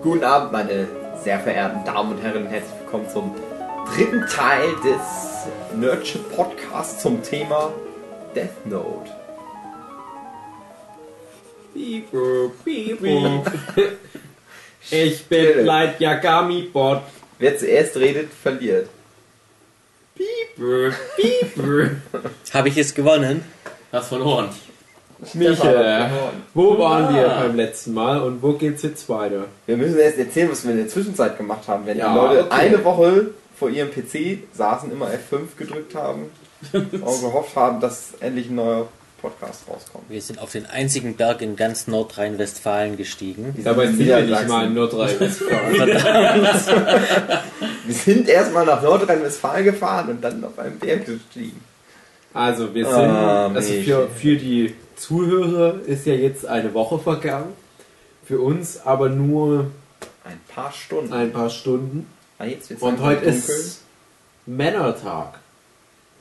Guten Abend, meine sehr verehrten Damen und Herren. Herzlich willkommen zum dritten Teil des Nerdship Podcasts zum Thema Death Note. Piep, piep, piep. Ich bin Light Yagami Bot. Wer zuerst redet, verliert. Piep, piep. Habe ich jetzt gewonnen? Hast verloren. Michael, wo waren wir beim letzten Mal und wo geht's jetzt weiter? Wir müssen erst erzählen, was wir in der Zwischenzeit gemacht haben. Wenn Ja, die Leute okay. eine Woche vor ihrem PC saßen, immer F5 gedrückt haben und gehofft haben, dass endlich ein neuer Podcast rauskommt. Wir sind auf den einzigen Berg in ganz Nordrhein-Westfalen gestiegen. Dabei in sind wir nicht mal in Nordrhein-Westfalen. Wir sind erstmal nach Nordrhein-Westfalen gefahren und dann auf einen Berg gestiegen. Also wir sind, Ah, also für, für die Zuhörer ist ja jetzt eine Woche vergangen. Für uns aber nur Ein paar Stunden. ein paar Stunden. Ah, Und heute ist Männertag.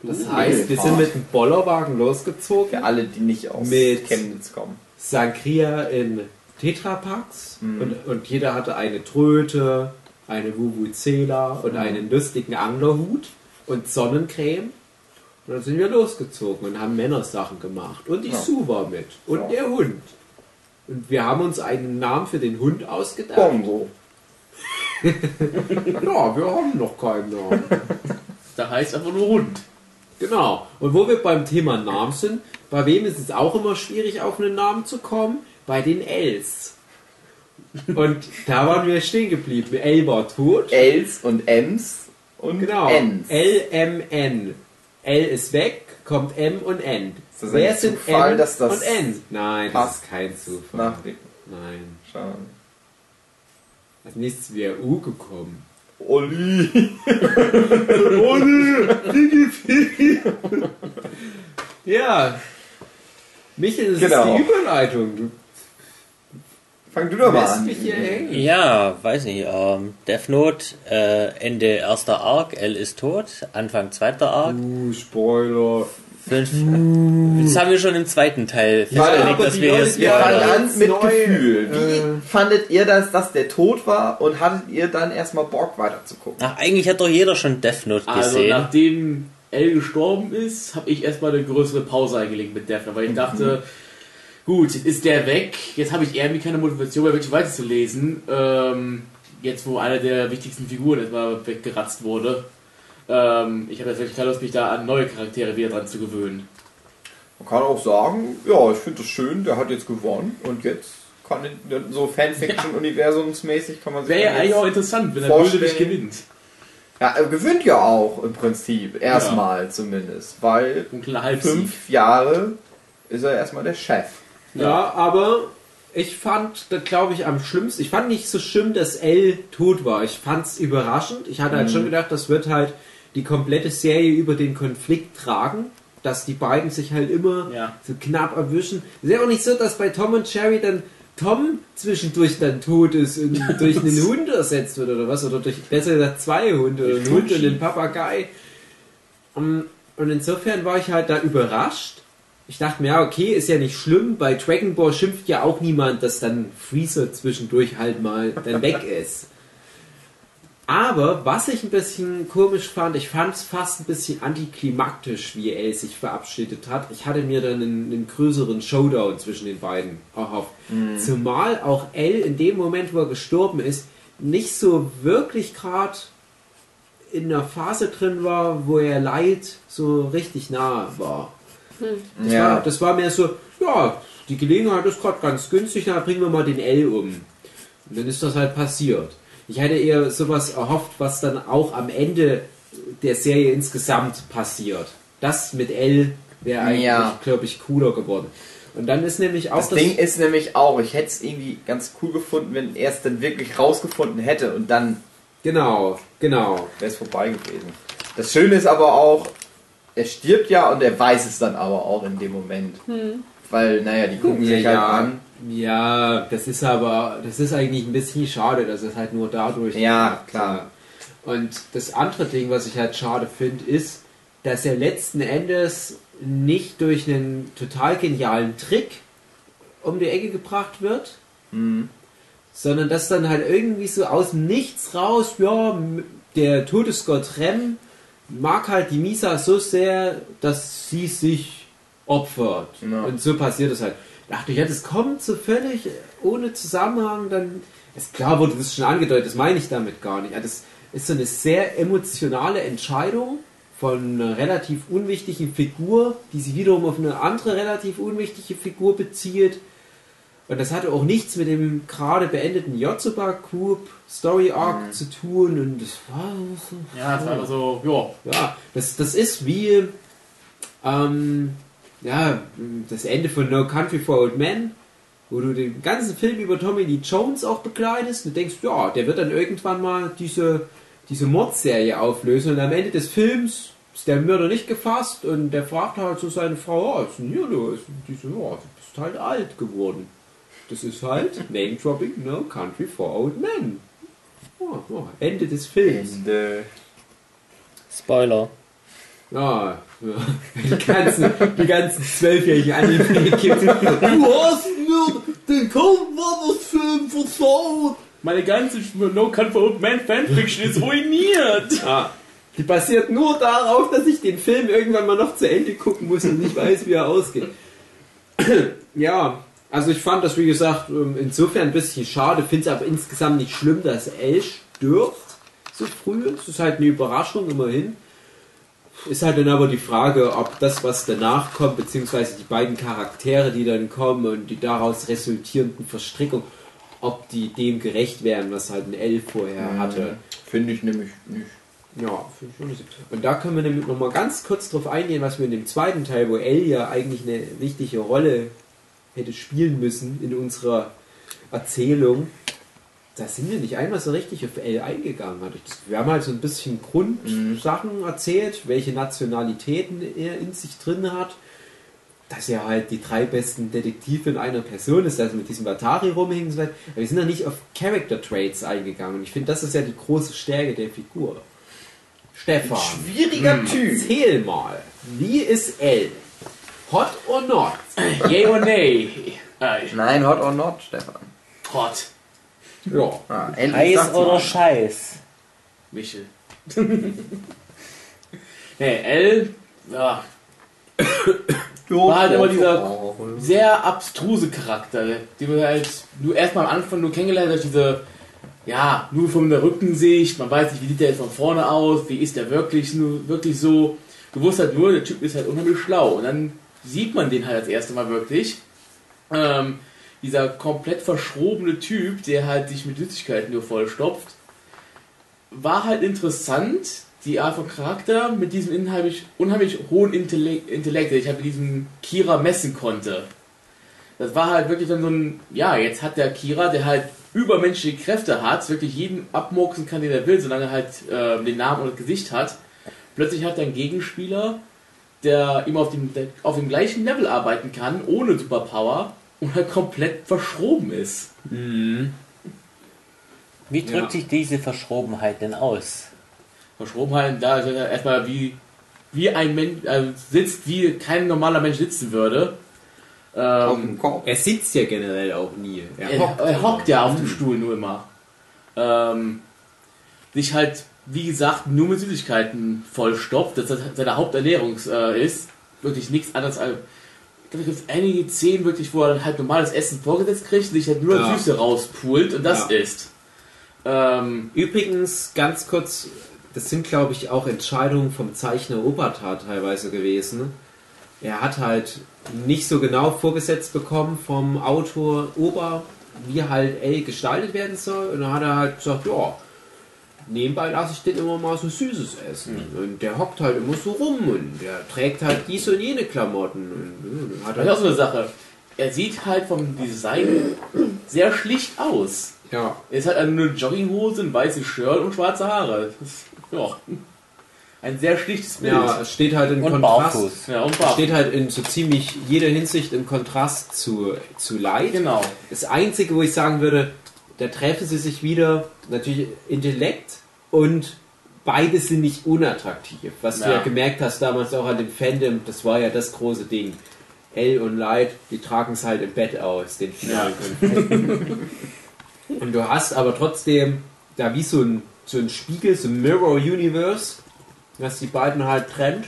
Das Uh, heißt, wir sind mit dem Bollerwagen losgezogen. Für alle, die nicht aus Mit- Chemnitz kommen. Sangria in Tetrapacks Mhm. und, und jeder hatte eine Tröte, eine Vuvuzela und Mhm. einen lustigen Anglerhut und Sonnencreme. Und dann sind wir losgezogen und haben Männersachen gemacht. Und die Ja. Sue war mit. Und Ja. der Hund. Und wir haben uns einen Namen für den Hund ausgedacht. Bongo. Ja, wir haben noch keinen Namen. Da heißt einfach nur Hund. Genau. Und wo wir beim Thema Namen sind, bei wem ist es auch immer schwierig, auf einen Namen zu kommen? Bei den Els. Und da waren wir stehen geblieben. L war tot. Ls und Ms und Genau. Ns. L, M, N. L ist weg, kommt M und N. Ist das Wer sind Zufall, M dass das und N? Nein, das ist kein Zufall. Nach Nein. Schade. Als nächstes wäre U gekommen. Olli. Ja. Michael, das Genau. ist die Überleitung. Du Fang du doch mal an. mich hier hängen. Ja, weiß nicht. Ähm, Death Note, äh, Ende erster Arc, L ist tot, Anfang zweiter Arc. Uh, Spoiler. Fünf, das haben wir schon im zweiten Teil Ja, festgelegt, dass wir jetzt Wir an mit neu, Gefühl. Wie äh, fandet ihr das, dass der tot war und hattet ihr dann erstmal Bock weiter zu gucken? Ach, eigentlich hat doch jeder schon Death Note Also gesehen. nachdem L gestorben ist, habe ich erstmal eine größere Pause eingelegt mit Defner, weil ich dachte, gut, ist der weg, jetzt habe ich irgendwie keine Motivation mehr wirklich weiterzulesen. Ähm, jetzt wo eine der wichtigsten Figuren erstmal weggeratzt wurde. Ähm, ich habe jetzt wirklich keine Lust, mich da an neue Charaktere wieder dran zu gewöhnen. Man kann auch sagen, ja, ich finde das schön, der hat jetzt gewonnen und jetzt kann so Fanfiction-Universumsmäßig kann man sich Wäre ja eigentlich auch interessant, wenn er nicht gewinnt. Ja, er gewinnt ja auch im Prinzip, erstmal zumindest, weil fünf Jahre ist er erstmal der Chef. Ja, aber ich fand, da glaube ich, am schlimmsten, ich fand nicht so schlimm, dass L tot war. Ich fand es überraschend. Ich hatte halt schon gedacht, das wird halt die komplette Serie über den Konflikt tragen, dass die beiden sich halt immer Ja. so knapp erwischen. Es ist ja auch nicht so, dass bei Tom und Jerry dann Tom zwischendurch dann tot ist und durch einen Hund ersetzt wird oder was, oder durch besser gesagt zwei Hunde, oder einen Hund und einen Papagei. Um, Und insofern war ich halt da überrascht. Ich dachte mir, ja, okay, ist ja nicht schlimm. Bei Dragon Ball schimpft ja auch niemand, dass dann Freezer zwischendurch halt mal dann weg ist. Aber was ich ein bisschen komisch fand, ich fand es fast ein bisschen antiklimaktisch, wie er sich verabschiedet hat. Ich hatte mir dann einen, einen größeren Showdown zwischen den beiden erhofft. Zumal auch L in dem Moment, wo er gestorben ist, nicht so wirklich gerade in einer Phase drin war, wo er Leid so richtig nah war. Das, Ja. war, das war mehr so, ja, die Gelegenheit ist gerade ganz günstig, da bringen wir mal den L um. Und dann ist das halt passiert. Ich hätte eher sowas erhofft, was dann auch am Ende der Serie insgesamt passiert. Das mit L wäre eigentlich, Ja. glaube ich, cooler geworden. Und dann ist nämlich auch Das Ding ist nämlich auch, ich hätte es irgendwie ganz cool gefunden, wenn er es dann wirklich rausgefunden hätte und dann Genau, genau. wäre es vorbei gewesen. Das Schöne ist aber auch, er stirbt ja und er weiß es dann aber auch in dem Moment. Weil, naja, die gucken sich halt an. Ja, das ist aber, das ist eigentlich ein bisschen schade, dass es halt nur dadurch. Ja, klar. Und das andere Ding, was ich halt schade finde, ist, dass er letzten Endes nicht durch einen total genialen Trick um die Ecke gebracht wird, Mhm. sondern dass dann halt irgendwie so aus dem Nichts raus, ja, der Todesgott Rem mag halt die Misa so sehr, dass sie sich opfert. Ja. Und so passiert es halt. Dachte ich, ja, das kommt so völlig ohne Zusammenhang, dann ist klar, wurde das schon angedeutet, das meine ich damit gar nicht. Ja, das ist so eine sehr emotionale Entscheidung von einer relativ unwichtigen Figur, die sich wiederum auf eine andere relativ unwichtige Figur bezieht. Und das hatte auch nichts mit dem gerade beendeten Yotsuba Group Story Arc zu tun. Und das war so. Ja, es war einfach so, ja, Ja, das, das ist wie ähm, ja, das Ende von No Country for Old Men, wo du den ganzen Film über Tommy Lee Jones auch begleitest und denkst, ja, der wird dann irgendwann mal diese, diese Mordserie auflösen und am Ende des Films ist der Mörder nicht gefasst und der fragt halt so seine Frau, oh, was ist denn hier los? Und die so, ja, du bist halt alt geworden. Das ist halt Name-Dropping No Country for Old Men. Ja, ja, Ende des Films. Ende. Spoiler. Ja, ja. Die ganzen, die ganzen zwölfjährigen Anime-Kids. Du hast mir den Cold Brothers Film versaut. meine ganze No Country for Old Man Fanfiction ist ruiniert. Ja. Die basiert nur darauf, dass ich den Film irgendwann mal noch zu Ende gucken muss und nicht weiß, wie er ausgeht. ja, also ich fand das, wie gesagt, ähm, insofern ein bisschen schade, finde es aber insgesamt nicht schlimm, dass Elle stirbt so früh. Es ist halt eine Überraschung immerhin. Ist halt dann aber die Frage, ob das, was danach kommt, beziehungsweise die beiden Charaktere, die dann kommen und die daraus resultierenden Verstrickungen, ob die dem gerecht werden, was halt ein L vorher hatte. Finde ich nämlich nicht. Ja, finde ich nicht. Und da können wir nämlich noch mal ganz kurz drauf eingehen, was wir in dem zweiten Teil, wo Elle ja eigentlich eine wichtige Rolle hätte spielen müssen in unserer Erzählung. Da sind wir nicht einmal so richtig auf Elle eingegangen. Wir haben halt so ein bisschen Grundsachen erzählt, welche Nationalitäten er in sich drin hat. Dass er halt die drei besten Detektive in einer Person ist, also mit diesem Batari rumhängen. und so weiter. Aber wir sind da nicht auf Character Traits eingegangen. Und ich finde, das ist ja die große Stärke der Figur. Stefan, Schwieriger Typ. erzähl mal, wie ist L? Hot or not? Yay or nay? Äh, Nein, hot or not, Stefan. hot. Ja. Ah, Heiß sagt's oder mal. Scheiß? Michel. nee, L, ja, war halt immer dieser sehr abstruse Charakter, den man halt nur erstmal am Anfang nur kennengelernt hat, diese, ja, nur von der Rückensicht, man weiß nicht, wie sieht der jetzt von vorne aus, wie ist der wirklich, nur, wirklich so. Du wusstest halt nur, der Typ ist halt unheimlich schlau und dann sieht man den halt das erste Mal wirklich. Ähm, dieser komplett verschrobene Typ, der halt sich mit Süßigkeiten nur vollstopft, war halt interessant, die Art von Charakter mit diesem unheimlich, unheimlich hohen Intellekt, Intellekt, den ich halt mit diesem Kira messen konnte. Das war halt wirklich dann so ein, ja, jetzt hat der Kira, der halt übermenschliche Kräfte hat, wirklich jeden abmurksen kann, den er will, solange er halt äh, den Namen und das Gesicht hat. Plötzlich hat einen Gegenspieler, der immer auf dem, auf dem gleichen Level arbeiten kann, ohne Superpower und halt komplett verschroben ist. Wie drückt Ja. sich diese Verschrobenheit denn aus? Verschrobenheit, da ist er erstmal wie, wie ein Mensch, also sitzt, wie kein normaler Mensch sitzen würde. Ähm. Er sitzt ja generell auch nie. Er er, hockt. er hockt ja auf dem Stuhl nur immer. Ähm, sich halt, wie gesagt, nur mit Süßigkeiten vollstopft, dass das seine Haupternährung äh, ist. Wirklich nichts anderes als. Ich glaube, es gibt einige Szenen wirklich, wo er dann halt normales Essen vorgesetzt kriegt und sich halt nur Ja. Süße rauspult und das Ja. isst. Ähm, Übrigens, ganz kurz, das sind glaube ich auch Entscheidungen vom Zeichner Obata teilweise gewesen. Er hat halt nicht so genau vorgesetzt bekommen vom Autor Ober, wie halt L gestaltet werden soll. Und dann hat er halt gesagt, ja, nebenbei lasse ich den immer mal so Süßes essen. Und der hockt halt immer so rum und der trägt halt diese und jene Klamotten. Und, äh, hat das ist auch halt, so eine Sache. Er sieht halt vom Design sehr schlicht aus. ja, Er ist halt eine Jogginghose, ein weißes Shirt und schwarze Haare. Ist, ja, ein sehr schlichtes Bild. ja, es steht halt in Und Kontrast. barfuß. Ja, und barfuß. steht halt in so ziemlich jeder Hinsicht im Kontrast zu, zu Light. Genau. Das Einzige, wo ich sagen würde, da treffen sie sich wieder, natürlich Intellekt und beide sind nicht unattraktiv. Was du Ja. ja gemerkt hast damals auch an dem Fandom, das war ja das große Ding. L und Light, die tragen es halt im Bett aus, den finalen Ja. Und du hast aber trotzdem da wie so ein, so ein Spiegel, so ein Mirror Universe, was die beiden halt trennt.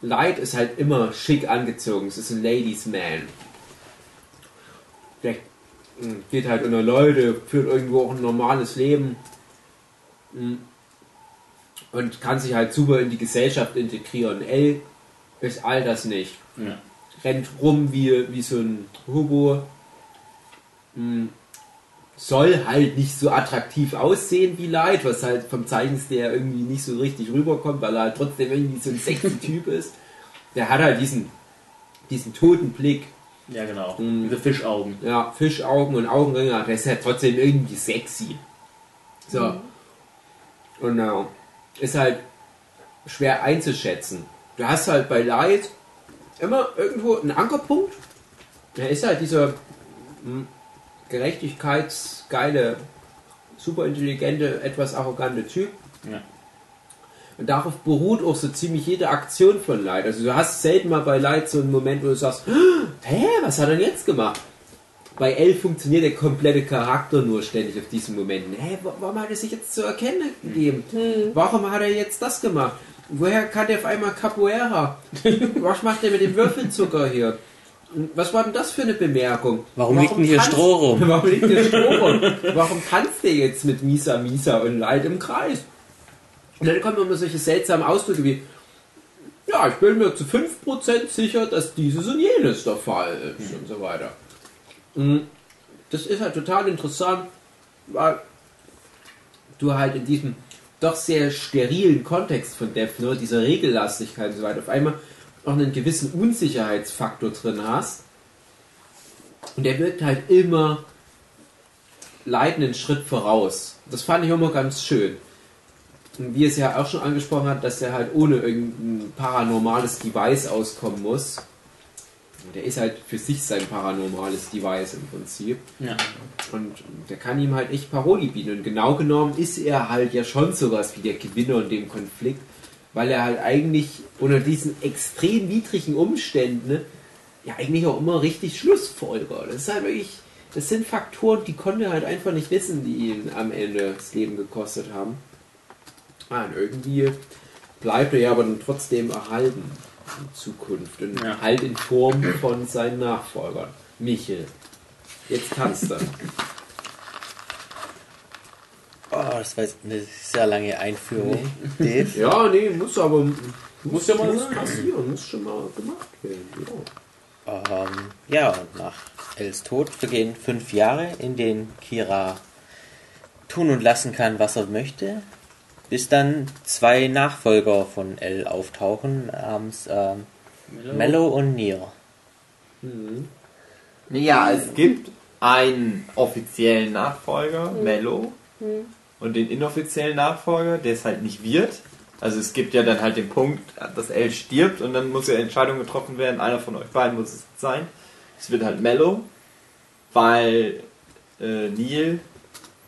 Light ist halt immer schick angezogen. Es ist ein Ladies Man. Der mh, geht halt unter Leute, führt irgendwo auch ein normales Leben. Mh, Und kann sich halt super in die Gesellschaft integrieren. L ist all das nicht. Ja. Rennt rum wie, wie so ein Hugo. Mh, Soll halt nicht so attraktiv aussehen wie Light, was halt vom Zeichenstil irgendwie nicht so richtig rüberkommt, weil er halt trotzdem irgendwie so ein sexy Typ ist. Der hat halt diesen, diesen toten Blick, Ja, genau. Mhm. Diese Fischaugen. ja, Fischaugen und Augenringe, der ist halt trotzdem irgendwie sexy. So. Und äh, ist halt schwer einzuschätzen. Du hast halt bei Light immer irgendwo einen Ankerpunkt. Er ist halt dieser mh, gerechtigkeitsgeile, superintelligente, etwas arrogante Typ. Ja. Und darauf beruht auch so ziemlich jede Aktion von Light. Also du hast selten mal bei Light so einen Moment, wo du sagst, hä, was hat er denn jetzt gemacht? Bei L funktioniert der komplette Charakter nur ständig auf diesen Momenten. Hä, wa- warum hat er sich jetzt zu erkennen gegeben? Warum hat er jetzt das gemacht? Woher kann der auf einmal Capoeira? Was macht er mit dem Würfelzucker hier? Was war denn das für eine Bemerkung? Warum liegt denn hier Stroh rum? Warum liegt hier Stroh rum? Warum tanzt der jetzt mit Misa Misa und Leid im Kreis? Und dann kommen immer solche seltsamen Ausdrücke wie, ja, ich bin mir zu 5% sicher, dass dieses und jenes der Fall ist und so weiter. Mm, Das ist halt total interessant, weil du halt in diesem doch sehr sterilen Kontext von Death Note, dieser Regellastigkeit und so weiter, auf einmal auch einen gewissen Unsicherheitsfaktor drin hast. Und der wirkt halt immer leitenden Schritt voraus. Das fand ich immer ganz schön. Und wie es ja auch schon angesprochen hat, dass er halt ohne irgendein paranormales Device auskommen muss. Der ist halt für sich sein paranormales Device im Prinzip. Ja. Und der kann ihm halt echt Paroli bieten. Und genau genommen ist er halt ja schon sowas wie der Gewinner in dem Konflikt, weil er halt eigentlich unter diesen extrem widrigen Umständen ne, ja eigentlich auch immer richtig Schlussfolger. Das ist halt wirklich, das sind Faktoren, die konnte er halt einfach nicht wissen, die ihn am Ende das Leben gekostet haben. Und irgendwie bleibt er ja aber dann trotzdem erhalten in Zukunft. Und Ja. halt in Form von seinen Nachfolgern. Michel. Jetzt tanzt er. Oh, das war jetzt eine sehr lange Einführung. Dave. Ja, nee, muss aber Muss ja mal muss passieren, muss schon mal gemacht werden. Ja. Ähm, ja, und nach Els Tod vergehen fünf Jahre, in denen Kira tun und lassen kann, was er möchte, bis dann zwei Nachfolger von El auftauchen, namens ähm, Mello und Nier. Ja, es gibt einen offiziellen Nachfolger, Mello, und den inoffiziellen Nachfolger, der es halt nicht wird. Also es gibt ja dann halt den Punkt, dass El stirbt und dann muss ja Entscheidung getroffen werden, einer von euch beiden muss es sein. Es wird halt Mello, weil äh, Neil...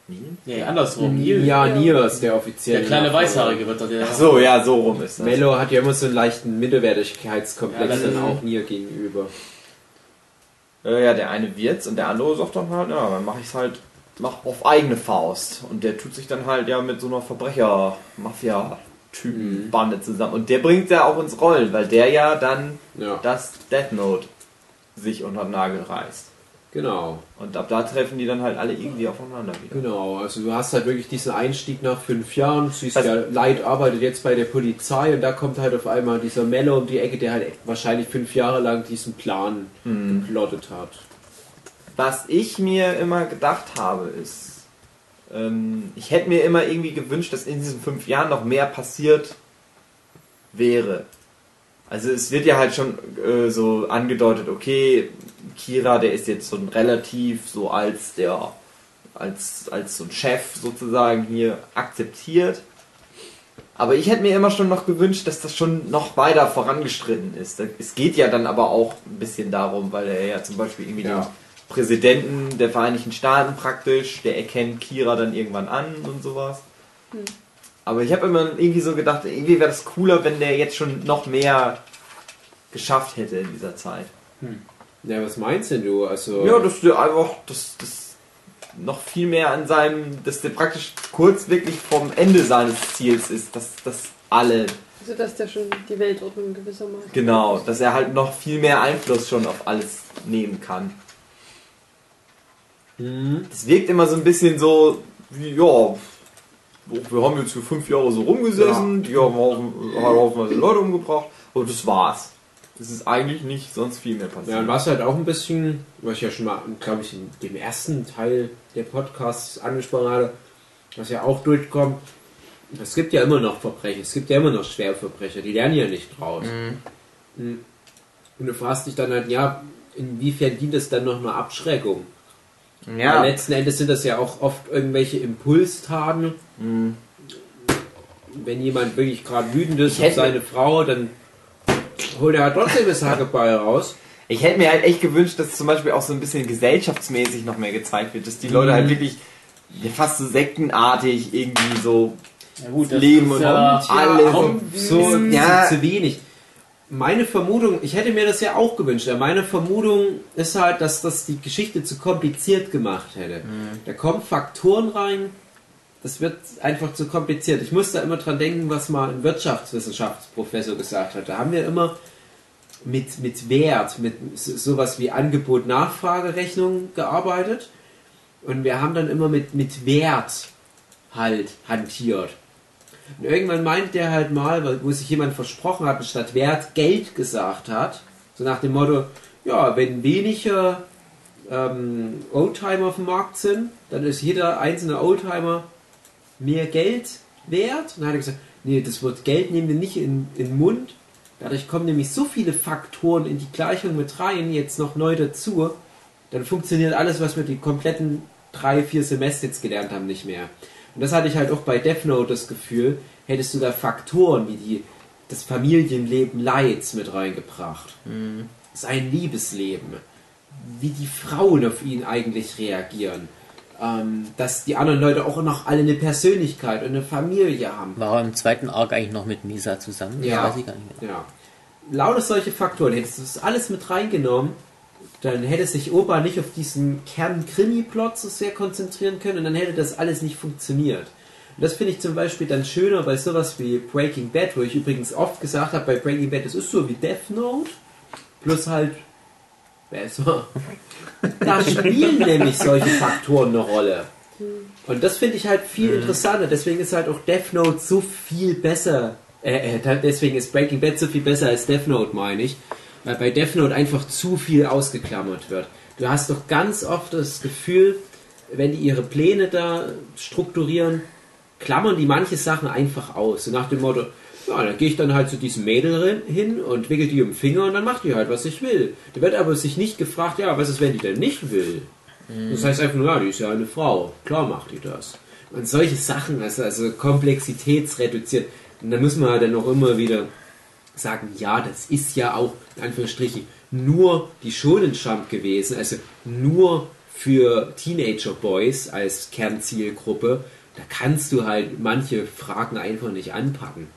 Neil? Nee, andersrum. Neil, Ja, Nier ist der offizielle. der kleine. Weißhaarige wird doch der. Ach so, ja, so rum ist das. Mello hat ja immer so einen leichten Minderwertigkeitskomplex Ja, dann ist- auch Nier gegenüber. Äh, ja, der eine wird's und der andere sagt dann halt, ja, dann mache ich es halt mach auf eigene Faust. Und der tut sich dann halt ja mit so einer Verbrecher-Mafia-Typen-Bande zusammen. Und der bringt ja auch ins Rollen, weil der ja dann Ja, das Death Note sich unter den Nagel reißt. Genau. Und ab da treffen die dann halt alle irgendwie aufeinander wieder. Genau, also du hast halt wirklich diesen Einstieg nach fünf Jahren, siehst Also- ja, Light arbeitet jetzt bei der Polizei und da kommt halt auf einmal dieser Mello um die Ecke, der halt wahrscheinlich fünf Jahre lang diesen Plan geplottet hat. Was ich mir immer gedacht habe, ist, ähm, ich hätte mir immer irgendwie gewünscht, dass in diesen fünf Jahren noch mehr passiert wäre. Also es wird ja halt schon äh, so angedeutet, okay, Kira, der ist jetzt so ein relativ so als der, als, als so ein Chef sozusagen hier akzeptiert. Aber ich hätte mir immer schon noch gewünscht, dass das schon noch weiter vorangestritten ist. Es geht ja dann aber auch ein bisschen darum, weil er ja zum Beispiel irgendwie Ja. den Präsidenten der Vereinigten Staaten praktisch, der erkennt Kira dann irgendwann an und sowas. Aber ich habe immer irgendwie so gedacht, irgendwie wäre das cooler, wenn der jetzt schon noch mehr geschafft hätte in dieser Zeit. Ja, was meinst denn du? Also, Ja, dass der einfach, das, das, noch viel mehr an seinem, dass der praktisch kurz wirklich vom Ende seines Ziels ist, dass, dass alle, Also dass der schon die Weltordnung gewissermaßen. genau, dass er halt noch viel mehr Einfluss schon auf alles nehmen kann. Mhm. Das wirkt immer so ein bisschen so, wie, ja, wir haben jetzt für fünf Jahre so rumgesessen, die haben haufen- haufenweise Leute umgebracht, und das war's. Es ist eigentlich nicht sonst viel mehr Ja, und passiert. was halt auch ein bisschen, was ich ja schon mal, glaube ich, in dem ersten Teil der Podcasts angesprochen hatte, was ja auch durchkommt, es gibt ja immer noch Verbrecher, es gibt ja immer noch Schwerverbrecher, die lernen ja nicht draus. Mhm. Und du fragst dich dann halt, ja, inwiefern dient das dann noch eine Abschreckung? Ja, Weil letzten Endes sind das ja auch oft irgendwelche Impulstaten. Mhm. Wenn jemand wirklich gerade wütend ist auf seine Frau, dann holt er halt trotzdem das Hakebeil raus. Ich hätte mir halt echt gewünscht, dass zum Beispiel auch so ein bisschen gesellschaftsmäßig noch mehr gezeigt wird, dass die Leute Mhm. halt wirklich fast so sektenartig irgendwie so Ja gut, das leben ist und ja, alle komm, so so, ja, zu wenig. Meine Vermutung, ich hätte mir das ja auch gewünscht, aber meine Vermutung ist halt, dass das die Geschichte zu kompliziert gemacht hätte. Da kommen Faktoren rein, das wird einfach zu kompliziert. Ich muss da immer dran denken, was mal ein Wirtschaftswissenschaftsprofessor gesagt hat. Da haben wir immer mit, mit Wert, mit so- sowas wie Angebot-Nachfragerechnung gearbeitet. Und wir haben dann immer mit, mit Wert halt hantiert. Und irgendwann meint der halt mal, wo sich jemand versprochen hat, statt Wert Geld gesagt hat. So nach dem Motto, ja, wenn weniger ähm, Oldtimer auf dem Markt sind, dann ist jeder einzelne Oldtimer mehr Geld wert. Und dann hat er gesagt, nee, das Wort Geld nehmen wir nicht in, in den Mund. Dadurch kommen nämlich so viele Faktoren in die Gleichung mit rein, jetzt noch neu dazu. Dann funktioniert alles, was wir die kompletten drei, vier Semester jetzt gelernt haben, nicht mehr. Und das hatte ich halt auch bei Death Note das Gefühl, hättest du da Faktoren wie die, das Familienleben Leids mit reingebracht. Sein Liebesleben. Wie die Frauen auf ihn eigentlich reagieren. Ähm, dass die anderen Leute auch noch alle eine Persönlichkeit und eine Familie haben. War er im zweiten Arc eigentlich noch mit Misa zusammen? Das Ja. weiß ich gar nicht mehr. Ja. Lauter solche Faktoren. Hättest du das alles mit reingenommen, dann hätte sich Opa nicht auf diesen Kern-Krimi-Plot so sehr konzentrieren können und dann hätte das alles nicht funktioniert. Und das finde ich zum Beispiel dann schöner bei sowas wie Breaking Bad, wo ich übrigens oft gesagt habe, bei Breaking Bad, das ist so wie Death Note, plus halt besser. Da spielen nämlich solche Faktoren eine Rolle. Und das finde ich halt viel interessanter. Deswegen ist halt auch Death Note so viel besser. Äh, äh, deswegen ist Breaking Bad so viel besser als Death Note, meine ich. Weil bei Death Note einfach zu viel ausgeklammert wird. Du hast doch ganz oft das Gefühl, wenn die ihre Pläne da strukturieren, klammern die manche Sachen einfach aus. So nach dem Motto, ja, dann gehe ich dann halt zu diesem Mädel hin und wickel die um den Finger und dann macht die halt, was ich will. Da wird aber sich nicht gefragt, ja, was ist, wenn die denn nicht will? Das heißt einfach nur, ja, die ist ja eine Frau. Klar macht die das. Und solche Sachen, also, also komplexitätsreduziert. Und da muss man halt dann auch immer wieder sagen, ja, das ist ja auch, in Anführungsstrichen, nur die Shonen Jump gewesen, also nur für Teenager Boys als Kernzielgruppe. Da kannst du halt manche Fragen einfach nicht anpacken.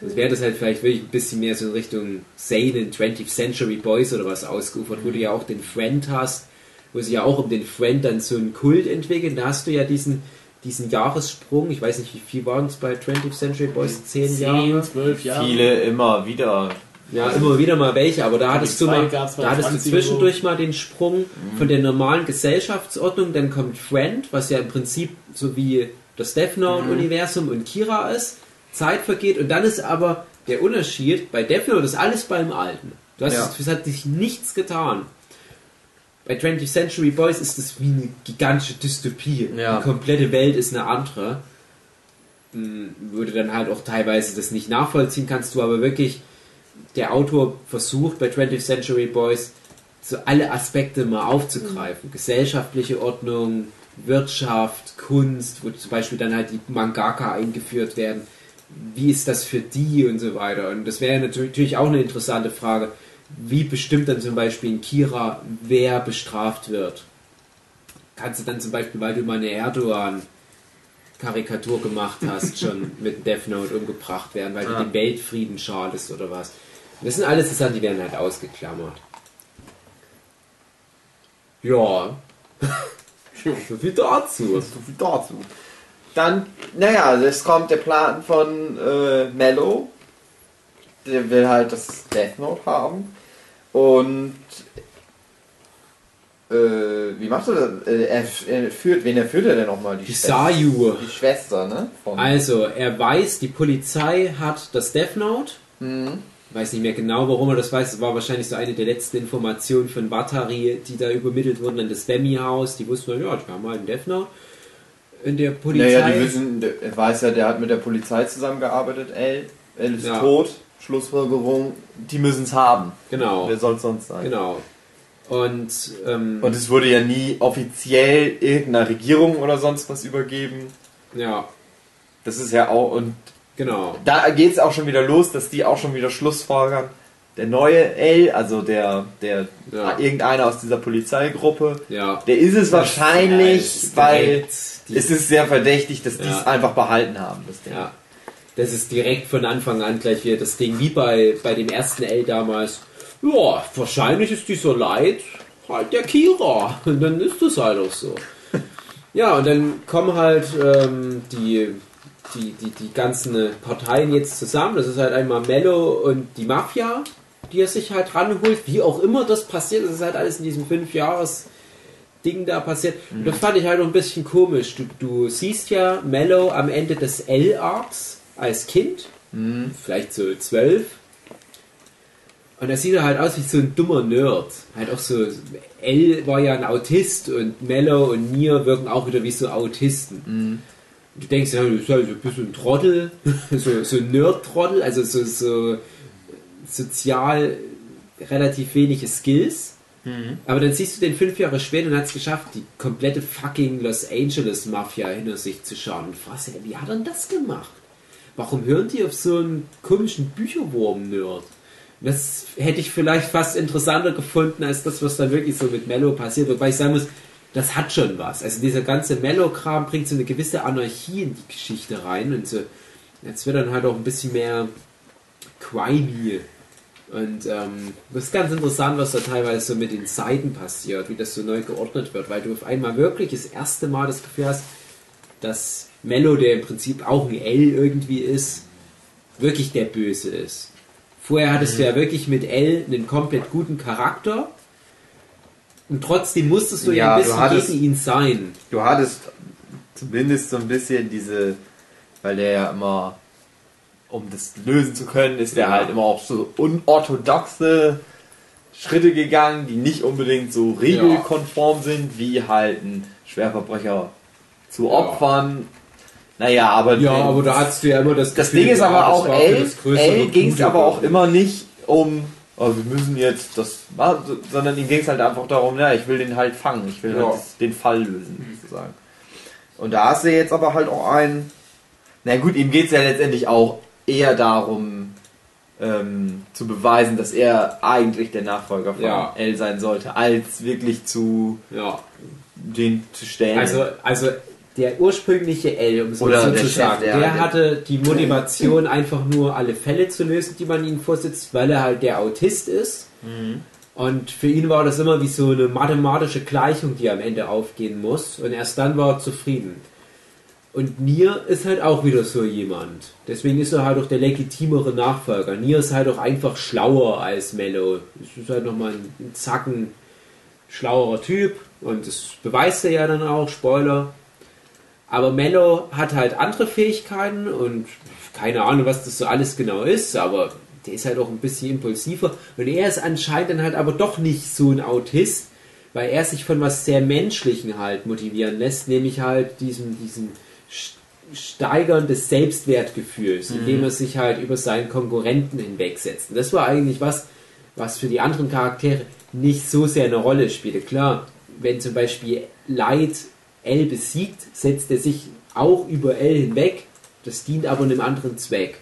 Das wäre das halt vielleicht wirklich ein bisschen mehr so in Richtung Seinen 20th Century Boys oder was ausgeufert, wo du ja auch den Friend hast, wo sich ja auch um den Friend dann so ein Kult entwickelt. Da hast du ja diesen, diesen Jahressprung, ich weiß nicht, wie viel waren es bei 20th Century Boys? Zehn Jahre? 10, 12 Jahre. viele immer wieder. Ja, immer wieder mal welche, aber da hattest du mal, da hattest du 20 zwischendurch mal den Sprung von der normalen Gesellschaftsordnung, dann kommt Friend, was ja im Prinzip so wie das Death Note-Universum und Kira ist, Zeit vergeht und dann ist aber der Unterschied, bei Death Note ist alles beim Alten. Du hast, Ja. Es hat sich nichts getan. Bei 20th Century Boys ist es wie eine gigantische Dystopie. Ja. Die komplette Welt ist eine andere. Hm, Würde dann halt auch teilweise das nicht nachvollziehen, kannst du aber wirklich der Autor versucht bei 20th Century Boys so alle Aspekte mal aufzugreifen. Gesellschaftliche Ordnung, Wirtschaft, Kunst, wo zum Beispiel dann halt die Mangaka eingeführt werden. Wie ist das für die und so weiter? Und das wäre natürlich auch eine interessante Frage. Wie bestimmt dann zum Beispiel in Kira, wer bestraft wird? Kannst du dann zum Beispiel, weil du mal eine Erdogan-Karikatur gemacht hast, schon mit Death Note umgebracht werden, weil Ja. du den Weltfrieden schadest oder was? Das sind alles Sachen, die werden halt ausgeklammert. Ja. So viel dazu. So viel dazu. Dann, naja, es kommt der Plan von äh, Mello. Der will halt das Death Note haben. Und äh, wie macht er das? Äh, er, er führt, wen er führt er denn nochmal? Die Sayu. Die Schwester, ne? Von, Also, er weiß, die Polizei hat das Death Note. Mhm. Weiß nicht mehr genau, warum er das weiß. Es war wahrscheinlich so eine der letzten Informationen von Battery, die da übermittelt wurden an das Bemmy-Haus. Die wussten, ja, die haben halt einen Note. In der Polizei. Naja, die wissen, er weiß ja, der hat mit der Polizei zusammengearbeitet. L, L ist Ja. tot. Schlussfolgerung, die müssen es haben. Genau. Wer soll es sonst sein? Genau. Und, ähm, Und es wurde ja nie offiziell irgendeiner Regierung oder sonst was übergeben. ja, Das ist ja auch, und genau. da geht es auch schon wieder los, dass die auch schon wieder Schlussfolgern. Der neue L, also der, der Ja. irgendeiner aus dieser Polizeigruppe, Ja. der ist es wahrscheinlich, ist weil die- es ist sehr verdächtig, dass die es einfach behalten haben. Das Ding. Ja. Das ist direkt von Anfang an gleich wieder das Ding, wie bei, bei dem ersten L damals. Ja, wahrscheinlich ist dieser Leid halt der Kira. Und dann ist das halt auch so. Ja, und dann kommen halt ähm, die, die, die, die ganzen Parteien jetzt zusammen. Das ist halt einmal Mello und die Mafia, die er sich halt ranholt. Wie auch immer das passiert, das ist halt alles in diesem fünf Jahres Ding da passiert. Und das fand ich halt noch ein bisschen komisch. Du, du siehst ja Mello am Ende des L-Arcs als Kind, vielleicht so zwölf. Und da sieht er halt aus wie so ein dummer Nerd. Halt auch so, L war ja ein Autist und Mello und Nier wirken auch wieder wie so Autisten. Und du denkst, ja, du bist halt ein bisschen ein Trottel, so, so ein Nerd-Trottel, also so, so sozial relativ wenige Skills. Aber dann siehst du den fünf Jahre später und hat es geschafft, die komplette fucking Los Angeles Mafia hinter sich zu schauen. Und fragst wie hat er denn das gemacht? Warum hören die auf so einen komischen Bücherwurm-Nerd? Das hätte ich vielleicht fast interessanter gefunden als das, was dann wirklich so mit Mello passiert. Wobei ich sagen muss, das hat schon was. Also dieser ganze Mello-Kram bringt so eine gewisse Anarchie in die Geschichte rein und so. Jetzt wird dann halt auch ein bisschen mehr crimey. Und ähm, das ist ganz interessant, was da teilweise so mit den Seiten passiert, wie das so neu geordnet wird, weil du auf einmal wirklich das erste Mal das Gefühl hast, dass Mello, der im Prinzip auch ein L irgendwie ist, wirklich der Böse ist. Vorher hattest du ja wirklich mit L einen komplett guten Charakter und trotzdem musstest du ja, Ja, ein bisschen hattest- gegen ihn sein. Du hattest zumindest so ein bisschen diese, weil der ja immer, um das lösen zu können, ist der Ja. halt immer auch so unorthodoxe Schritte gegangen, die nicht unbedingt so regelkonform sind, wie halt ein Schwerverbrecher zu opfern. Naja, aber Ja, aber da hattest du ja immer das das Gefühl, Ding ist ja, aber das auch, L, das L ging es aber auch immer nicht um, oh, wir müssen jetzt das machen, sondern ihm ging es halt einfach darum, ja, ich will den halt fangen, ich will Ja. halt den Fall lösen, sozusagen. Und da hast du jetzt aber halt auch einen, na gut, ihm geht es ja letztendlich auch eher darum, ähm, zu beweisen, dass er eigentlich der Nachfolger von Ja. L sein sollte, als wirklich zu Ja. den zu stellen. Also, also der ursprüngliche L, um es mal so der zu sagen, der der, halt- hatte die Motivation, einfach nur alle Fälle zu lösen, die man ihm vorsitzt, weil er halt der Autist ist. Mhm. Und für ihn war das immer wie so eine mathematische Gleichung, die am Ende aufgehen muss. Und erst dann war er zufrieden. Und Nier ist halt auch wieder so jemand. Deswegen ist er halt auch der legitimere Nachfolger. Nier ist halt auch einfach schlauer als Mello. Es ist halt nochmal ein, ein Zacken schlauerer Typ. Und das beweist er ja dann auch, Spoiler. Aber Mello hat halt andere Fähigkeiten und keine Ahnung, was das so alles genau ist, aber der ist halt auch ein bisschen impulsiver. Und er ist anscheinend dann halt aber doch nicht so ein Autist, weil er sich von was sehr Menschlichen halt motivieren lässt, nämlich halt diesem, diesem St- Steigern des Selbstwertgefühls, indem er sich halt über seinen Konkurrenten hinwegsetzt. Und das war eigentlich was, was für die anderen Charaktere nicht so sehr eine Rolle spielte. Klar, wenn zum Beispiel Light L besiegt, setzt er sich auch über L hinweg. Das dient aber einem anderen Zweck.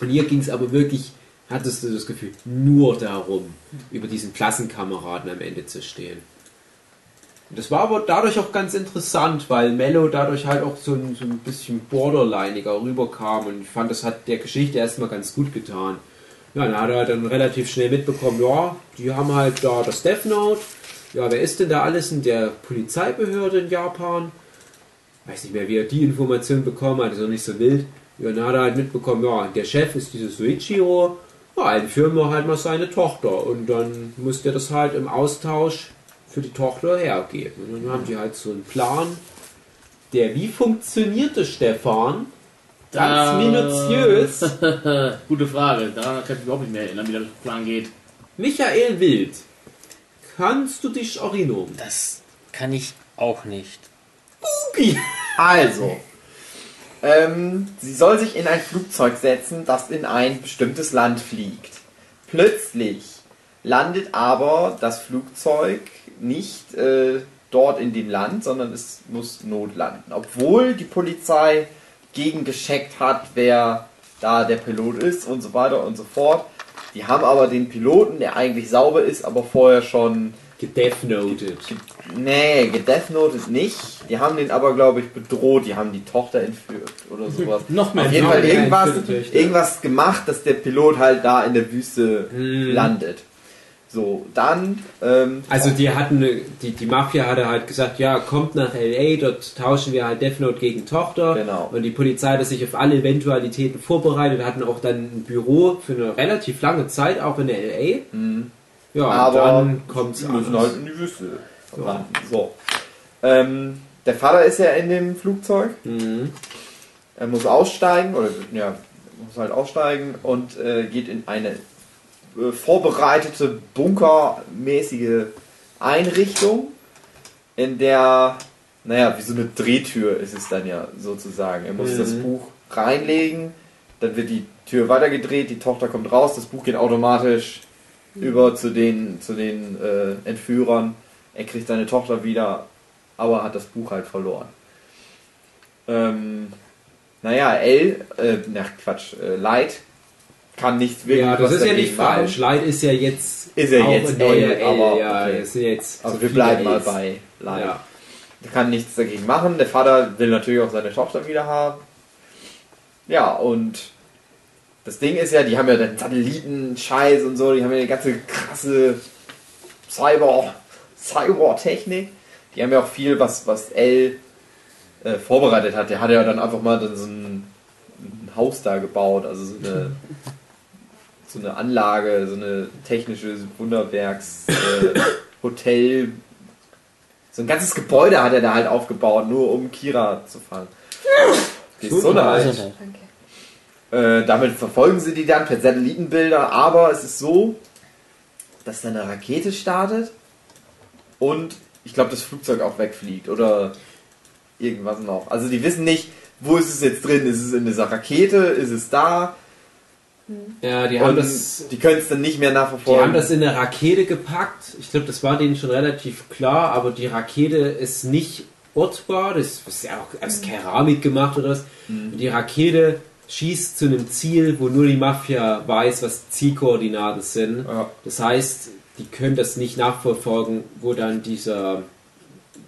Und hier ging es aber wirklich, hattest du das Gefühl, nur darum, über diesen Klassenkameraden am Ende zu stehen. Und das war aber dadurch auch ganz interessant, weil Mello dadurch halt auch so ein, so ein bisschen borderlineiger rüberkam und ich fand, das hat der Geschichte erstmal ganz gut getan. Ja, dann hat er dann relativ schnell mitbekommen, ja, die haben halt da das Death Note ja, wer ist denn da alles in der Polizeibehörde in Japan? Weiß nicht mehr, wie er die Information bekommen hat, ist auch nicht so wild. Dann hat mitbekommen, ja, der Chef ist dieses Soichiro, ja, entführen wir halt mal seine Tochter. Und dann muss der das halt im Austausch für die Tochter hergeben. Und dann haben die halt so einen Plan, der wie funktionierte, Stefan? Ganz Da- minutiös. Gute Frage. Da kann ich mich überhaupt nicht mehr erinnern, wie der Plan geht. Michael Wild, kannst du dich erinnern? Das kann ich auch nicht. Also, ähm, sie soll sich in ein Flugzeug setzen, das in ein bestimmtes Land fliegt. Plötzlich landet aber das Flugzeug nicht äh, dort in dem Land, sondern es muss notlanden. Obwohl die Polizei gegengescheckt hat, wer da der Pilot ist und so weiter und so fort. Die haben aber den Piloten, der eigentlich sauber ist, aber vorher schon Gedeathnoted. Nee, gedeathnotet nicht. Die haben den aber, glaube ich, bedroht. Die haben die Tochter entführt oder sowas. Noch mehr Auf jeden Fall irgendwas, irgendwas gemacht, dass der Pilot halt da in der Wüste Mhm. landet. So, dann. Ähm, Also die hatten, die, die Mafia hatte halt gesagt, ja, kommt nach L.A., dort tauschen wir halt Death Note gegen Tochter. Genau. Und die Polizei hat sich auf alle Eventualitäten vorbereitet, hatten auch dann ein Büro für eine relativ lange Zeit, auch in L.A. Mhm. Ja, aber dann kommt's sie müssen halt in die Wüste landen. So. Ähm, der Vater ist ja in dem Flugzeug. Mhm. Er muss aussteigen, oder ja, muss halt aussteigen und äh, geht in eine äh, vorbereitete bunkermäßige Einrichtung, in der, naja, wie so eine Drehtür ist es dann ja sozusagen. Er muss Mhm. das Buch reinlegen, dann wird die Tür weitergedreht, die Tochter kommt raus, das Buch geht automatisch über zu den, zu den äh, Entführern. Er kriegt seine Tochter wieder, aber hat das Buch halt verloren. Ähm, naja, L, äh, na Quatsch, äh, Light kann nicht wirklich. Ja, das ist ja nicht falsch. Light ist ja jetzt Ist ja jetzt ein neuer L, aber ja, okay. sind jetzt Also so wir bleiben mal bei Light. Ja. Der kann nichts dagegen machen. Der Vater will natürlich auch seine Tochter wieder haben. Ja, und das Ding ist ja, die haben ja den Satelliten-Scheiß und so, die haben ja eine ganze krasse Cyber, Cyber-Technik. Die haben ja auch viel, was, was L äh, vorbereitet hat. Der hat ja dann einfach mal so ein, ein Haus da gebaut, also so eine, so eine Anlage, so eine technische Wunderwerks äh, Hotel. So ein ganzes Gebäude hat er da halt aufgebaut, nur um Kira zu fangen. Gesundheit. Gesundheit. Äh, damit verfolgen sie die dann per Satellitenbilder, aber es ist so, dass da eine Rakete startet und ich glaube das Flugzeug auch wegfliegt oder irgendwas noch. Also die wissen nicht, wo ist es jetzt drin? Ist es in dieser Rakete? Ist es da? Ja, die haben und das die können es dann nicht mehr Die nachverfolgen. haben das in eine Rakete gepackt. Ich glaube, das war denen schon relativ klar, aber die Rakete ist nicht ortbar. Das ist ja auch aus Keramik gemacht oder was. Und Die Rakete schießt zu einem Ziel, wo nur die Mafia weiß, was Zielkoordinaten sind. ja. Das heißt, die können das nicht nachverfolgen, wo dann dieser,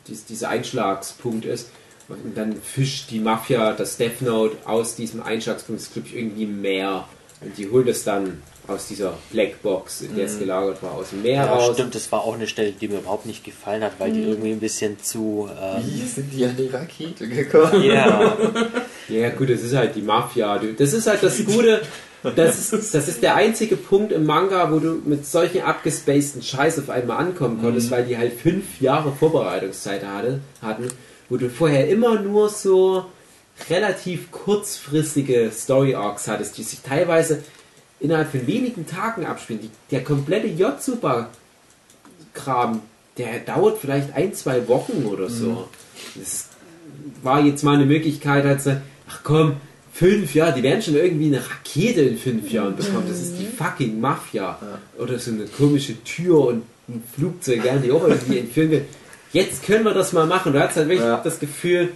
dies, dieser Einschlagspunkt ist. Und dann fischt die Mafia das Death Note aus diesem Einschlagspunkt, das ist, glaube ich, irgendwie im Meer. Und die holt es dann aus dieser Blackbox, in der es gelagert war, aus dem Meer Ja, raus. stimmt, das war auch eine Stelle, die mir überhaupt nicht gefallen hat, weil die irgendwie ein bisschen zu. Ähm, Wie sind die an die Rakete gekommen? ja, Ja, gut, das ist halt die Mafia. Das ist halt das Gute. Das ist, das ist der einzige Punkt im Manga, wo du mit solchen abgespaceden Scheiß auf einmal ankommen konntest, weil die halt fünf Jahre Vorbereitungszeit hatte, hatten, wo du vorher immer nur so relativ kurzfristige Story Arcs hattest, die sich teilweise innerhalb von wenigen Tagen abspielen. Die, der komplette J-Super-Kram, der dauert vielleicht ein, zwei Wochen oder so. Das war jetzt mal eine Möglichkeit, halt so, ach komm, fünf Jahre, die werden schon irgendwie eine Rakete in fünf Jahren bekommen. Das ist die fucking Mafia. Oder so eine komische Tür und ein Flugzeug, werden die auch irgendwie entführen will. Jetzt können wir das mal machen. Du hast halt wirklich Ja. das Gefühl,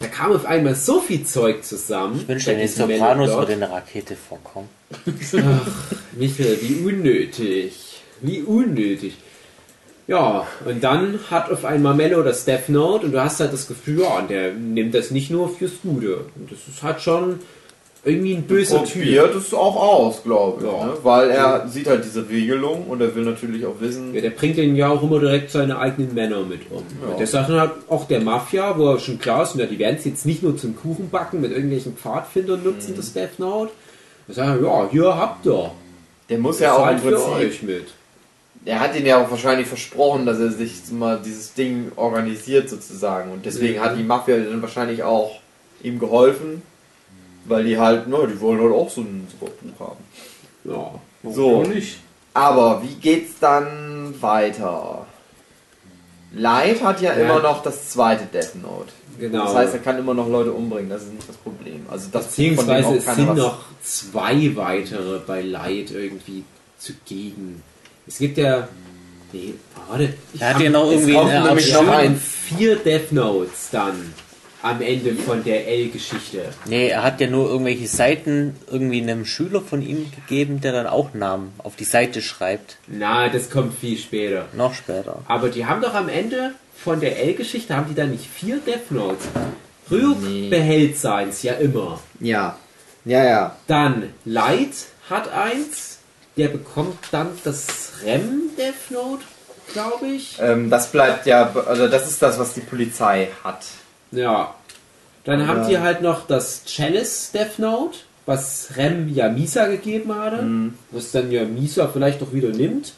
da kam auf einmal so viel Zeug zusammen. ich wünschte, in den Sopranos würde eine Rakete vorkommen. Michael, wie unnötig. Wie unnötig. Ja, und dann hat auf einmal Mello das Death Note und du hast halt das Gefühl, ja, und der nimmt das nicht nur fürs Gute. Und das ist halt schon irgendwie ein böser Typ. probiert es auch aus, glaube ich. Ja. Ne? Weil er sieht halt diese Regelung und er will natürlich auch wissen, Ja, der bringt den ja auch immer direkt seine eigenen Männer mit um. Ja. Der sagt dann halt auch der Mafia, wo er schon klar ist, ja, die werden es jetzt nicht nur zum Kuchenbacken mit irgendwelchen Pfadfindern nutzen, das Death Note. Er sagt, ja, hier habt ihr. der muss ja auch im Prinzip mit. Er hat ihn ja auch wahrscheinlich versprochen, dass er sich mal dieses Ding organisiert sozusagen. Und deswegen Mhm. hat die Mafia dann wahrscheinlich auch ihm geholfen, weil die halt, ne, die wollen halt auch so ein super Buch haben. Ja. So. Nicht? Aber wie geht's dann weiter? Light hat ja, Ja. immer noch das zweite Death Note. Genau. Das heißt, er kann immer noch Leute umbringen, das ist nicht das Problem. Also das Beziehungsweise es sind noch zwei weitere bei Light irgendwie zugegen. Es gibt ja. Nee, warte. Er hat ja noch Es irgendwie kommt eine nämlich Wir noch haben ein- vier Death Notes dann am Ende von der L-Geschichte. Nee, er hat ja nur irgendwelche Seiten irgendwie einem Schüler von ihm gegeben, der dann auch Namen auf die Seite schreibt. Na, das kommt viel später. Noch später. Aber die haben doch am Ende von der L-Geschichte, haben die da nicht vier Death Notes? Ryuk Nee. behält seins ja immer. Ja. Ja, ja. Dann Light hat eins. Der bekommt dann das Rem Death Note, glaube ich. Ähm, das bleibt ja, also das ist das, was die Polizei hat. Ja. Dann haben Ja. die halt noch das Chalice Death Note, was Rem ja Misa gegeben hatte. Was dann ja Misa vielleicht auch wieder nimmt.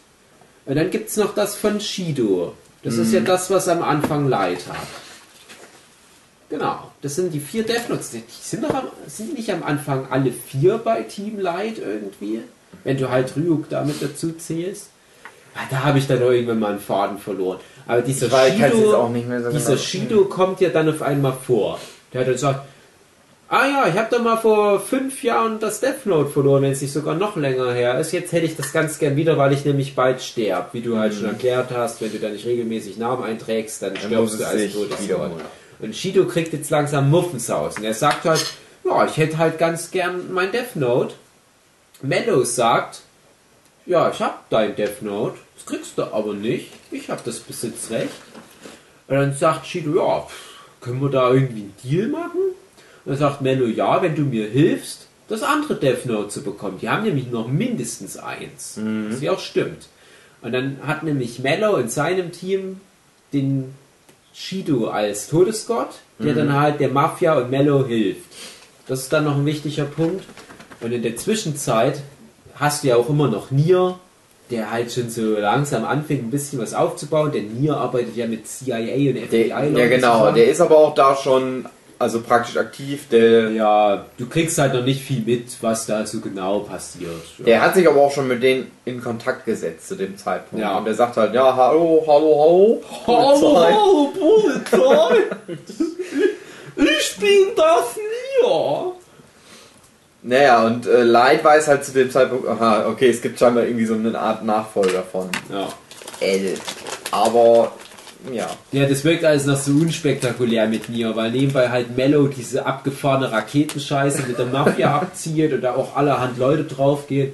Und dann gibt es noch das von Shido. Das ist ja das, was am Anfang Light hat. Genau. Das sind die vier Death Notes. Die sind, doch am, sind nicht am Anfang alle vier bei Team Light irgendwie? Wenn du halt Ryuk damit dazu zählst. Ah, Da habe ich dann irgendwann mal einen Faden verloren. Aber kann's Shido, jetzt auch nicht mehr so dieser genau. Shido kommt ja dann auf einmal vor. Der hat dann gesagt, ah ja, ich habe da mal vor fünf Jahren das Death Note verloren, wenn es nicht sogar noch länger her ist. Jetzt hätte ich das ganz gern wieder, weil ich nämlich bald sterb. Wie du halt schon erklärt hast, wenn du da nicht regelmäßig Namen einträgst, dann muss stirbst du als Todesgott. wiederholen. Und Shido kriegt jetzt langsam Muffensausen. Und er sagt halt, ja, ich hätte halt ganz gern mein Death Note. Meadows sagt, ja, ich hab dein Death Note, das kriegst du aber nicht. Ich hab das Besitzrecht. Und dann sagt Shido, ja, können wir da irgendwie einen Deal machen? Und dann sagt Mello, ja, wenn du mir hilfst, das andere Death Note zu bekommen. Die haben nämlich noch mindestens eins. Was ja auch stimmt. Und dann hat nämlich Mello in seinem Team den Shido als Todesgott, der dann halt der Mafia und Mello hilft. Das ist dann noch ein wichtiger Punkt. Und in der Zwischenzeit hast du ja auch immer noch Nier, der halt schon so langsam anfängt, ein bisschen was aufzubauen. Der Nier arbeitet ja mit CIA und FBI. Der, ja, genau. zusammen. Der ist aber auch da schon, also praktisch aktiv. Der, ja, du kriegst halt noch nicht viel mit, was da so genau passiert. Ja. der hat sich aber auch schon mit denen in Kontakt gesetzt zu dem Zeitpunkt. Ja. Und der sagt halt, ja, hallo, hallo, hallo. Polizei. Hallo, Polizei! ich bin das Nier! Naja, und äh, Light weiß halt zu dem Zeitpunkt, aha, okay, es gibt scheinbar irgendwie so eine Art Nachfolger von Ja. L. Aber, ja. Ja, das wirkt alles noch so unspektakulär mit Nier, weil nebenbei halt Mello diese abgefahrene Raketenscheiße mit der Mafia abzieht und da auch allerhand Leute draufgehen.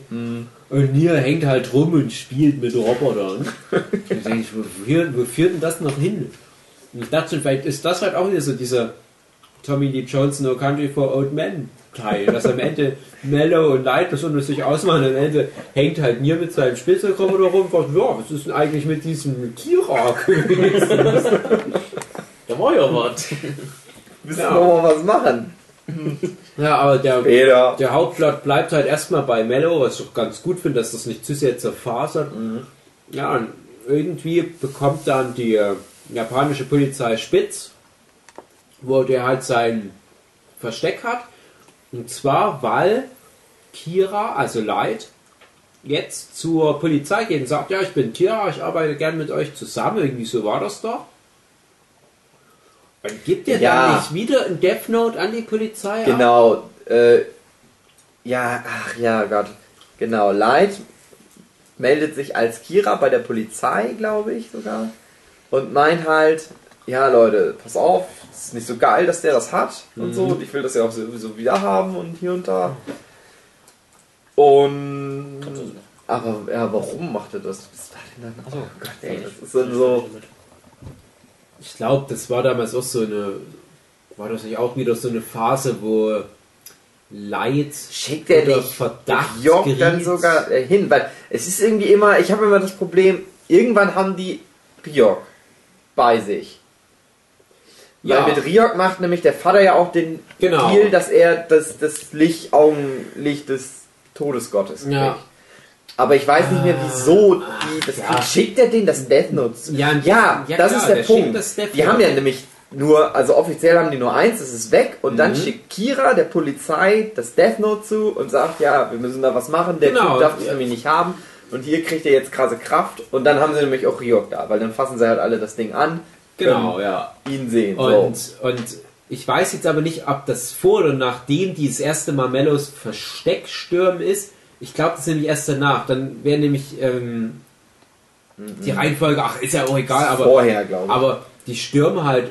Und Nier hängt halt rum und spielt mit Robotern. da denke ich, wo, führt- wo führt denn das noch hin? Und ich dachte schon, vielleicht ist das halt auch wieder so dieser Tommy Lee Jones No Country for Old Men Teil, dass am Ende Mellow und Light das unter sich ausmachen und am Ende hängt halt Nier mit seinem Spielzeugroboter rum und sagt, ja, was ist denn eigentlich mit diesem Kira gewesen? Da war ja was. Müssen Ja. wir mal was machen. Ja, aber der, Peter. der Hauptplot bleibt halt erstmal bei Mellow, was ich auch ganz gut finde, dass das nicht zu sehr zerfasert. Ja, und irgendwie bekommt dann die äh, japanische Polizei Spitz, wo der halt sein Versteck hat. Und zwar, weil Kira, also Light, jetzt zur Polizei geht und sagt, ja, ich bin Kira, ich arbeite gern mit euch zusammen. Irgendwie so war das doch. Und gibt ihr Ja. dann nicht wieder ein Death Note an die Polizei? Genau. Äh, ja, ach ja, Gott. Genau, Light meldet sich als Kira bei der Polizei, glaube ich sogar. Und meint halt, ja Leute, pass auf, es ist nicht so geil, dass der das hat und so. Und ich will das ja auch sowieso wieder haben und hier und da. Und. Aber ja, warum macht er das? Was da denn dann? Oh Gott, ey, das ist dann so. Ich glaube, das war damals auch so eine, war das nicht auch wieder so eine Phase, wo Leid Schickt er unter nicht Verdacht geriet. dann sogar äh, hin, weil es ist irgendwie immer, ich habe immer das Problem, irgendwann haben die Ryok bei sich. Ja. Weil mit Ryok macht nämlich der Vater ja auch den Genau. Deal, dass er das, das Licht, Augenlicht des Todesgottes kriegt. Ja. Aber ich weiß nicht mehr, wieso die das ja. Schickt er den das Death Note zu? Ja, ja, ja, das klar, ist der, der Punkt. die haben ja nämlich nur, also offiziell haben die nur eins, das ist weg und dann Mhm. schickt Kira der Polizei das Death Note zu und sagt, ja, wir müssen da was machen, der Genau. Typ darf das irgendwie nicht haben und hier kriegt er jetzt krasse Kraft und dann haben sie nämlich auch Ryok da, weil dann fassen sie halt alle das Ding an, Genau, ja. können ihn sehen. Und, so. und ich weiß jetzt aber nicht, ob das vor oder nachdem die das erste Mal Mellos Versteck stürmen ist. Ich glaube, das ist nämlich erst danach. Dann wäre nämlich ähm, die Reihenfolge, ach, ist ja auch egal, aber, Vorher, glaube ich. aber die stürmen halt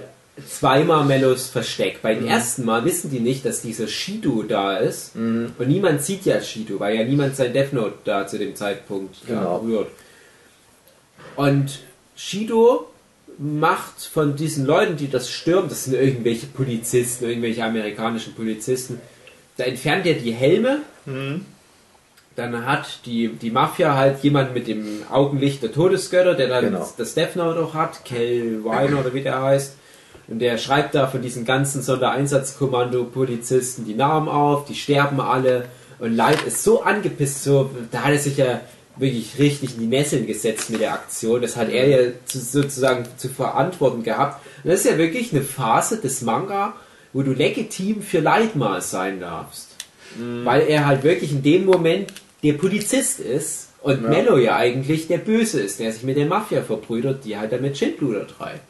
zweimal Mellos Versteck. Beim ersten Mal wissen die nicht, dass dieser Shido da ist. Und niemand sieht ja Shido, weil ja niemand sein Death Note da zu dem Zeitpunkt ja, Genau. rührt. Und Shido macht von diesen Leuten, die das stürmen, das sind irgendwelche Polizisten, irgendwelche amerikanischen Polizisten, da entfernt er die Helme. Dann hat die, die Mafia halt jemanden mit dem Augenlicht der Todesgötter, der dann Genau. das Death Note auch hat, Kel Weiner oder wie der heißt. Und der schreibt da von diesen ganzen Sondereinsatzkommando-Polizisten die Namen auf, die sterben alle. Und Light ist so angepisst, so, da hat er sich ja wirklich richtig in die Nesseln gesetzt mit der Aktion. Das hat er ja zu, sozusagen zu verantworten gehabt. Und das ist ja wirklich eine Phase des Manga, wo du legitim für Light mal sein darfst. Weil er halt wirklich in dem Moment der Polizist ist und Ja. Mello ja eigentlich der Böse ist, der sich mit der Mafia verbrüdert, die halt damit Schindluder treibt.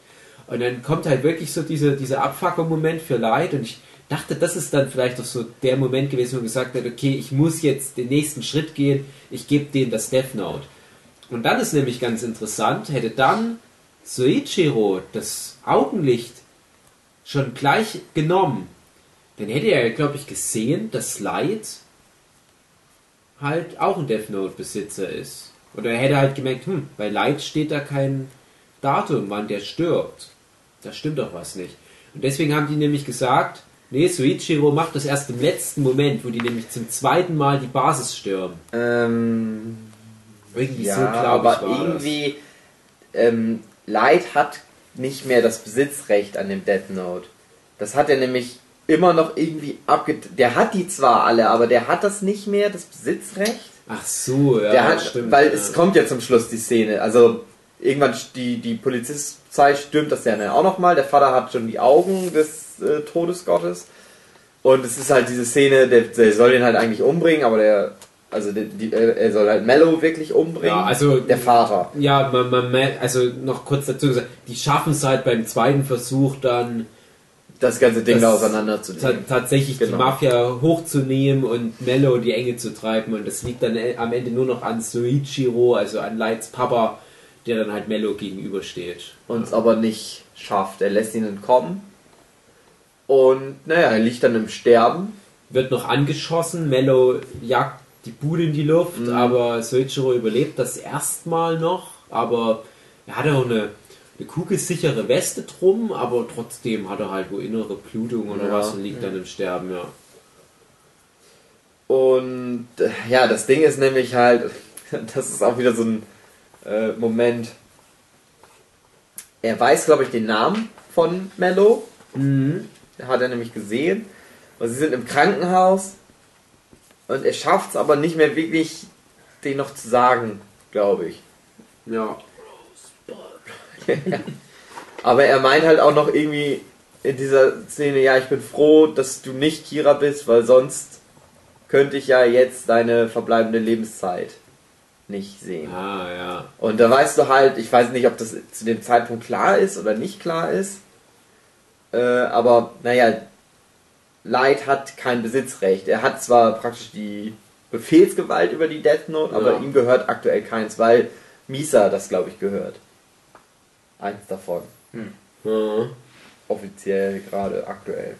Und dann kommt halt wirklich so dieser, dieser Abfucker-Moment für Light und ich dachte, das ist dann vielleicht doch so der Moment gewesen, wo man gesagt hat, okay, ich muss jetzt den nächsten Schritt gehen, ich gebe denen das Death Note. Und dann ist nämlich ganz interessant, hätte dann Soichiro das Augenlicht schon gleich genommen, dann hätte er, glaube ich, gesehen, dass Light halt auch ein Death Note Besitzer ist. Oder er hätte halt gemerkt, hm, bei Light steht da kein Datum, wann der stirbt. Da stimmt doch was nicht. Und deswegen haben die nämlich gesagt, nee, Soichiro macht das erst im letzten Moment, wo die nämlich zum zweiten Mal die Basis stürmen. Ähm, Irgendwie ja, so, glaube aber ich, war irgendwie, ähm, Light hat nicht mehr das Besitzrecht an dem Death Note. Das hat er nämlich immer noch irgendwie abget... Der hat die zwar alle, aber der hat das nicht mehr, das Besitzrecht. Ach so, ja, der hat, stimmt. weil ja. es kommt ja zum Schluss die Szene. Also irgendwann die, die Polizei stürmt das ja dann auch nochmal. Der Vater hat schon die Augen des äh, Todesgottes. Und es ist halt diese Szene, der, der soll ihn halt eigentlich umbringen, aber der, also die, die, er er soll halt Mello wirklich umbringen. Ja, also der Vater. Ja, man, man also noch kurz dazu gesagt, die schaffen es halt beim zweiten Versuch dann Das ganze Ding Das- da auseinanderzunehmen. ta tatsächlich Genau. die Mafia hochzunehmen und Mello die Enge zu treiben und das liegt dann äh, am Ende nur noch an Soichiro, also an Lights Papa, der dann halt Mello gegenübersteht. Und es aber nicht schafft. Er lässt ihn entkommen. Und naja, er liegt dann im Sterben. Wird noch angeschossen, Mello jagt die Bude in die Luft, Mhm. aber Soichiro überlebt das erstmal noch, aber er hat auch eine, eine kugelsichere Weste drum, aber trotzdem hat er halt wo innere Blutung oder Ja. was und liegt dann im Sterben, ja. Und äh, ja, das Ding ist nämlich halt, das ist auch wieder so ein äh, Moment. Er weiß, glaube ich, den Namen von Mello. Mhm. Hat er nämlich gesehen. Und sie sind im Krankenhaus. Und er schafft es aber nicht mehr wirklich, den noch zu sagen, glaube ich. Ja. Aber er meint halt auch noch irgendwie in dieser Szene, ja, ich bin froh, dass du nicht Kira bist, weil sonst könnte ich ja jetzt deine verbleibende Lebenszeit nicht sehen. Ah, ja. Und da weißt du halt, ich weiß nicht, ob das zu dem Zeitpunkt klar ist oder nicht klar ist, äh, aber naja, Light hat kein Besitzrecht. Er hat zwar praktisch die Befehlsgewalt über die Death Note, aber Ja. ihm gehört aktuell keins, weil Misa das, glaube ich, gehört. Eins davon. Mhm. Offiziell gerade aktuell.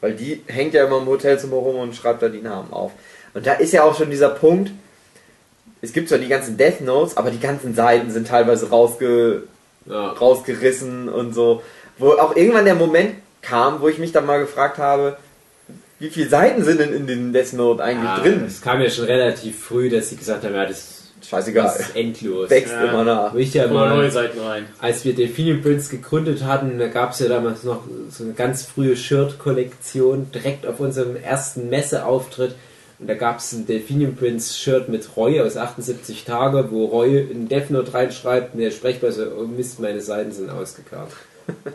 Weil die hängt ja immer im Hotelzimmer rum und schreibt da die Namen auf. Und da ist ja auch schon dieser Punkt, es gibt zwar die ganzen Death Notes, aber die ganzen Seiten sind teilweise rausge, Ja. rausgerissen und so. Wo auch irgendwann der Moment kam, wo ich mich dann mal gefragt habe, wie viele Seiten sind denn in den Death Note eigentlich Ja, drin? Es kam ja schon relativ früh, dass sie gesagt haben, ja, das, Scheißegal. das ist endlos. Wächst Ja. immer nach. Ich ja Immer neue mal, Seiten rein. als wir Delphinium Prince gegründet hatten, da gab es ja damals noch so eine ganz frühe Shirt-Kollektion, direkt auf unserem ersten Messeauftritt. Und da gab es ein Delphinium Prince Shirt mit Roy aus 78 Tage, wo Roy in Death Note reinschreibt, und der Sprechbar so, oh Mist, meine Seiten sind ausgekarrt.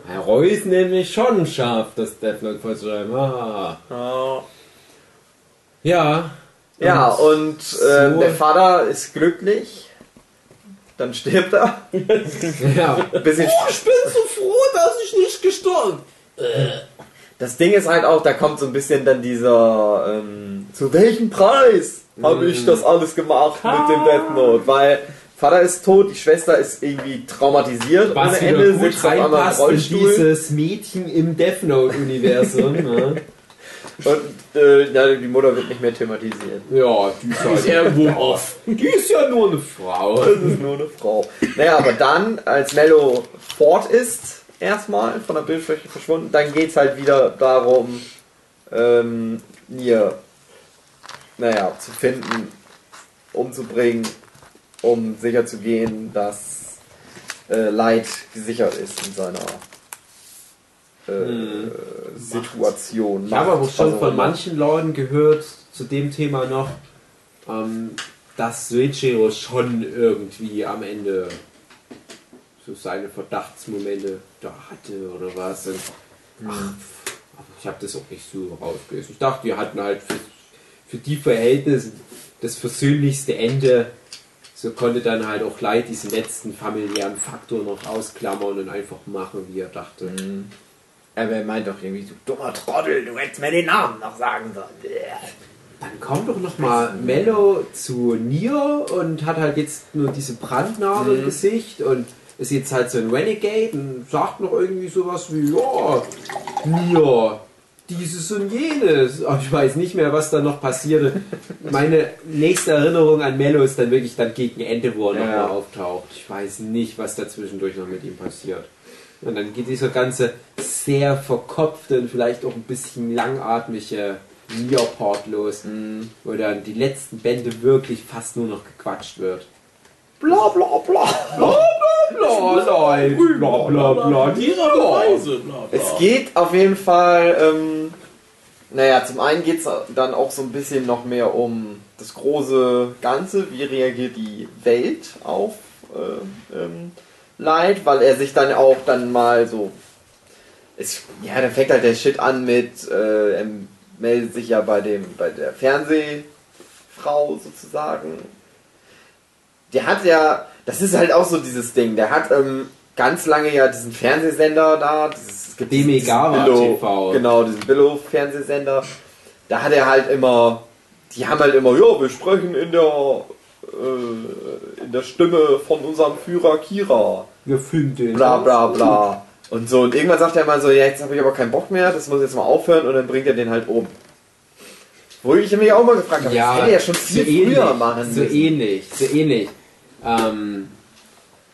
Herr Roy ist nämlich schon scharf, das Death Note vorzuschreiben. Ah. Ja. Ja, und ähm, so- der Vater ist glücklich. Dann stirbt er. Ja. Bisschen Ich bin so froh, dass ich nicht gestorben Das Ding ist halt auch, da kommt so ein bisschen dann dieser, ähm, zu welchem Preis habe ich das alles gemacht mit dem Death Note? Weil Vater ist tot, die Schwester ist irgendwie traumatisiert Was ohne Ende, gut sitzt auf einmal im Rollstuhl. dieses Mädchen im Death Note-Universum. ne? Und äh, ja, die Mutter wird nicht mehr thematisiert. Ja, die ist, Ist halt, irgendwo off. die ist ja nur eine Frau. Das ist nur eine Frau. Naja, aber dann, als Mello fort ist, erstmal von der Bildfläche verschwunden, dann geht es halt wieder darum, ähm, Nier, naja, zu finden, umzubringen, um sicher zu gehen, dass äh, Light gesichert ist in seiner äh, Situation. Ich habe aber schon auch von manchen Leuten gehört, zu dem Thema noch, ähm, dass Suichiro schon irgendwie am Ende so seine Verdachtsmomente da hatte oder was. Und, ach, aber ich habe das auch nicht so rausgelesen. Ich dachte, wir hatten halt für, für die Verhältnisse das versöhnlichste Ende. So konnte dann halt auch Leid diesen letzten familiären Faktor noch ausklammern und einfach machen, wie er dachte. Aber er meint doch irgendwie, du dummer Trottel, du hättest mir den Namen noch sagen sollen. Dann kommt doch noch mal Mello zu Nier und hat halt jetzt nur diese Brandnarbe im Gesicht und ist jetzt halt so ein Renegade und sagt noch irgendwie sowas wie, ja, Nier, dieses und jenes. Aber ich weiß nicht mehr, was da noch passierte. Meine nächste Erinnerung an Mello ist dann wirklich dann gegen Ende, wo er Ja. nochmal auftaucht. Ich weiß nicht, was da zwischendurch noch mit ihm passiert. Und dann geht dieser ganze sehr verkopfte und vielleicht auch ein bisschen langatmige Nier-Part los, wo dann die letzten Bände wirklich fast nur noch gequatscht wird. Bla bla bla. Bla, Leute, bla, bla, bla, die Beweise, bla, bla. Es geht auf jeden Fall, ähm, naja, zum einen geht es dann auch so ein bisschen noch mehr um das große Ganze. Wie reagiert die Welt auf äh, ähm, Leid? Weil er sich dann auch dann mal so. Es, ja, dann fängt halt der Shit an mit, äh, er meldet sich ja bei dem, bei der Fernsehfrau sozusagen. Der hat ja, das ist halt auch so dieses Ding, der hat ähm, ganz lange ja diesen Fernsehsender da, dieses, es gibt Demegawa TV. Genau, diesen Billo-Fernsehsender. Da hat er halt immer, die haben halt immer, ja, wir sprechen in der, äh, in der Stimme von unserem Führer Kira Wir filmen den. bla bla bla. Und so, und irgendwann sagt er mal so, ja, jetzt habe ich aber keinen Bock mehr, das muss jetzt mal aufhören und dann bringt er den halt um. Wo ich mich auch mal gefragt habe, das hätte er ja schon viel früher machen so müssen. ähnlich, so ähnlich. Ähm,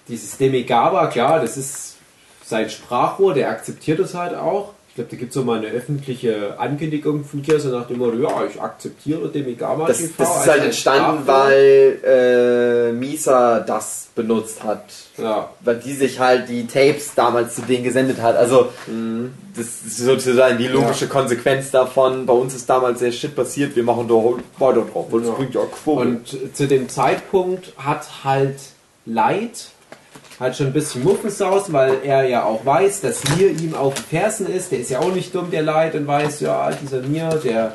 dieses Demigawa, klar, das ist sein Sprachrohr, der akzeptiert das halt auch. Ich glaube, da gibt es so mal eine öffentliche Ankündigung von Kirse nach dem Motto, ja, ich akzeptiere Demigawa Das, TV. das ist halt ein entstanden, weil äh, Misa das benutzt hat. Ja, Weil die sich halt die Tapes damals zu denen gesendet hat. Also, das ist sozusagen die logische Konsequenz davon. Bei uns ist damals der Shit passiert, wir machen da weiter drauf. Das Ja. bringt ja. Und zu dem Zeitpunkt hat halt Light halt schon ein bisschen Muffensausen, weil er ja auch weiß, dass Nier ihm auf den Fersen ist. Der ist ja auch nicht dumm, der Light, und weiß, ja, dieser Nier, der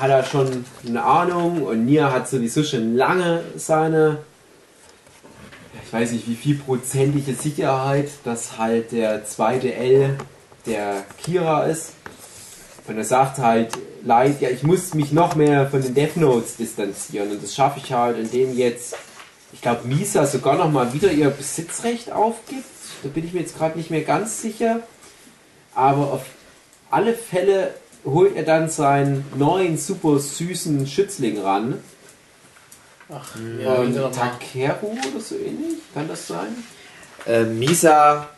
hat er schon eine Ahnung und Nier hat sowieso schon lange seine, ich weiß nicht wie viel prozentige Sicherheit, dass halt der zweite L der Kira ist. Und er sagt halt, Light, ja, ich muss mich noch mehr von den Death Notes distanzieren. Und das schaffe ich halt, indem jetzt, ich glaube, Misa sogar noch mal wieder ihr Besitzrecht aufgibt. Da bin ich mir jetzt gerade nicht mehr ganz sicher. Aber auf alle Fälle holt er dann seinen neuen, super süßen Schützling ran. Ach, und ja, Takeru oder so ähnlich? Kann das sein? äh, Misa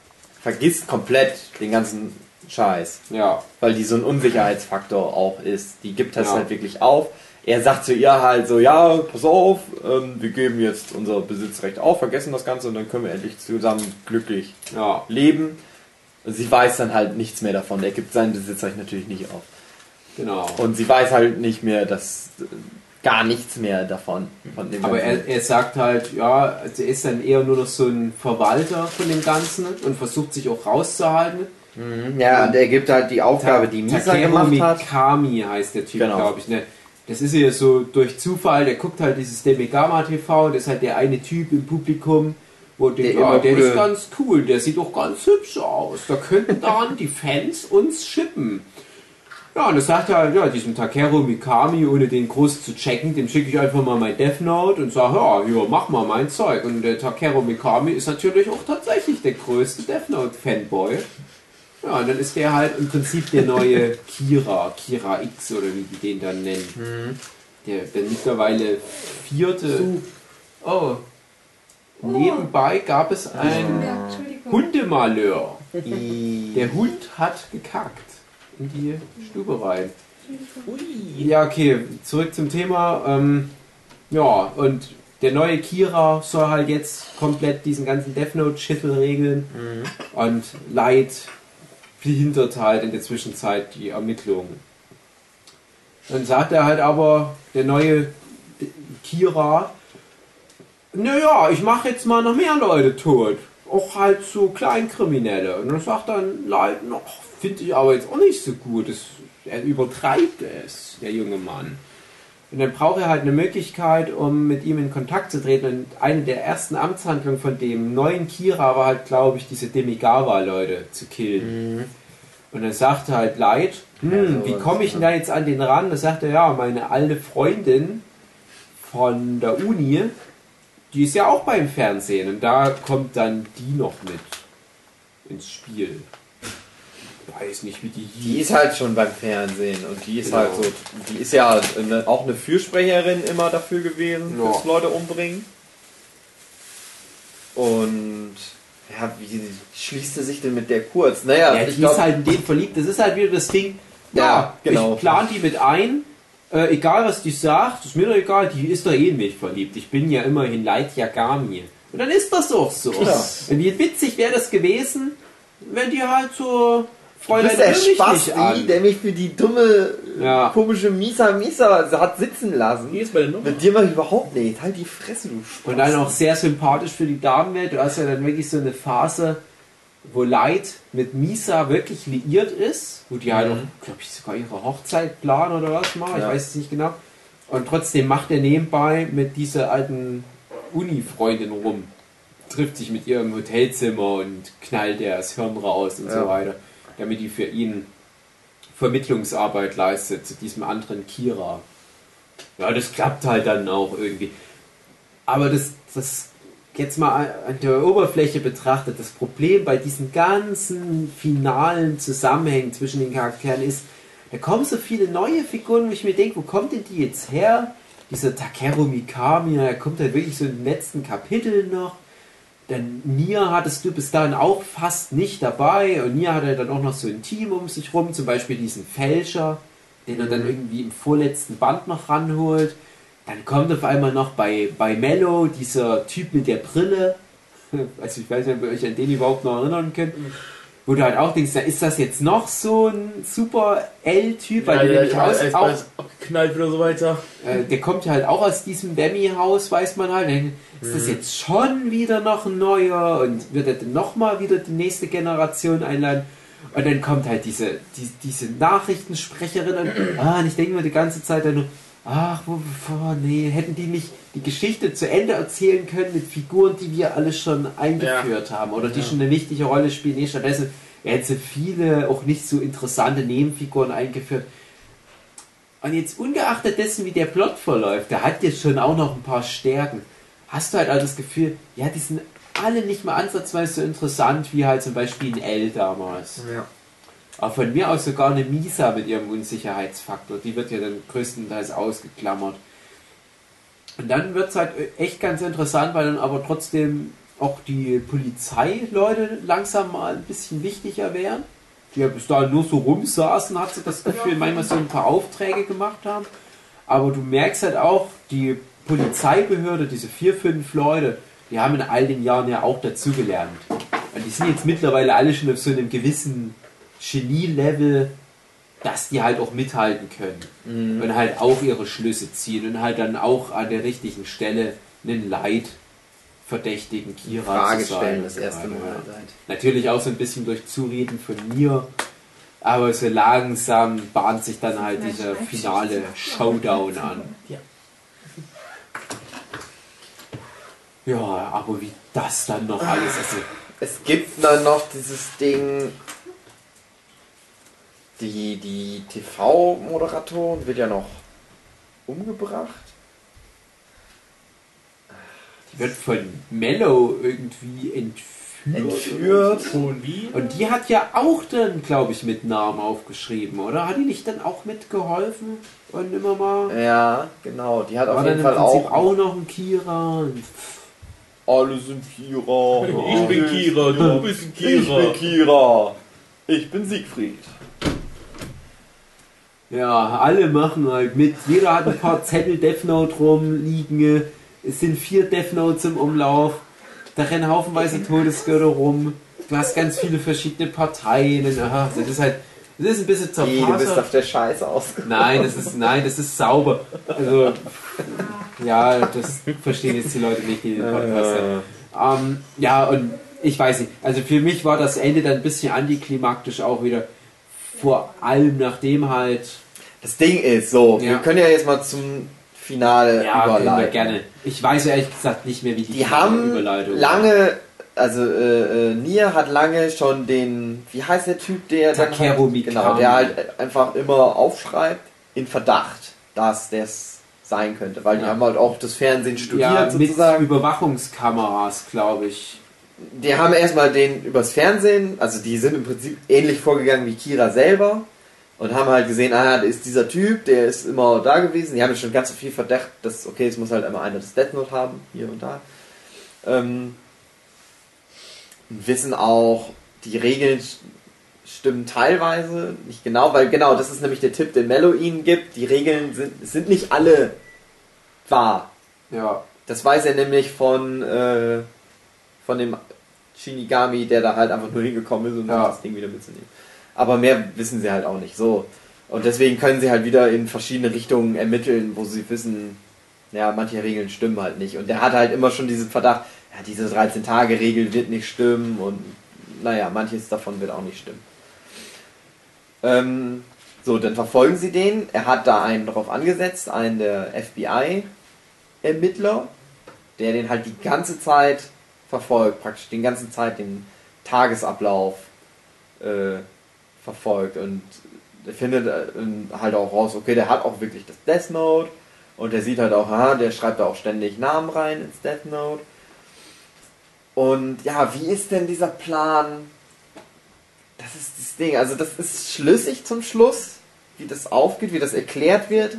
vergisst komplett den ganzen Scheiß. Ja. Weil die so ein Unsicherheitsfaktor auch ist. Die gibt das Ja. halt wirklich auf. Er sagt zu ihr halt so, ja, pass auf, ähm, wir geben jetzt unser Besitzrecht auf, vergessen das Ganze und dann können wir endlich zusammen glücklich Ja. leben. Sie weiß dann halt nichts mehr davon. Er gibt sein Besitzrecht natürlich nicht auf. Genau. Und sie weiß halt nicht mehr, dass äh, gar nichts mehr davon. Von dem Aber er, er sagt halt, ja, also er ist dann eher nur noch so ein Verwalter von dem Ganzen und versucht sich auch rauszuhalten. Mhm. ja, und er gibt halt die Aufgabe, die Misa Takeru gemacht hat. Mikami heißt der Typ, Genau. glaube ich. Ne? Das ist ja so durch Zufall, der guckt halt dieses Demigama TV, das ist halt der eine Typ im Publikum, wo der, ja, immer der ist ganz cool, der sieht auch ganz hübsch aus. Da könnten dann die Fans uns schippen. Ja, und das sagt er halt, ja, diesem Takeru Mikami, ohne den groß zu checken, dem schicke ich einfach mal mein Death Note und sage, ja, hier, mach mal mein Zeug. Und der Takeru Mikami ist natürlich auch tatsächlich der größte Death Note Fanboy. Ja, und dann ist der halt im Prinzip der neue Kira, Kira X oder wie die den dann nennen. Der, der mittlerweile vierte. Oh. Nebenbei gab es ein Ja. Hundemalheur. Der Hund hat gekackt in die Stube rein. Ja, okay, zurück zum Thema. Ähm, ja, und der neue Kira soll halt jetzt komplett diesen ganzen Death Note-Schittel regeln und Light behindert halt in der Zwischenzeit die Ermittlungen. Dann sagt er halt aber, der neue Kira, naja, ich mache jetzt mal noch mehr Leute tot. Auch halt so Kleinkriminelle. Und dann sagt dann noch finde ich aber jetzt auch nicht so gut. Das, er übertreibt es, der junge Mann. Und dann braucht er halt eine Möglichkeit, um mit ihm in Kontakt zu treten. Und eine der ersten Amtshandlungen von dem neuen Kira war halt, glaube ich, diese Demigawa-Leute zu killen. Und dann sagte halt Light, hm, Ja, sowas, wie komme ich denn da jetzt an den ran? Da sagte er, ja, meine alte Freundin von der Uni, die ist ja auch beim Fernsehen. Und da kommt dann die noch mit ins Spiel. Ich weiß nicht, wie die Die hieß. ist halt schon beim Fernsehen und die ist Genau. halt so, die ist ja eine, auch eine Fürsprecherin immer dafür gewesen, Ja. fürs Leute umbringen. Und ja, wie schließt er sich denn mit der kurz? Naja, Ja, ich die ist halt in den verliebt. Das ist halt wieder das Ding. Ja, Ja, genau. ich plan die mit ein. Äh, egal was die sagt, ist mir doch egal, die ist doch eh in mich verliebt. Ich bin ja immerhin Light Yagami. Und dann ist das auch so. Ja. Und wie witzig wäre das gewesen, wenn die halt so du Fräulein bist der Spasti, an. der mich für die dumme, Ja. komische Misa Misa hat sitzen lassen. Hier ist bei der Nummer. Mit dir mach ich überhaupt nicht. Halt die Fresse, du Spasti. Und dann auch sehr sympathisch für die Damenwelt. Du hast ja dann wirklich so eine Phase, wo Light mit Misa wirklich liiert ist, wo die halt auch, glaube ich, sogar ihre Hochzeit planen oder was mal, ich Ja. weiß es nicht genau. Und trotzdem macht er nebenbei mit dieser alten Uni-Freundin rum. Trifft sich mit ihr im Hotelzimmer und knallt ihr das Hirn raus und so Ja. weiter, damit die für ihn Vermittlungsarbeit leistet zu diesem anderen Kira. Ja, das klappt halt dann auch irgendwie. Aber das, das jetzt mal an der Oberfläche betrachtet, das Problem bei diesen ganzen finalen Zusammenhängen zwischen den Charakteren ist, da kommen so viele neue Figuren, wo ich mir denke, wo kommt denn die jetzt her? Dieser Takeru Mikami, der kommt halt wirklich so im letzten Kapitel noch. Dann Nia hattest du bis dahin auch fast nicht dabei. Und Nia hatte dann auch noch so ein Team um sich rum, zum Beispiel diesen Fälscher, den er dann irgendwie im vorletzten Band noch ranholt. Dann kommt auf einmal noch bei, bei Mello dieser Typ mit der Brille. Also ich weiß nicht, ob ihr euch an den überhaupt noch erinnern könnt. Wo du halt auch denkst, na, ist das jetzt noch so ein super L-Typ? Weil der nämlich aus, auch, abgeknallt oder so weiter. äh, der kommt ja halt auch aus diesem Demi-Haus, weiß man halt. Dann ist das jetzt schon wieder noch ein neuer und wird er dann nochmal wieder die nächste Generation einladen? Und dann kommt halt diese, die, diese Nachrichtensprecherin und, ah, und ich denke mir die ganze Zeit dann nur, ach, wo, wo, nee, hätten die nicht die Geschichte zu Ende erzählen können mit Figuren, die wir alle schon eingeführt haben oder die schon eine wichtige Rolle spielen. Nee, stattdessen werden so viele auch nicht so interessante Nebenfiguren eingeführt. Und jetzt ungeachtet dessen, wie der Plot verläuft, der hat jetzt schon auch noch ein paar Stärken. Hast du halt auch das Gefühl, ja, die sind alle nicht mal ansatzweise so interessant wie halt zum Beispiel ein L damals. Ja. Aber von mir aus sogar eine Misa mit ihrem Unsicherheitsfaktor. Die wird ja dann größtenteils ausgeklammert. Und dann wird es halt echt ganz interessant, weil dann aber trotzdem auch die Polizeileute langsam mal ein bisschen wichtiger werden. die ja bis dahin nur so rumsaßen, hat sie das Gefühl, manchmal so ein paar Aufträge gemacht haben. Aber du merkst halt auch, die Polizeibehörde, diese vier, fünf Leute, die haben in all den Jahren ja auch dazugelernt. Und die sind jetzt mittlerweile alle schon auf so einem gewissen Genie-Level, dass die halt auch mithalten können. Und halt auch ihre Schlüsse ziehen und halt dann auch an der richtigen Stelle einen Leid verdächtigen Kira Frage zu sein. stellen das erste Mal. Ja. Natürlich auch so ein bisschen durch Zureden von mir. Aber so langsam bahnt sich dann halt dieser finale Showdown an. Ja. Ja, aber wie das dann noch alles ist. Es gibt dann noch dieses Ding, die, die TV-Moderatorin wird ja noch umgebracht. Die wird von Mellow irgendwie entführt. Entführt. Und wie? Und die hat ja auch dann, glaube ich, mit Namen aufgeschrieben, oder? Hat die nicht dann auch mitgeholfen? Und immer mal. Ja, genau. Die hat auf War dann jeden Fall auch. auch noch ein Kira. Und Alle sind Kira. Ich bin Kira, du bist Ich bin Kira. Ich bin Siegfried. Ja, alle machen halt mit. Jeder hat ein paar Zettel Death Note rumliegen. Es sind vier Death Notes im Umlauf. Da rennen haufenweise Todesgötter rum. Du hast ganz viele verschiedene Parteien. Aha, das ist halt, das ist ein bisschen Wie, du bist zerfasert. auf der Scheiße ausgegangen. Nein, das ist, nein, das ist sauber. Also, ja, das verstehen jetzt die Leute nicht, die den Podcast hören. Ähm, ja, und ich weiß nicht. Also für mich war das Ende dann ein bisschen antiklimaktisch auch wieder. Vor allem nachdem halt. Das Ding ist so, Ja. wir können ja jetzt mal zum Finale Ja, überleiten. gerne. Ich weiß ehrlich gesagt nicht mehr, wie die, Die haben Überleitung lange, also äh, äh, Nier hat lange schon den, wie heißt der Typ, der dann Takeru halt, Mikami. genau, der halt einfach immer aufschreibt in Verdacht, dass das sein könnte, weil die Ja. haben halt auch das Fernsehen studiert ja, mit sozusagen. Überwachungskameras, glaube ich. Die haben erstmal den übers Fernsehen, also die sind im Prinzip ähnlich vorgegangen wie Kira selber und haben halt gesehen, ah, da ist dieser Typ, der ist immer da gewesen. Die haben schon ganz so viel Verdacht, dass, okay, es muss halt einmal einer das Death Note haben, hier und da. Ähm, wissen auch, die Regeln st- stimmen teilweise nicht genau, weil genau, das ist nämlich der Tipp, den Mello ihnen gibt. Die Regeln sind, sind nicht alle wahr. Ja. Das weiß er nämlich von, äh, von dem Shinigami, der da halt einfach nur hingekommen ist, um Ja. das Ding wieder mitzunehmen. Aber mehr wissen sie halt auch nicht. So. Und deswegen können sie halt wieder in verschiedene Richtungen ermitteln, wo sie wissen, ja, manche Regeln stimmen halt nicht. Und der hat halt immer schon diesen Verdacht, ja, diese 13-Tage-Regel wird nicht stimmen und naja, manches davon wird auch nicht stimmen. Ähm, so, dann verfolgen sie den. Er hat da einen drauf angesetzt, einen der FBI-Ermittler, der den halt die ganze Zeit verfolgt, praktisch den ganzen Zeit den Tagesablauf äh, verfolgt und er findet äh, halt auch raus, okay, der hat auch wirklich das Death Note und der sieht halt auch, aha, der schreibt da auch ständig Namen rein ins Death Note. Und ja, wie ist denn dieser Plan? Das ist das Ding, also das ist schlüssig zum Schluss, wie das aufgeht, wie das erklärt wird.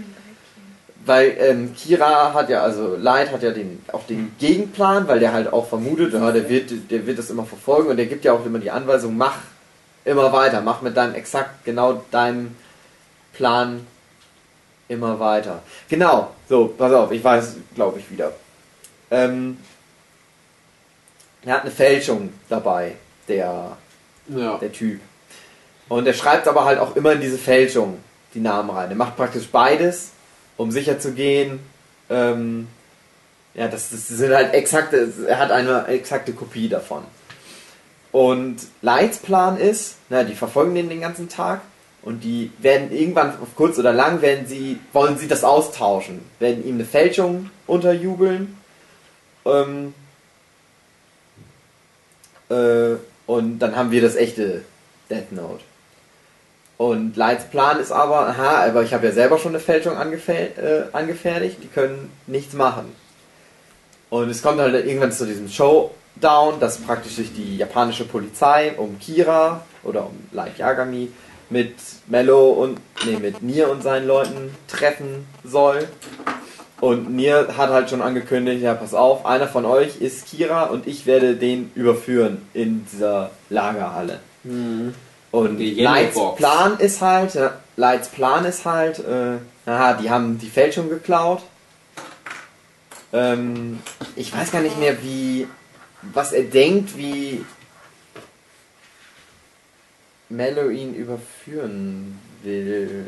Weil ähm, Kira hat ja, also Light hat ja den, auch den Gegenplan, weil der halt auch vermutet, ja, der wird, der wird das immer verfolgen und der gibt ja auch immer die Anweisung, mach immer weiter, mach mit deinem exakt genau deinem Plan immer weiter. Genau, so, pass auf, ich weiß, glaube ich, wieder. Ähm, er hat eine Fälschung dabei, der, Ja. der Typ. Und er schreibt aber halt auch immer in diese Fälschung die Namen rein. Er macht praktisch beides, um sicher zu gehen. Ähm, ja, das, das sind halt exakte, er hat eine exakte Kopie davon. Und Lights Plan ist, na, die verfolgen den den ganzen Tag und die werden irgendwann auf kurz oder lang werden sie, wollen sie das austauschen, werden ihm eine Fälschung unterjubeln. Ähm, äh, und dann haben wir das echte Death Note. Und Lights Plan ist aber, aha, aber ich habe ja selber schon eine Fälschung äh, angefertigt, die können nichts machen. Und es kommt halt irgendwann zu diesem Showdown, dass praktisch sich die japanische Polizei um Kira oder um Light Yagami mit Mello und, nee, mit Nier und seinen Leuten treffen soll. Und Nier hat halt schon angekündigt, ja, pass auf, einer von euch ist Kira und ich werde den überführen in dieser Lagerhalle. Mhm. Und Lights Box. Plan ist halt, ja, Lights Plan ist halt, äh, aha, die haben die Fälschung geklaut. Ähm, ich weiß gar nicht mehr, wie, was er denkt, wie Mello ihn überführen will.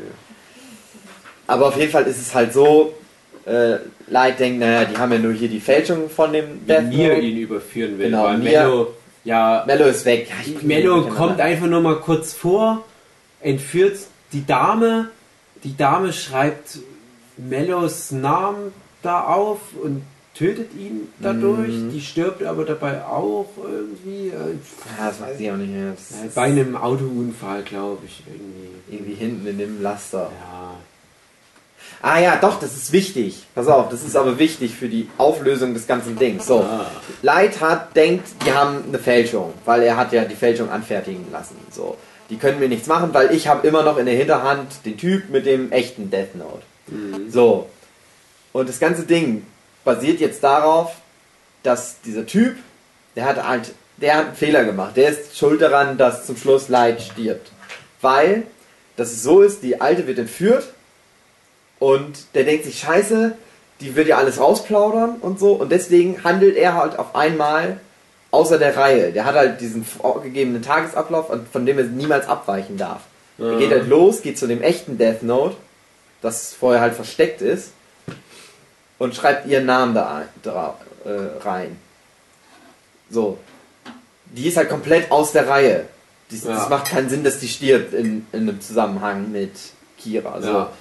Aber auf jeden Fall ist es halt so, äh, Light denkt, naja, die haben ja nur hier die Fälschung von dem Wie Death Nier ihn überführen will. Genau, weil Mello, ja, Mello ist weg. Ja, Mello kommt einfach nur mal kurz vor, entführt die Dame. Die Dame schreibt Mellos Namen da auf und tötet ihn dadurch. Mhm. Die stirbt aber dabei auch irgendwie. Ja, das weiß ich auch nicht mehr. Das bei einem Autounfall, glaube ich, irgendwie. irgendwie hinten in dem Laster. Ja. Ah ja, doch, das ist wichtig. Pass auf, das ist aber wichtig für die Auflösung des ganzen Dings. So, Ah. Light hat, denkt, die haben eine Fälschung, weil er hat ja die Fälschung anfertigen lassen. So, die können mir nichts machen, weil ich habe immer noch in der Hinterhand den Typ mit dem echten Death Note. So, und das ganze Ding basiert jetzt darauf, dass dieser Typ, der hat halt, der hat einen Fehler gemacht. Der ist schuld daran, dass zum Schluss Light stirbt. Weil, dass es so ist, die Alte wird entführt und der denkt sich, scheiße, die wird ja alles rausplaudern und so. Und deswegen handelt er halt auf einmal außer der Reihe. Der hat halt diesen vorgegebenen Tagesablauf, von dem er niemals abweichen darf. Er geht halt los, geht zu dem echten Death Note, das vorher halt versteckt ist, und schreibt ihren Namen da, ein, da äh, rein. So. Die ist halt komplett aus der Reihe. Die, Ja. Das macht keinen Sinn, dass die stirbt in, in einem Zusammenhang mit Kira. So. Ja.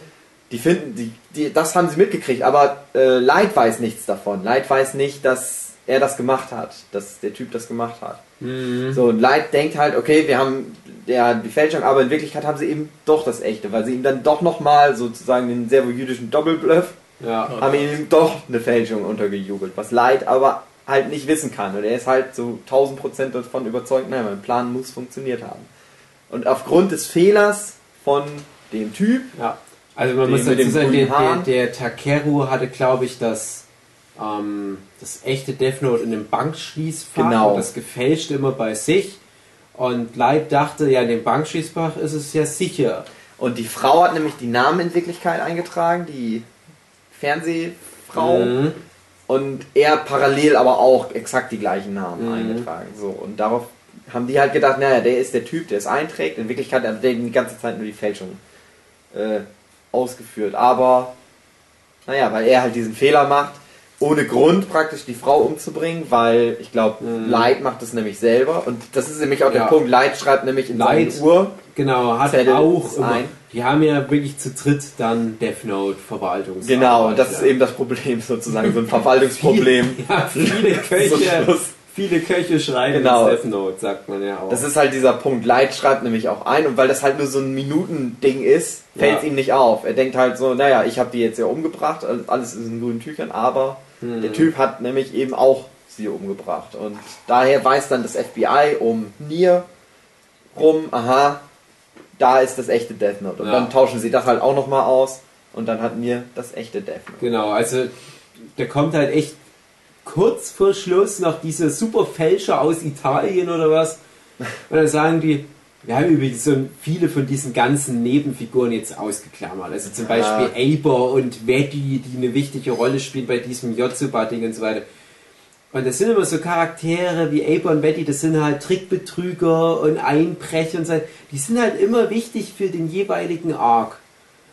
Die finden, die, die, das haben sie mitgekriegt, aber äh, Light weiß nichts davon. Light weiß nicht, dass er das gemacht hat, dass der Typ das gemacht hat. Mhm. So, und Light denkt halt, okay, wir haben ja die Fälschung, aber in Wirklichkeit haben sie eben doch das Echte, weil sie ihm dann doch nochmal sozusagen den servo-jüdischen Doppelbluff, Ja. haben ihm doch eine Fälschung untergejubelt, was Light aber halt nicht wissen kann. Und er ist halt so 1000% davon überzeugt, nein, mein Plan muss funktioniert haben. Und aufgrund des Fehlers von dem Typ, Ja. Also man muss dazu dem sagen, der, der, der Takeru hatte, glaube ich, das, ähm, das echte Death Note in einem Bankschließfach Genau. und das gefälscht immer bei sich. Und Light dachte, ja, in dem Bankschließfach ist es ja sicher. und die Frau hat nämlich die Namen in Wirklichkeit eingetragen, die Fernsehfrau. Mhm. Und er parallel aber auch exakt die gleichen Namen Mhm. eingetragen. So, und darauf haben die halt gedacht, naja, der ist der Typ, der es einträgt. In Wirklichkeit hat der die ganze Zeit nur die Fälschung äh, ausgeführt. Aber, naja, weil er halt diesen Fehler macht, ohne Grund praktisch die Frau umzubringen, weil ich glaube, Mhm. Light macht das nämlich selber. Und das ist nämlich auch der Ja. Punkt, Light schreibt nämlich in Light seine Uhr. Genau, hat Zettel auch immer, ein. Die haben ja wirklich zu dritt dann Death Note Verwaltungs. Genau, das ist eben das Problem sozusagen, so ein Verwaltungsproblem. Ja, viele Köche. Viele Köche schreiben Genau. das Death Note, sagt man ja auch. Das ist halt dieser Punkt. Light schreibt nämlich auch ein und weil das halt nur so ein Minutending ist, fällt es Ja. ihm nicht auf. Er denkt halt so, naja, ich habe die jetzt ja umgebracht, alles ist in grünen Tüchern, aber Mhm. der Typ hat nämlich eben auch sie umgebracht. Und daher weiß dann das FBI um Nier rum, aha, da ist das echte Death Note. Und Ja. dann tauschen sie das halt auch nochmal aus und dann hat Nier das echte Death Note. Genau, also der kommt halt echt kurz vor Schluss noch diese super Fälscher aus Italien oder was. Und dann sagen die, wir haben übrigens so viele von diesen ganzen Nebenfiguren jetzt ausgeklammert. Also zum. Beispiel Aber und Weddy, die eine wichtige Rolle spielen bei diesem Yotsuba-Ding und so weiter. Und das sind immer so Charaktere wie Aber und Betty, das sind halt Trickbetrüger und Einbrecher und so. Die sind halt immer wichtig für den jeweiligen Arc.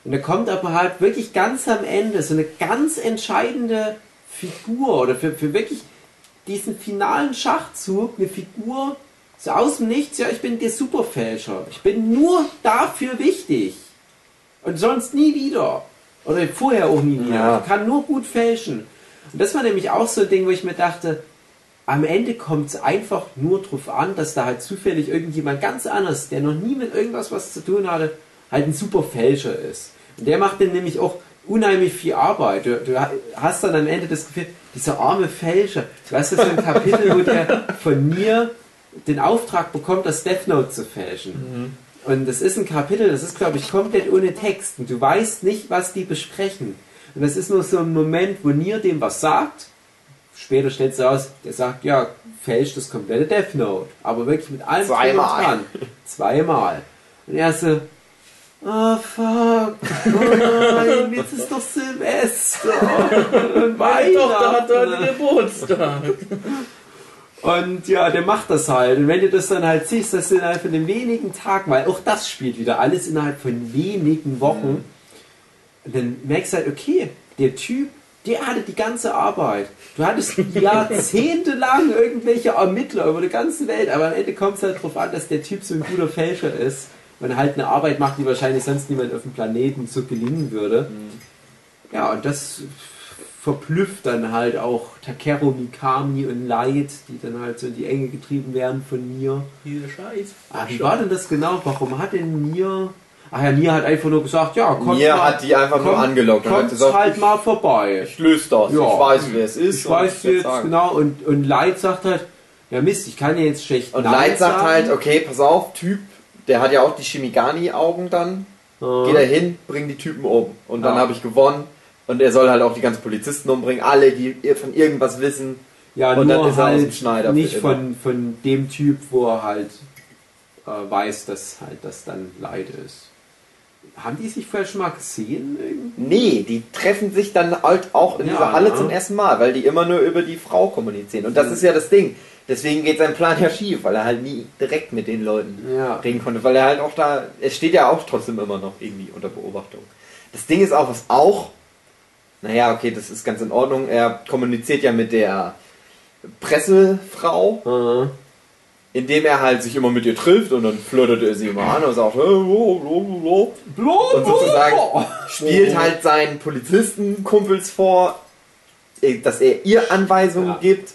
Und da kommt aber halt wirklich ganz am Ende so eine ganz entscheidende Figur oder für, für wirklich diesen finalen Schachzug eine Figur so aus dem Nichts, ja, ich bin der Superfälscher. Ich bin nur dafür wichtig. Und sonst nie wieder. Oder vorher auch nie wieder. Ja. Ich kann nur gut fälschen. Und das war nämlich auch so ein Ding, wo ich mir dachte, am Ende kommt es einfach nur drauf an, dass da halt zufällig irgendjemand ganz anders, der noch nie mit irgendwas was zu tun hatte, halt ein super Fälscher ist. Und der macht dann nämlich auch unheimlich viel Arbeit. Du, du hast dann am Ende das Gefühl, dieser arme Fälscher, du hast das so ein Kapitel, wo der von mir den Auftrag bekommt, das Death Note zu fälschen. Und das ist ein Kapitel, das ist, glaube ich, komplett ohne Text. Und du weißt nicht, was die besprechen. Und das ist nur so ein Moment, wo Nier dem was sagt. Später stellt es aus, der sagt, ja, fälscht das komplette Death Note. Aber wirklich mit allem Zweimal. dran. Zweimal. Und er so, oh fuck, oh nein, jetzt ist doch Silvester. und Meine Tochter hat heute. Geburtstag. Und ja, der macht das halt. Und wenn du das dann halt siehst, das innerhalb von den wenigen Tagen, weil auch das spielt wieder alles innerhalb von wenigen Wochen, und dann merkst du halt, okay, der Typ, der hatte die ganze Arbeit. Du hattest jahrzehntelang irgendwelche Ermittler über die ganze Welt, aber am Ende kommt es halt darauf an, dass der Typ so ein guter Fälscher ist und halt eine Arbeit macht, die wahrscheinlich sonst niemand auf dem Planeten so gelingen würde. Ja, und das verblüfft dann halt auch Takeru Mikami und Light, die dann halt so in die Enge getrieben werden von mir. Diese Scheiß. Ah, wie war denn das genau? Warum hat denn Nier... Ach ja, Nier hat einfach nur gesagt, ja, komm Mir mal, hat die einfach nur komm- angelockt und hat kommt gesagt, halt mal vorbei. ich löse das, Ja. ich weiß, wer es ist. Ich weiß jetzt sagen. genau und, und Light sagt halt, ja Mist, ich kann ja jetzt schlecht Und Nein Light sagt halt, okay, pass auf, Typ, der hat ja auch die Shimigani-Augen dann. Ja. Geh da hin, bring die Typen um. Und dann Ja. habe ich gewonnen. Und er soll halt auch die ganzen Polizisten umbringen, alle, die von irgendwas wissen. Ja, Und nur dann ist er aus halt dem Schneider für nicht von, von dem Typ, wo er halt äh, weiß, dass halt das dann Leid ist. Haben die sich vielleicht schon mal gesehen? irgendwie? Nee, die treffen sich dann halt auch in Ja, dieser Halle ja. zum ersten Mal, weil die immer nur über die Frau kommunizieren. Und das ist ja das Ding. Deswegen geht sein Plan ja schief, weil er halt nie direkt mit den Leuten Ja. reden konnte, weil er halt auch da, er steht ja auch trotzdem immer noch irgendwie unter Beobachtung. Das Ding ist auch, was auch, naja, okay, das ist ganz in Ordnung, er kommuniziert ja mit der Pressefrau, Äh, indem er halt sich immer mit ihr trifft und dann flirtet er sie immer an und sagt, und sozusagen spielt halt seinen Polizistenkumpels vor, dass er ihr Anweisungen Ja. gibt.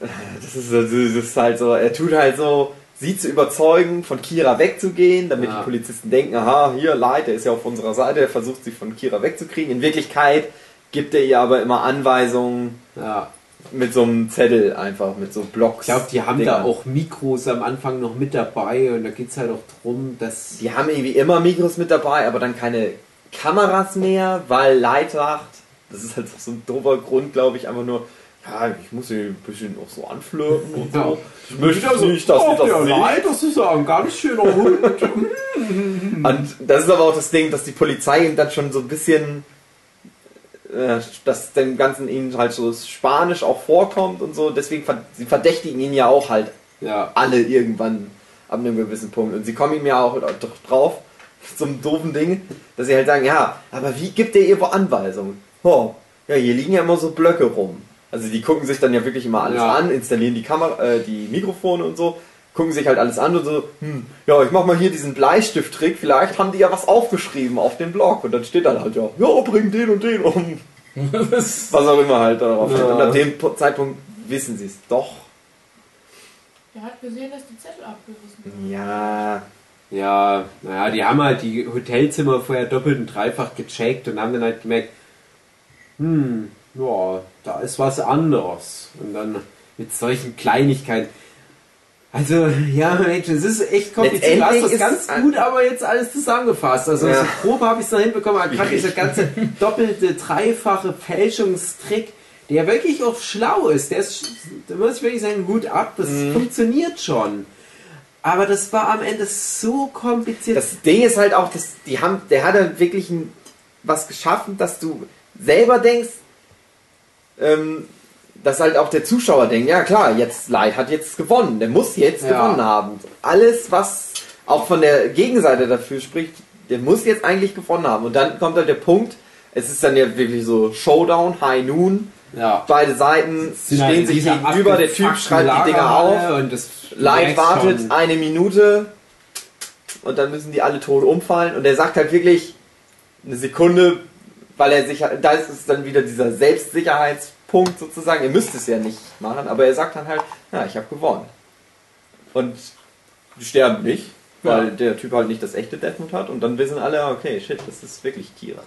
Das ist, das ist halt so, er tut halt so, sie zu überzeugen, von Kira wegzugehen, damit Ja. die Polizisten denken, aha, hier, Leid, der ist ja auf unserer Seite, er versucht sie von Kira wegzukriegen. In Wirklichkeit gibt er ihr aber immer Anweisungen Ja. mit so einem Zettel einfach, mit so Blocks. Ich glaube, die haben Dingern. da auch Mikros am Anfang noch mit dabei und da geht es halt auch drum, dass. Die haben irgendwie immer Mikros mit dabei, aber dann keine Kameras mehr, weil Light sagt, das ist halt so ein doofer Grund, glaube ich, einfach nur, ja, ich muss sie ein bisschen auch so anflirten und Ja. so. Ich möchte nicht, dass oh, das sehen. Leid, das ist ja ein ganz schöner Hund. Und das ist aber auch das Ding, dass die Polizei ihm dann schon so ein bisschen, äh, dass dem Ganzen ihnen halt so Spanisch auch vorkommt und so, deswegen ver sie verdächtigen ihn ja auch halt ja. alle irgendwann ab einem gewissen Punkt. Und sie kommen ihm ja auch doch drauf, so einem doofen Ding, dass sie halt sagen, ja, aber wie gibt er ihr wo Anweisungen? Oh, ja, hier liegen ja immer so Blöcke rum. Also die gucken sich dann ja wirklich immer alles Ja. an, installieren die Kamera, äh, die Mikrofone und so, gucken sich halt alles an und so, hm, ja, ich mach mal hier diesen Bleistift-Trick, vielleicht haben die ja was aufgeschrieben auf dem Blog und dann steht dann halt ja, ja, bring den und den um. Was auch immer halt darauf steht. Ja. Und ab dem Zeitpunkt wissen sie es doch. Er hat gesehen, dass die Zettel abgerissen sind. Ja, Ja, naja, die haben halt die Hotelzimmer vorher doppelt und dreifach gecheckt und haben dann halt gemerkt, hm, ja, da ist was anderes. Und dann mit solchen Kleinigkeiten. Also, ja, Mensch, es ist echt kompliziert. Du hast das ganz gut aber jetzt alles zusammengefasst. Also, Ja. so grob habe ich es noch hinbekommen, aber gerade dieser ganze doppelte, dreifache Fälschungstrick, der wirklich auch schlau ist, der ist, da muss ich wirklich sagen, Hut ab, das Mhm. funktioniert schon. Aber das war am Ende so kompliziert. Das Ding ist halt auch, dass die haben, der hat halt wirklich ein, was geschaffen, dass du selber denkst, ähm, dass halt auch der Zuschauer denkt, ja klar, jetzt Light hat jetzt gewonnen, der muss jetzt Ja. gewonnen haben. Alles, was auch von der Gegenseite dafür spricht, der muss jetzt eigentlich gewonnen haben. Und dann kommt halt der Punkt, es ist dann ja wirklich so Showdown, High Noon, ja. beide Seiten halt stehen in sich gegenüber, der Typ schreibt die Dinger auf. Und Light wartet schon. eine Minute und dann müssen die alle tot umfallen und er sagt halt wirklich eine Sekunde, weil er sich da ist es dann wieder dieser Selbstsicherheitspunkt sozusagen. Ihr müsst es ja nicht machen, aber er sagt dann halt, ja, ich habe gewonnen. Und die sterben nicht, weil Ja. der Typ halt nicht das echte Deathnote hat und dann wissen alle, okay, shit, das ist wirklich Kira.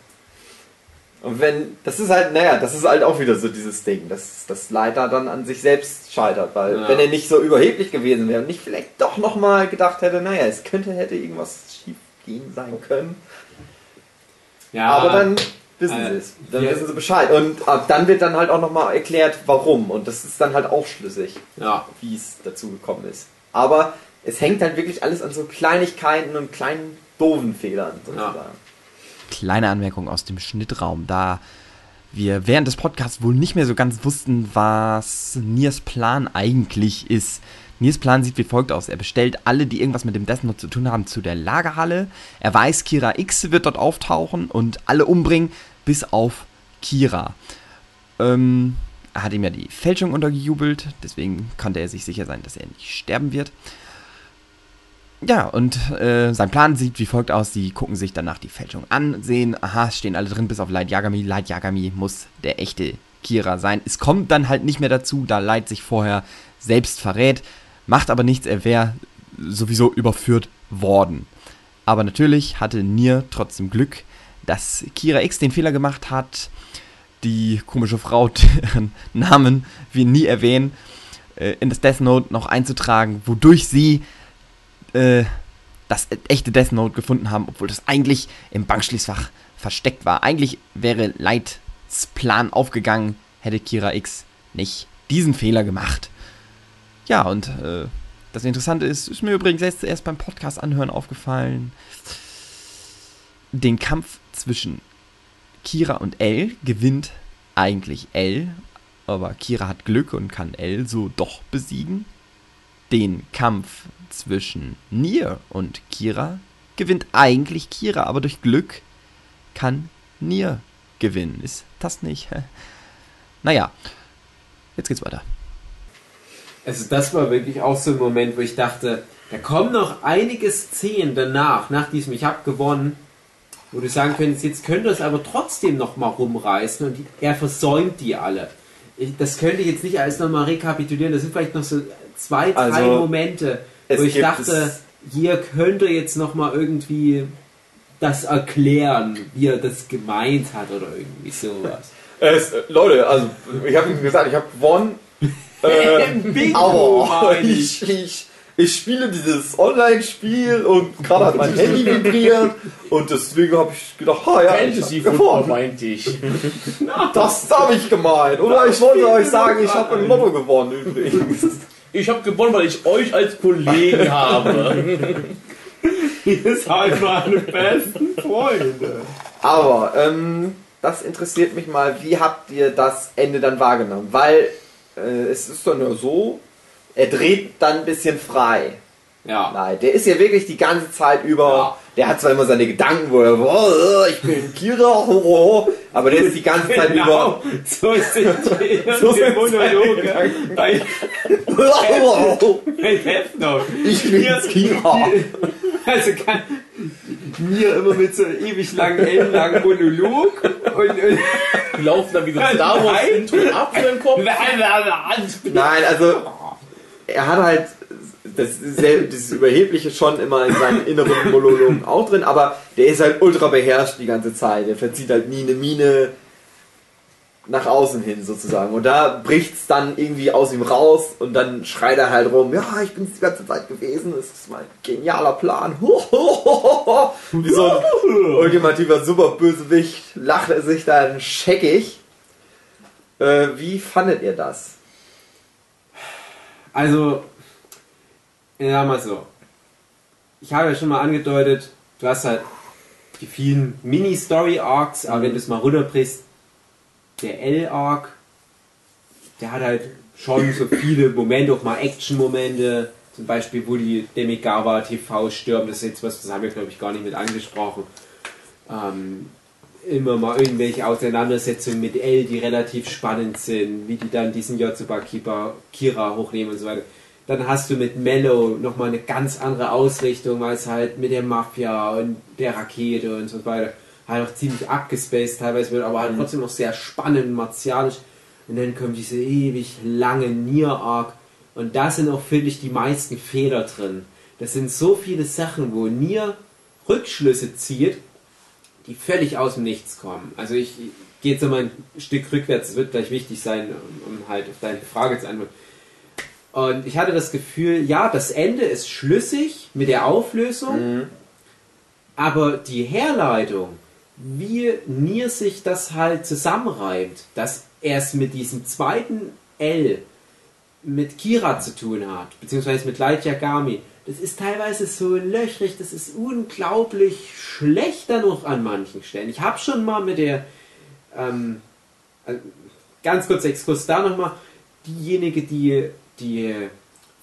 Und wenn, das ist halt, naja, das ist halt auch wieder so dieses Ding, dass das Leiter dann an sich selbst scheitert, weil Ja. wenn er nicht so überheblich gewesen wäre und nicht vielleicht doch nochmal gedacht hätte, naja, es könnte, hätte irgendwas schief gehen sein können, Ja, aber dann wissen äh, sie es, dann wissen sie Bescheid und ab dann wird dann halt auch nochmal erklärt, warum und das ist dann halt auch schlüssig ja. wie es dazu gekommen ist. Aber es hängt halt wirklich alles an so Kleinigkeiten und kleinen doofen Fehlern sozusagen. Kleine Anmerkung aus dem Schnittraum, da wir während des Podcasts wohl nicht mehr so ganz wussten, was Niers Plan eigentlich ist. Niers Plan sieht wie folgt aus. Er bestellt alle, die irgendwas mit dem Death Note zu tun haben, zu der Lagerhalle. Er weiß, Kira X wird dort auftauchen und alle umbringen, bis auf Kira. Ähm, er hat ihm ja die Fälschung untergejubelt, deswegen konnte er sich sicher sein, dass er nicht sterben wird. Ja, und äh, sein Plan sieht wie folgt aus. Sie gucken sich danach die Fälschung an, sehen, aha, es stehen alle drin, bis auf Light Yagami. Light Yagami muss der echte Kira sein. Es kommt dann halt nicht mehr dazu, da Light sich vorher selbst verrät. Macht aber nichts, er wäre sowieso überführt worden. Aber natürlich hatte Nier trotzdem Glück, dass Kira X den Fehler gemacht hat, die komische Frau, deren Namen wir nie erwähnen, äh, in das Death Note noch einzutragen, wodurch sie äh, das echte Death Note gefunden haben, obwohl das eigentlich im Bankschließfach versteckt war. Eigentlich wäre Lights Plan aufgegangen, hätte Kira X nicht diesen Fehler gemacht. Ja, und äh, das Interessante ist, ist mir übrigens erst, erst beim Podcast anhören aufgefallen, den Kampf zwischen Kira und L gewinnt eigentlich L, aber Kira hat Glück und kann L so doch besiegen. Den Kampf zwischen Nier und Kira gewinnt eigentlich Kira, aber durch Glück kann Nier gewinnen. Ist das nicht? Naja, jetzt geht's weiter. Also das war wirklich auch so ein Moment, wo ich dachte, da kommen noch einige Szenen danach, nach diesem Ich hab gewonnen, wo du sagen könntest, jetzt könnte es aber trotzdem noch mal rumreißen und er versäumt die alle. Ich, das könnte ich jetzt nicht alles nochmal rekapitulieren, das sind vielleicht noch so zwei, drei Also, Momente, wo ich dachte, hier könnte jetzt noch mal irgendwie das erklären, wie er das gemeint hat oder irgendwie sowas. Es, Leute, also ich habe gesagt, ich habe gewonnen. Äh, Bingo, aber ich, ich, ich spiele dieses Online-Spiel und gerade hat mein Handy vibriert und deswegen habe ich gedacht, ha ja, ich Fantasy hab Football meinte ich. Das habe ich gemeint. Oder ich wollte euch sagen, ich habe im Lotto gewonnen übrigens. Ich habe gewonnen, weil ich euch als Kollegen habe. Ihr seid meine besten Freunde. Aber ähm, das interessiert mich mal, wie habt ihr das Ende dann wahrgenommen? Weil äh, es ist doch nur so, er dreht dann ein bisschen frei. Ja. Nein, der ist ja wirklich die ganze Zeit über. Ja. Der hat zwar immer seine Gedanken, wo er, oh, ich bin Kira, oh, oh, aber der ist die ganze Zeit Genau, so sind die, So sind Monologe bei, über. Ich bin Kira. Also kann mir immer mit so einem ewig langen, ellenlangen Monolog und, und Die laufen dann wie so Star Wars. Intro ab für den Kopf. Nein, also er hat halt das, das Überhebliche schon immer in seinen inneren Monologen auch drin, aber der ist halt ultra beherrscht die ganze Zeit. Der verzieht halt nie eine Miene nach außen hin sozusagen. Und da bricht's dann irgendwie aus ihm raus und dann schreit er halt rum, ja, ich bin's die ganze Zeit gewesen, das ist mein genialer Plan. Wie so ein ultimativer Superbösewicht lacht er sich dann scheckig. Äh, wie fandet ihr das? Also, ja, mal so. Ich habe ja schon mal angedeutet, du hast halt die vielen Mini-Story-Arcs, aber wenn du es mal runterbrichst, der L-Arc, der hat halt schon so viele Momente, auch mal Action-Momente, zum Beispiel, wo die Demigawa TV stürmen, das ist jetzt was, das haben wir, glaube ich, gar nicht mit angesprochen. Ähm, immer mal irgendwelche Auseinandersetzungen mit L, die relativ spannend sind, wie die dann diesen Yotsuba Kira, Kira hochnehmen und so weiter. Dann hast du mit Mellow nochmal eine ganz andere Ausrichtung, weil es halt mit der Mafia und der Rakete und so weiter halt auch ziemlich abgespaced teilweise wird, aber halt trotzdem noch sehr spannend und martialisch. Und dann kommt diese ewig lange Nier-Arc und da sind auch, finde ich, die meisten Fehler drin. Das sind so viele Sachen, wo Nier Rückschlüsse zieht, die völlig aus dem Nichts kommen. Also ich gehe jetzt nochmal ein Stück rückwärts, es wird gleich wichtig sein, um, um halt auf deine Frage zu antworten. Und ich hatte das Gefühl, ja, das Ende ist schlüssig mit der Auflösung, aber die Herleitung, wie Nier sich das halt zusammenreibt, dass er es mit diesem zweiten L mit Kira zu tun hat, beziehungsweise mit Light Yagami, das ist teilweise so löchrig, das ist unglaublich schlecht dann noch an manchen Stellen. Ich habe schon mal mit der, ähm, äh, ganz kurz Exkurs da nochmal, diejenige, die die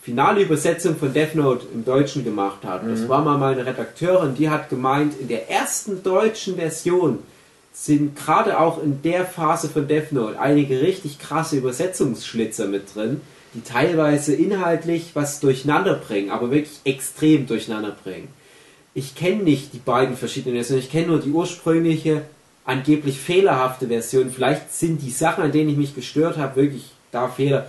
finale Übersetzung von Death Note im Deutschen gemacht hat. Das war mal meine Redakteurin, die hat gemeint, in der ersten deutschen Version sind gerade auch in der Phase von Death Note einige richtig krasse Übersetzungsschlitzer mit drin, die teilweise inhaltlich was durcheinander bringen, aber wirklich extrem durcheinander bringen. Ich kenne nicht die beiden verschiedenen Versionen, ich kenne nur die ursprüngliche, angeblich fehlerhafte Version. Vielleicht sind die Sachen, an denen ich mich gestört habe, wirklich da Fehler.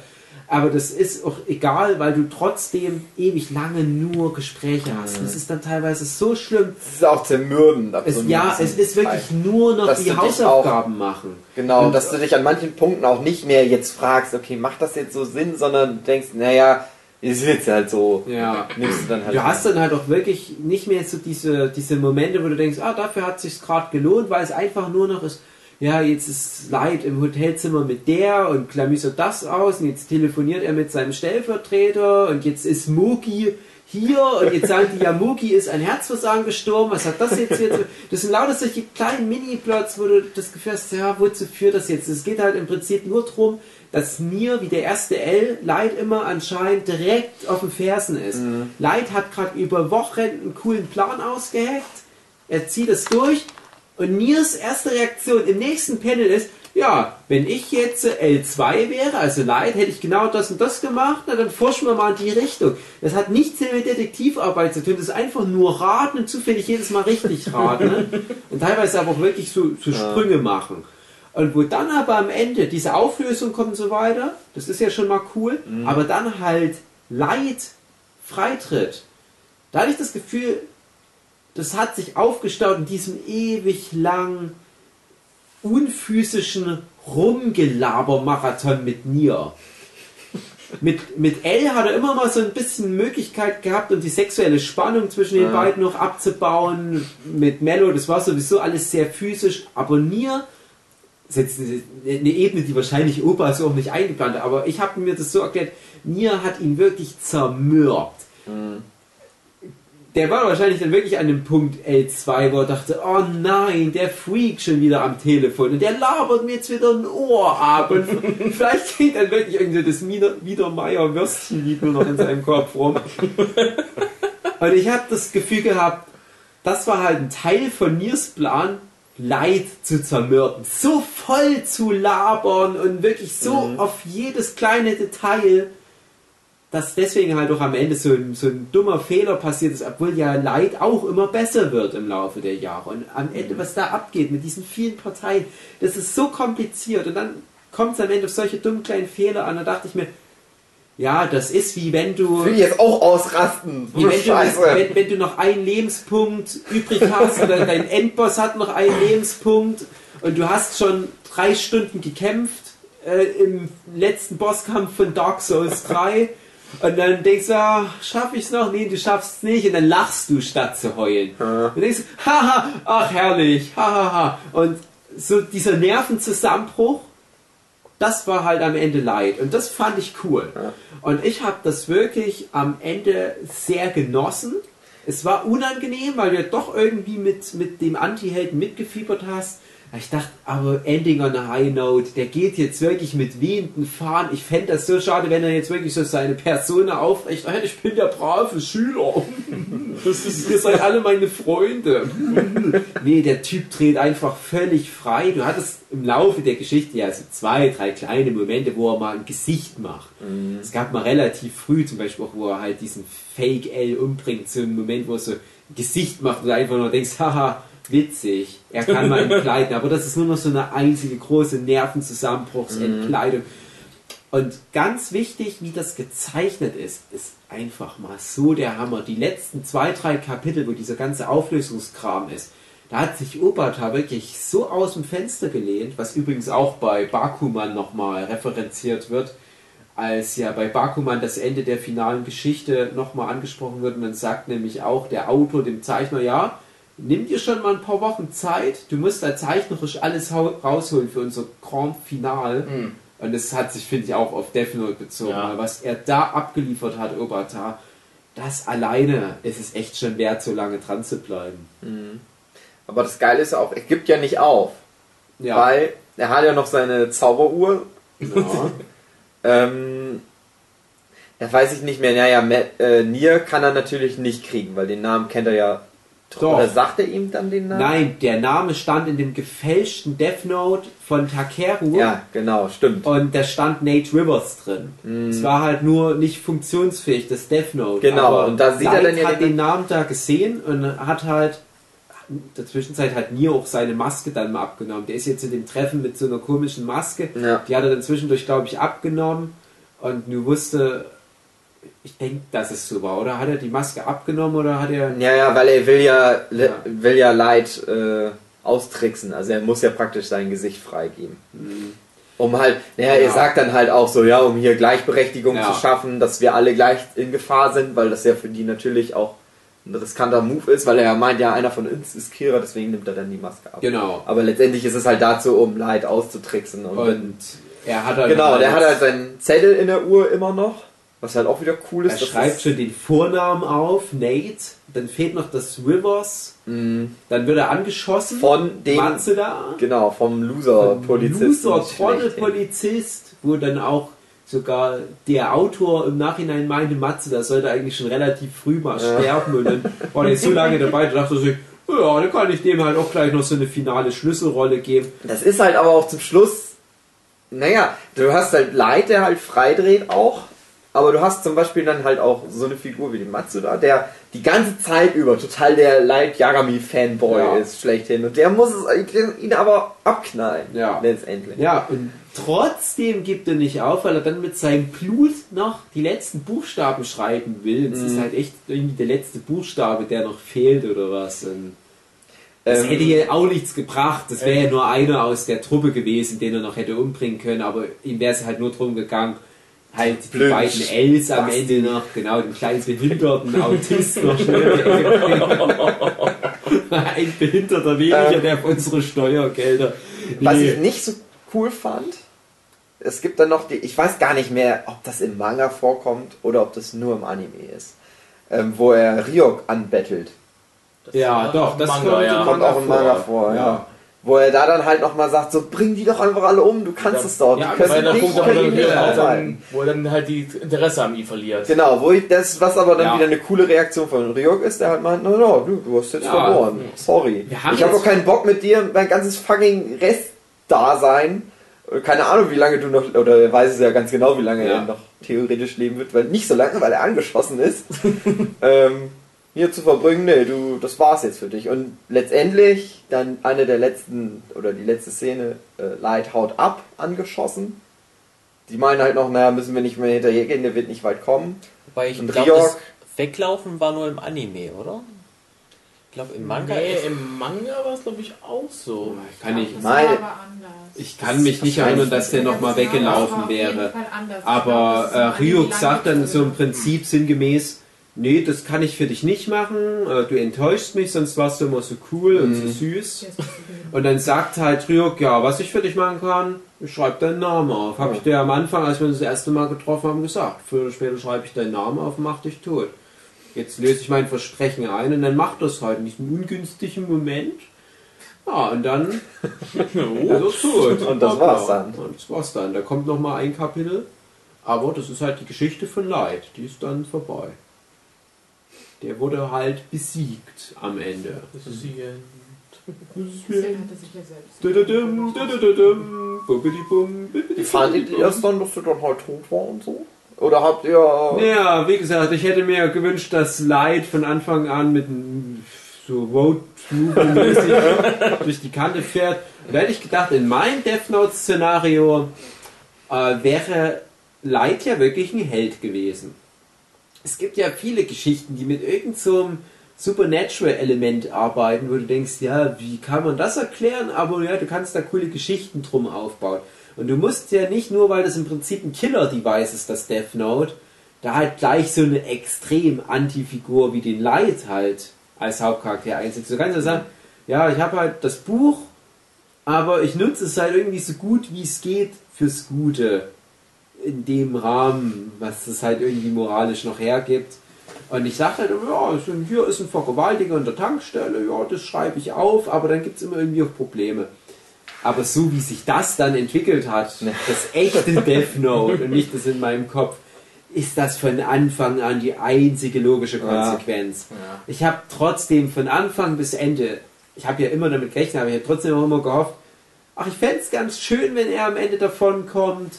Aber das ist auch egal, weil du trotzdem ewig lange nur Gespräche hast. Das ist dann teilweise so schlimm. Das ist auch zermürbend. ab Es, so ja, es ist wirklich Teil. nur noch Dass die Hausaufgaben machen. Genau, Und- dass du dich an manchen Punkten auch nicht mehr jetzt fragst, okay, macht das jetzt so Sinn, sondern denkst, naja, ist jetzt halt so. Ja. Nimmst du dann halt. Du hast dann halt auch wirklich nicht mehr so diese, diese Momente, wo du denkst, ah, dafür hat es sich gerade gelohnt, weil es einfach nur noch ist, ja, jetzt ist Leid im Hotelzimmer mit der und klamüsert das aus und jetzt telefoniert er mit seinem Stellvertreter und jetzt ist Muki hier und jetzt sagen die, ja, Muki ist ein Herzversagen gestorben, was hat das jetzt jetzt? Das sind lauter solche kleinen Mini-Plots, wo du das Gefühl hast, ja, wozu führt das jetzt? Es geht halt im Prinzip nur darum, dass mir, wie der erste L, Light immer anscheinend direkt auf den Fersen ist. Light hat gerade über Wochen einen coolen Plan ausgeheckt, er zieht es durch und Niers erste Reaktion im nächsten Panel ist, ja, wenn ich jetzt L2 wäre, also Light, hätte ich genau das und das gemacht, na, dann forschen wir mal in die Richtung. Das hat nichts mehr mit Detektivarbeit zu tun, das ist einfach nur raten und zufällig jedes Mal richtig raten. Ne? Und teilweise aber auch wirklich so, so Sprünge machen. Und wo dann aber am Ende diese Auflösung kommt und so weiter, das ist ja schon mal cool, aber dann halt Light freitritt. Da hatte ich das Gefühl, das hat sich aufgestaut in diesem ewig lang unphysischen Rumgelaber-Marathon mit Nier. Mit, mit L hat er immer mal so ein bisschen Möglichkeit gehabt, um die sexuelle Spannung zwischen den Ja. beiden noch abzubauen. Mit Mello, das war sowieso alles sehr physisch, aber Nier das ist jetzt eine eine Ebene, die wahrscheinlich Opa so auch nicht eingeplant hat, aber ich habe mir das so erklärt, Nier hat ihn wirklich zermürbt. Der war wahrscheinlich dann wirklich an dem Punkt L2, wo er dachte, oh nein, der Freak schon wieder am Telefon und der labert mir jetzt wieder ein Ohr ab. Und vielleicht geht dann wirklich irgendwie das Wiedermeier nur noch in seinem Kopf rum. Und ich habe das Gefühl gehabt, das war halt ein Teil von Niers Plan, Leid zu zermürben, so voll zu labern und wirklich so auf jedes kleine Detail, dass deswegen halt auch am Ende so ein, so ein dummer Fehler passiert ist, obwohl ja Leid auch immer besser wird im Laufe der Jahre. Und am Ende, was da abgeht mit diesen vielen Parteien, das ist so kompliziert und dann kommt es am Ende auf solche dummen kleinen Fehler an. Da dachte ich mir, ja, das ist wie wenn du... will ich jetzt auch ausrasten. Wie wenn, du, wenn, wenn du noch einen Lebenspunkt übrig hast oder dein Endboss hat noch einen Lebenspunkt und du hast schon drei Stunden gekämpft äh, im letzten Bosskampf von Dark Souls 3 und dann denkst du, ah, schaff ich's noch? Nee, du schaffst es nicht und dann lachst du statt zu heulen. Und denkst, haha, ach herrlich, hahaha. Ha, ha. Und so dieser Nervenzusammenbruch, das war halt am Ende leid. Und das fand ich cool. Und ich habe das wirklich am Ende sehr genossen. Es war unangenehm, weil du ja doch irgendwie mit, mit dem Anti-Helden mitgefiebert hast. Ich dachte, aber Ending on a High Note, der geht jetzt wirklich mit wehenden Fahnen. Ich fände das so schade, wenn er jetzt wirklich so seine Persona aufrecht hält. Ich bin der brave Schüler. Das ist, ihr seid alle meine Freunde. nee, der Typ dreht einfach völlig frei. Du hattest im Laufe der Geschichte ja so zwei, drei kleine Momente, wo er mal ein Gesicht macht. Es gab mal relativ früh zum Beispiel auch, wo er halt diesen Fake L umbringt, so einen Moment, wo er so ein Gesicht macht und einfach nur denkst, haha, witzig, er kann mal entkleiden, aber das ist nur noch so eine einzige große Nervenzusammenbruchsentkleidung. Und ganz wichtig, wie das gezeichnet ist, ist einfach mal so der Hammer. Die letzten zwei, drei Kapitel, wo dieser ganze Auflösungskram ist, da hat sich Obata wirklich so aus dem Fenster gelehnt, was übrigens auch bei Bakuman nochmal referenziert wird, als ja bei Bakuman das Ende der finalen Geschichte nochmal angesprochen wird. Und dann sagt nämlich auch der Autor dem Zeichner, ja, nimm dir schon mal ein paar Wochen Zeit, du musst da zeichnerisch alles rausholen für unser Grand Final. Und das hat sich, finde ich, auch auf Death Note bezogen. Ja. Was er da abgeliefert hat, Obata, das alleine ist es echt schon wert, so lange dran zu bleiben. Aber das Geile ist auch, er gibt ja nicht auf. Ja. Weil er hat ja noch seine Zauberuhr. ja. Ähm, da weiß ich nicht mehr. Naja, Matt, äh, Nier kann er natürlich nicht kriegen, weil den Namen kennt er ja. Doch. Oder sagt er ihm dann den Namen? Nein, der Name stand in dem gefälschten Death Note von Takeru. Ja, genau, stimmt. Und da stand Nate Rivers drin. Es war halt nur nicht funktionsfähig, das Death Note. Genau, Aber und da sieht er Light dann ja hat den- den Namen da gesehen und hat halt in der Zwischenzeit hat Nier auch seine Maske dann mal abgenommen. Der ist jetzt in dem Treffen mit so einer komischen Maske. Ja. Die hat er dann zwischendurch, glaube ich, abgenommen und nur wusste, ich denke, dass es so war. Oder hat er die Maske abgenommen oder hat er. Ja, ja, weil er will ja, Ja. will ja Light äh, austricksen. Also er muss ja praktisch sein Gesicht freigeben. Um halt, naja, er Ja. sagt dann halt auch so, ja, um hier Gleichberechtigung Ja. zu schaffen, dass wir alle gleich in Gefahr sind, weil das ja für die natürlich auch ein riskanter Move ist, weil er ja meint, ja, einer von uns ist Kira, deswegen nimmt er dann die Maske ab. Genau. Aber letztendlich ist es halt dazu, um Light auszutricksen. Und, Und er hat halt. genau, der hat halt seinen Zettel in der Uhr immer noch, was halt auch wieder cool ist. Er schreibt schon den Vornamen auf, Nate. Dann fehlt noch das Rivers. mh, Dann wird er angeschossen. von dem, Matsuda. genau, vom Loser-Polizisten. Loser, schlechthin. Trottel-Polizist, wo dann auch sogar der Autor im Nachhinein meinte, Matsuda sollte eigentlich schon relativ früh mal sterben. Und dann war der so lange dabei, da dachte er sich, ja, dann kann ich dem halt auch gleich noch so eine finale Schlüsselrolle geben. Das ist halt aber auch zum Schluss, naja, du hast halt Light, der halt freidreht auch, aber du hast zum Beispiel dann halt auch so eine Figur wie den Matsuda, der die ganze Zeit über total der Light Yagami-Fanboy Ja. ist, schlechthin. Und der muss es, ihn aber abknallen, Ja. letztendlich. Ja, und trotzdem gibt er nicht auf, weil er dann mit seinem Blut noch die letzten Buchstaben schreiben will. Und Es ist halt echt irgendwie der letzte Buchstabe, der noch fehlt oder was. Und das Ähm, hätte hier auch nichts gebracht. Das wäre ja nur einer aus der Truppe gewesen, den er noch hätte umbringen können. Aber ihm wäre es halt nur drum gegangen, halt die Blöd. beiden Ls am. Ende noch, genau, den kleinen behinderten Autist noch schnell die. Ein Behinderter weniger, Ähm, der auf unsere Steuergelder. Was Nee. ich nicht so cool fand, es gibt dann noch die, ich weiß gar nicht mehr, ob das im Manga vorkommt oder ob das nur im Anime ist, ähm, wo er Ryok anbettelt. Das Ja, doch, das Manga, kommt ja. Kommt auch im Manga vor, ja. Ja. Wo er da dann halt nochmal sagt, so bring die doch einfach alle um, du kannst Ja. es doch. Ja, die können der nicht, Punkt, ihn dann, nicht halt aufhalten. wo er dann halt die Interesse an ihm verliert. Genau, wo ich das, was aber dann Ja. wieder eine coole Reaktion von Ryok ist, der halt meint, no, no, du, du hast jetzt Ja. verloren. Sorry. Ich habe auch keinen Bock mit dir, mein ganzes fucking Rest-Dasein. Keine Ahnung, wie lange du noch, oder er weiß es ja ganz genau, wie lange Ja. er noch theoretisch leben wird, weil nicht so lange, weil er angeschossen ist. ähm, hier zu verbringen, nee, du, das war's jetzt für dich. Und letztendlich, dann eine der letzten, oder die letzte Szene, äh, Light haut ab, angeschossen. Die meinen halt noch, naja, müssen wir nicht mehr hinterhergehen, der wird nicht weit kommen. Wobei ich glaube, das Weglaufen war nur im Anime, oder? Ich glaube, im Manga nee, ist im Manga war es glaube ich auch so. Kann ich, war aber anders. ich kann mich nicht erinnern, dass der nochmal weggelaufen wäre. Ich Aber äh, Ryuk sagt dann so im. Prinzip sinngemäß, nee, das kann ich für dich nicht machen, äh, du enttäuschst mich, sonst warst du immer so cool und so süß. Yes, yes. Und dann sagt halt Ryuk, ja, was ich für dich machen kann, ich schreibe deinen Namen auf. Hab ich dir am Anfang, als wir uns das erste Mal getroffen haben, gesagt. Früher oder später schreibe ich deinen Namen auf und mach dich tot. Jetzt löse ich mein Versprechen ein und dann macht das halt in diesem ungünstigen Moment. Ja, und dann also tot. Und das war's dann. Und das war's dann. Da kommt noch mal ein Kapitel. Aber das ist halt die Geschichte von Light. Die ist dann vorbei. Der wurde halt besiegt am Ende. Er bibidi-bum. fandet ihr das dann, dass du dann halt tot war und so? Oder habt ihr. Ja, wie gesagt, ich hätte mir gewünscht, dass Light von Anfang an mit einem so Road mäßig durch die Kante fährt. Und da hätte ich gedacht, in meinem Death Note Szenario äh, wäre Light ja wirklich ein Held gewesen. Es gibt ja viele Geschichten, die mit irgendeinem so Supernatural-Element arbeiten, wo du denkst, ja, wie kann man das erklären? Aber ja, du kannst da coole Geschichten drum aufbauen. Und du musst ja nicht nur, weil das im Prinzip ein Killer-Device ist, das Death Note, da halt gleich so eine extrem Antifigur wie den Light halt als Hauptcharakter einsetzt. Du kannst ja sagen, ja, ich habe halt das Buch, aber ich nutze es halt irgendwie so gut wie es geht fürs Gute. In dem Rahmen, was es halt irgendwie moralisch noch hergibt. Und ich sage halt ja, hier ist ein Vergewaltiger in der Tankstelle, ja, das schreibe ich auf, aber dann gibt es immer irgendwie auch Probleme. Aber so wie sich das dann entwickelt hat, das echte Death Note und nicht das in meinem Kopf, ist das von Anfang an die einzige logische Konsequenz. Ja. Ich habe trotzdem von Anfang bis Ende, ich habe ja immer damit gerechnet, aber ich habe trotzdem auch immer gehofft, ach, ich fände es ganz schön, wenn er am Ende davon kommt.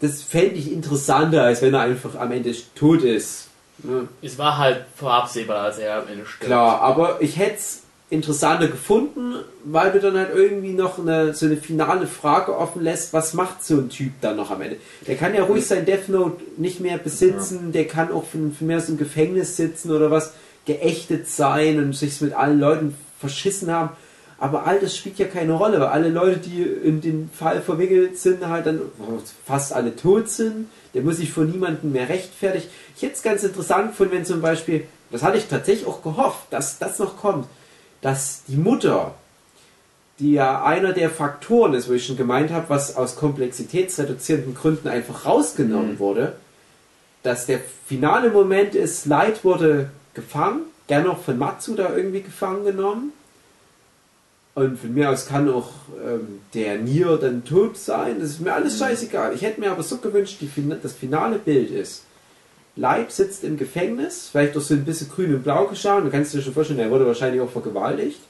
Das fände ich interessanter, als wenn er einfach am Ende tot ist. Ne? Es war halt vorabsehbar, als er am Ende stirbt. Klar, aber ich hätte es interessanter gefunden, weil du dann halt irgendwie noch eine, so eine finale Frage offen lässt, was macht so ein Typ dann noch am Ende? Der kann ja ruhig sein Death Note nicht mehr besitzen, der kann auch von, von mir aus im Gefängnis sitzen oder was, geächtet sein und sich mit allen Leuten verschissen haben. Aber all das spielt ja keine Rolle, weil alle Leute, die in den Fall verwickelt sind, halt dann fast alle tot sind. Der muss sich vor niemandem mehr rechtfertigen. Ich hätte es ganz interessant gefunden, wenn zum Beispiel, das hatte ich tatsächlich auch gehofft, dass das noch kommt, dass die Mutter, die ja einer der Faktoren ist, wo ich schon gemeint habe, was aus komplexitätsreduzierenden Gründen einfach rausgenommen wurde, dass der finale Moment ist, Light wurde gefangen, gerne auch von Matsu da irgendwie gefangen genommen. Und von mir aus kann auch ähm, der Nier dann tot sein. Das ist mir alles scheißegal. Ich hätte mir aber so gewünscht, die, fin- das finale Bild ist. Light sitzt im Gefängnis, vielleicht auch so ein bisschen grün und blau geschaut. Du kannst dir schon vorstellen, er wurde wahrscheinlich auch vergewaltigt.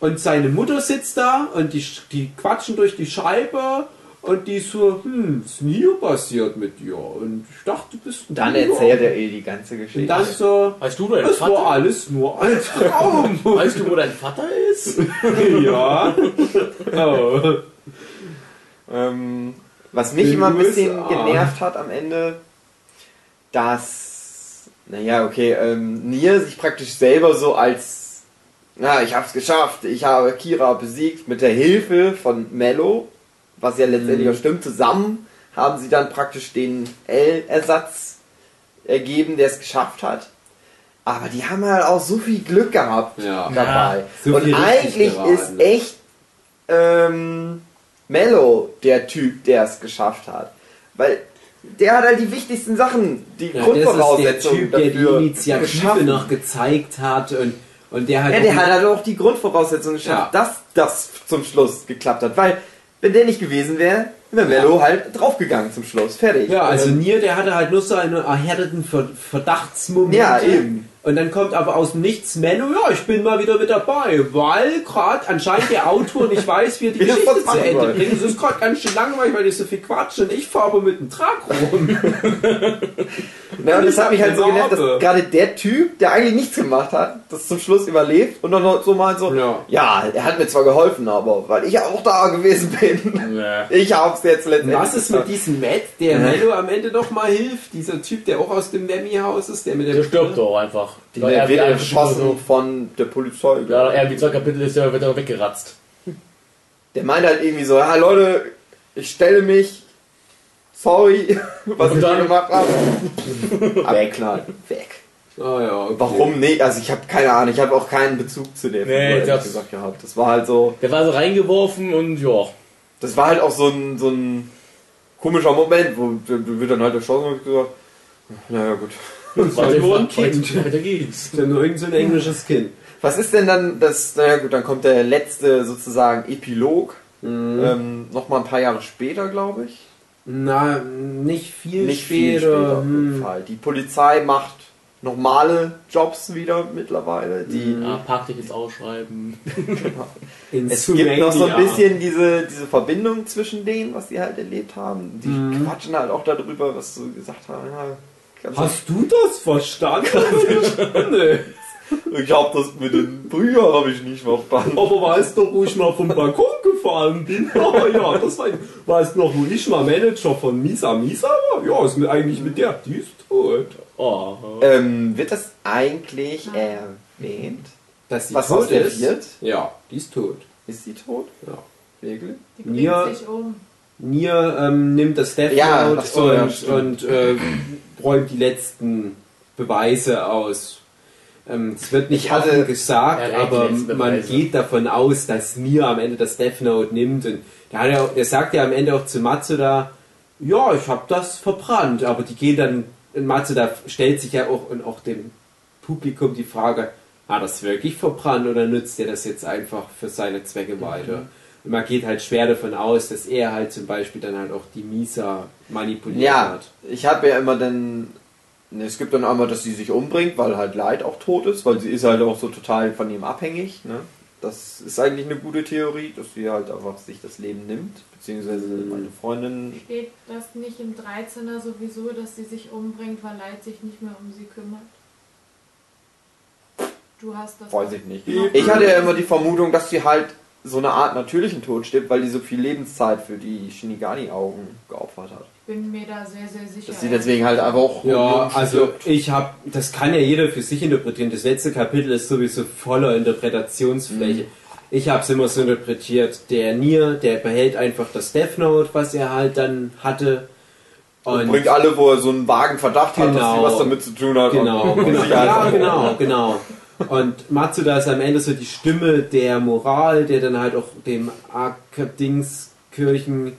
Und seine Mutter sitzt da und die, die quatschen durch die Scheibe und die so, hm, was ist hier passiert mit dir? Und ich dachte, du bist ein Dann erzählt er ihr die ganze Und Geschichte. dann so, Weißt du, wo dein es war Vater alles nur ein Traum. Weißt du, wo dein Vater ist? ja. Oh. Ähm, was mich immer ein bisschen USA. genervt hat am Ende, dass, naja, okay, ähm, Nier sich praktisch selber so als, na, ich hab's geschafft, ich habe Kira besiegt mit der Hilfe von Mello, was ja letztendlich auch stimmt, zusammen haben sie dann praktisch den L-Ersatz ergeben, der es geschafft hat. Aber die haben halt auch so viel Glück gehabt Ja. dabei. so Und eigentlich ist echt ähm, Mello der Typ, der es geschafft hat. Weil der hat halt die wichtigsten Sachen, die Ja, ist der Grundvoraussetzungen Typ, der die Initiative geschaffen. noch gezeigt hat und, und der hat Ja, der hat halt auch die Grundvoraussetzungen geschafft, Ja. dass das zum Schluss geklappt hat. Weil, wenn der nicht gewesen wäre, wäre Mello halt draufgegangen zum Schluss. Fertig. Ja, also Ähm, Nier, der hatte halt nur so eine erhärteten Ver Verdachtsmomente. Ja, eben. Und dann kommt aber aus dem Nichts Menno, ja, ich bin mal wieder mit dabei, weil gerade anscheinend der Autor nicht weiß, wie er die Geschichte zu Ende bringt. Es ist gerade ganz schön langweilig, weil ich so viel quatsche und ich fahre aber mit dem Trag rum. Ja, und das hat mich halt so genervt, dass gerade der Typ, der eigentlich nichts gemacht hat, das zum Schluss überlebt und dann noch so mal so, Ja. ja, er hat mir zwar geholfen, aber weil ich ja auch da gewesen bin, Ja. ich hab's jetzt letztendlich. was ist mit diesem Matt, der. Mello am Ende noch mal hilft? Dieser Typ, der auch aus dem Lemmy-Haus ist, der mit der Der stirbt doch einfach. Die Weil er wird einfach erschossen so- von der Polizei. Ja, er wie zwei Kapitel ist, der wird er weggeratzt. Der meint halt irgendwie so, ja Leute, ich stelle mich, sorry, was Und ich dann- hier gemacht habe. Wegknallen. Weg. Ah ja, okay. Warum nicht? Also ich habe keine Ahnung, ich habe auch keinen Bezug zu der Nee, ehrlich das- gesagt gehabt. Das war halt so, Der war so reingeworfen und ja. das war halt auch so ein, so ein komischer Moment, wo du wird dann halt erschossen und ich gesagt, naja gut. war nur ein Kind. Weiter geht's. Ist ja nur irgend so ein englisches Kind. Was ist denn dann das, naja gut, dann kommt der letzte sozusagen Epilog, ähm, nochmal ein paar Jahre später, glaube ich. Na, nicht viel Nicht später. viel später auf jeden hm. Fall. Die Polizei macht normale Jobs wieder mittlerweile. Die, Ja, Parktickets ausschreiben. In Es gibt noch so ein bisschen diese, diese Verbindung zwischen denen, was die halt erlebt haben. Die Mhm. quatschen halt auch darüber, was sie gesagt haben. Ja, Hast du das verstanden? ich hab das mit den Brüdern habe ich nicht verstanden. Aber weißt du, wo ich mal vom Balkon gefahren bin? Ja, ja, das war, weißt du noch, wo ich mal Manager von Misa Misa war? Ja, ist mit, eigentlich mit der, die ist tot. Oh. Ähm, wird das eigentlich erwähnt? Dass sie Was tot ist? wird? Ja, die ist tot. Ist sie tot? Ja. Wirklich? Die bringt Mir- sich um. Nier ähm, nimmt das Death Ja, so, ja, und, stimmt. und äh, räumt die letzten Beweise aus. Ähm, Es wird nicht Ich hatte- offen gesagt, Er aber man geht davon aus, dass Nier am Ende das Death Note nimmt. Und der, hat ja, der sagt ja am Ende auch zu Matsuda, ja, ich habe das verbrannt, aber die gehen dann und Matsuda stellt sich ja auch und auch dem Publikum die Frage, hat es wirklich verbrannt oder nutzt er das jetzt einfach für seine Zwecke weiter? Und man geht halt schwer davon aus, dass er halt zum Beispiel dann halt auch die Misa manipuliert Ja, hat. ich habe ja immer dann. Es gibt dann einmal, dass sie sich umbringt, weil halt Leid auch tot ist, weil sie ist halt auch so total von ihm abhängig. Ne? Das ist eigentlich eine gute Theorie, dass sie halt einfach sich das Leben nimmt, beziehungsweise meine Freundin. Steht das nicht im 13er sowieso, dass sie sich umbringt, weil Leid sich nicht mehr um sie kümmert? Du hast das. Weiß ich nicht. Ich hatte ja immer die Vermutung, dass sie halt so eine Art natürlichen Tod stirbt, weil die so viel Lebenszeit für die Shinigami-Augen geopfert hat. Ich bin mir da sehr, sehr sicher. Dass sie deswegen halt einfach auch Ja, also ich habe, das kann ja jeder für sich interpretieren. Das letzte Kapitel ist sowieso voller Interpretationsfläche. Ich habe es immer so interpretiert, der Nier, der behält einfach das Death Note, was er halt dann hatte. Und bringt alle, wo er so einen vagen Verdacht hat, dass Genau. sie was damit zu tun hat. Genau, und genau. Sicherheit Ja, genau, genau. Und Matsuda ist am Ende so die Stimme der Moral, der dann halt auch dem Akadingskirchen,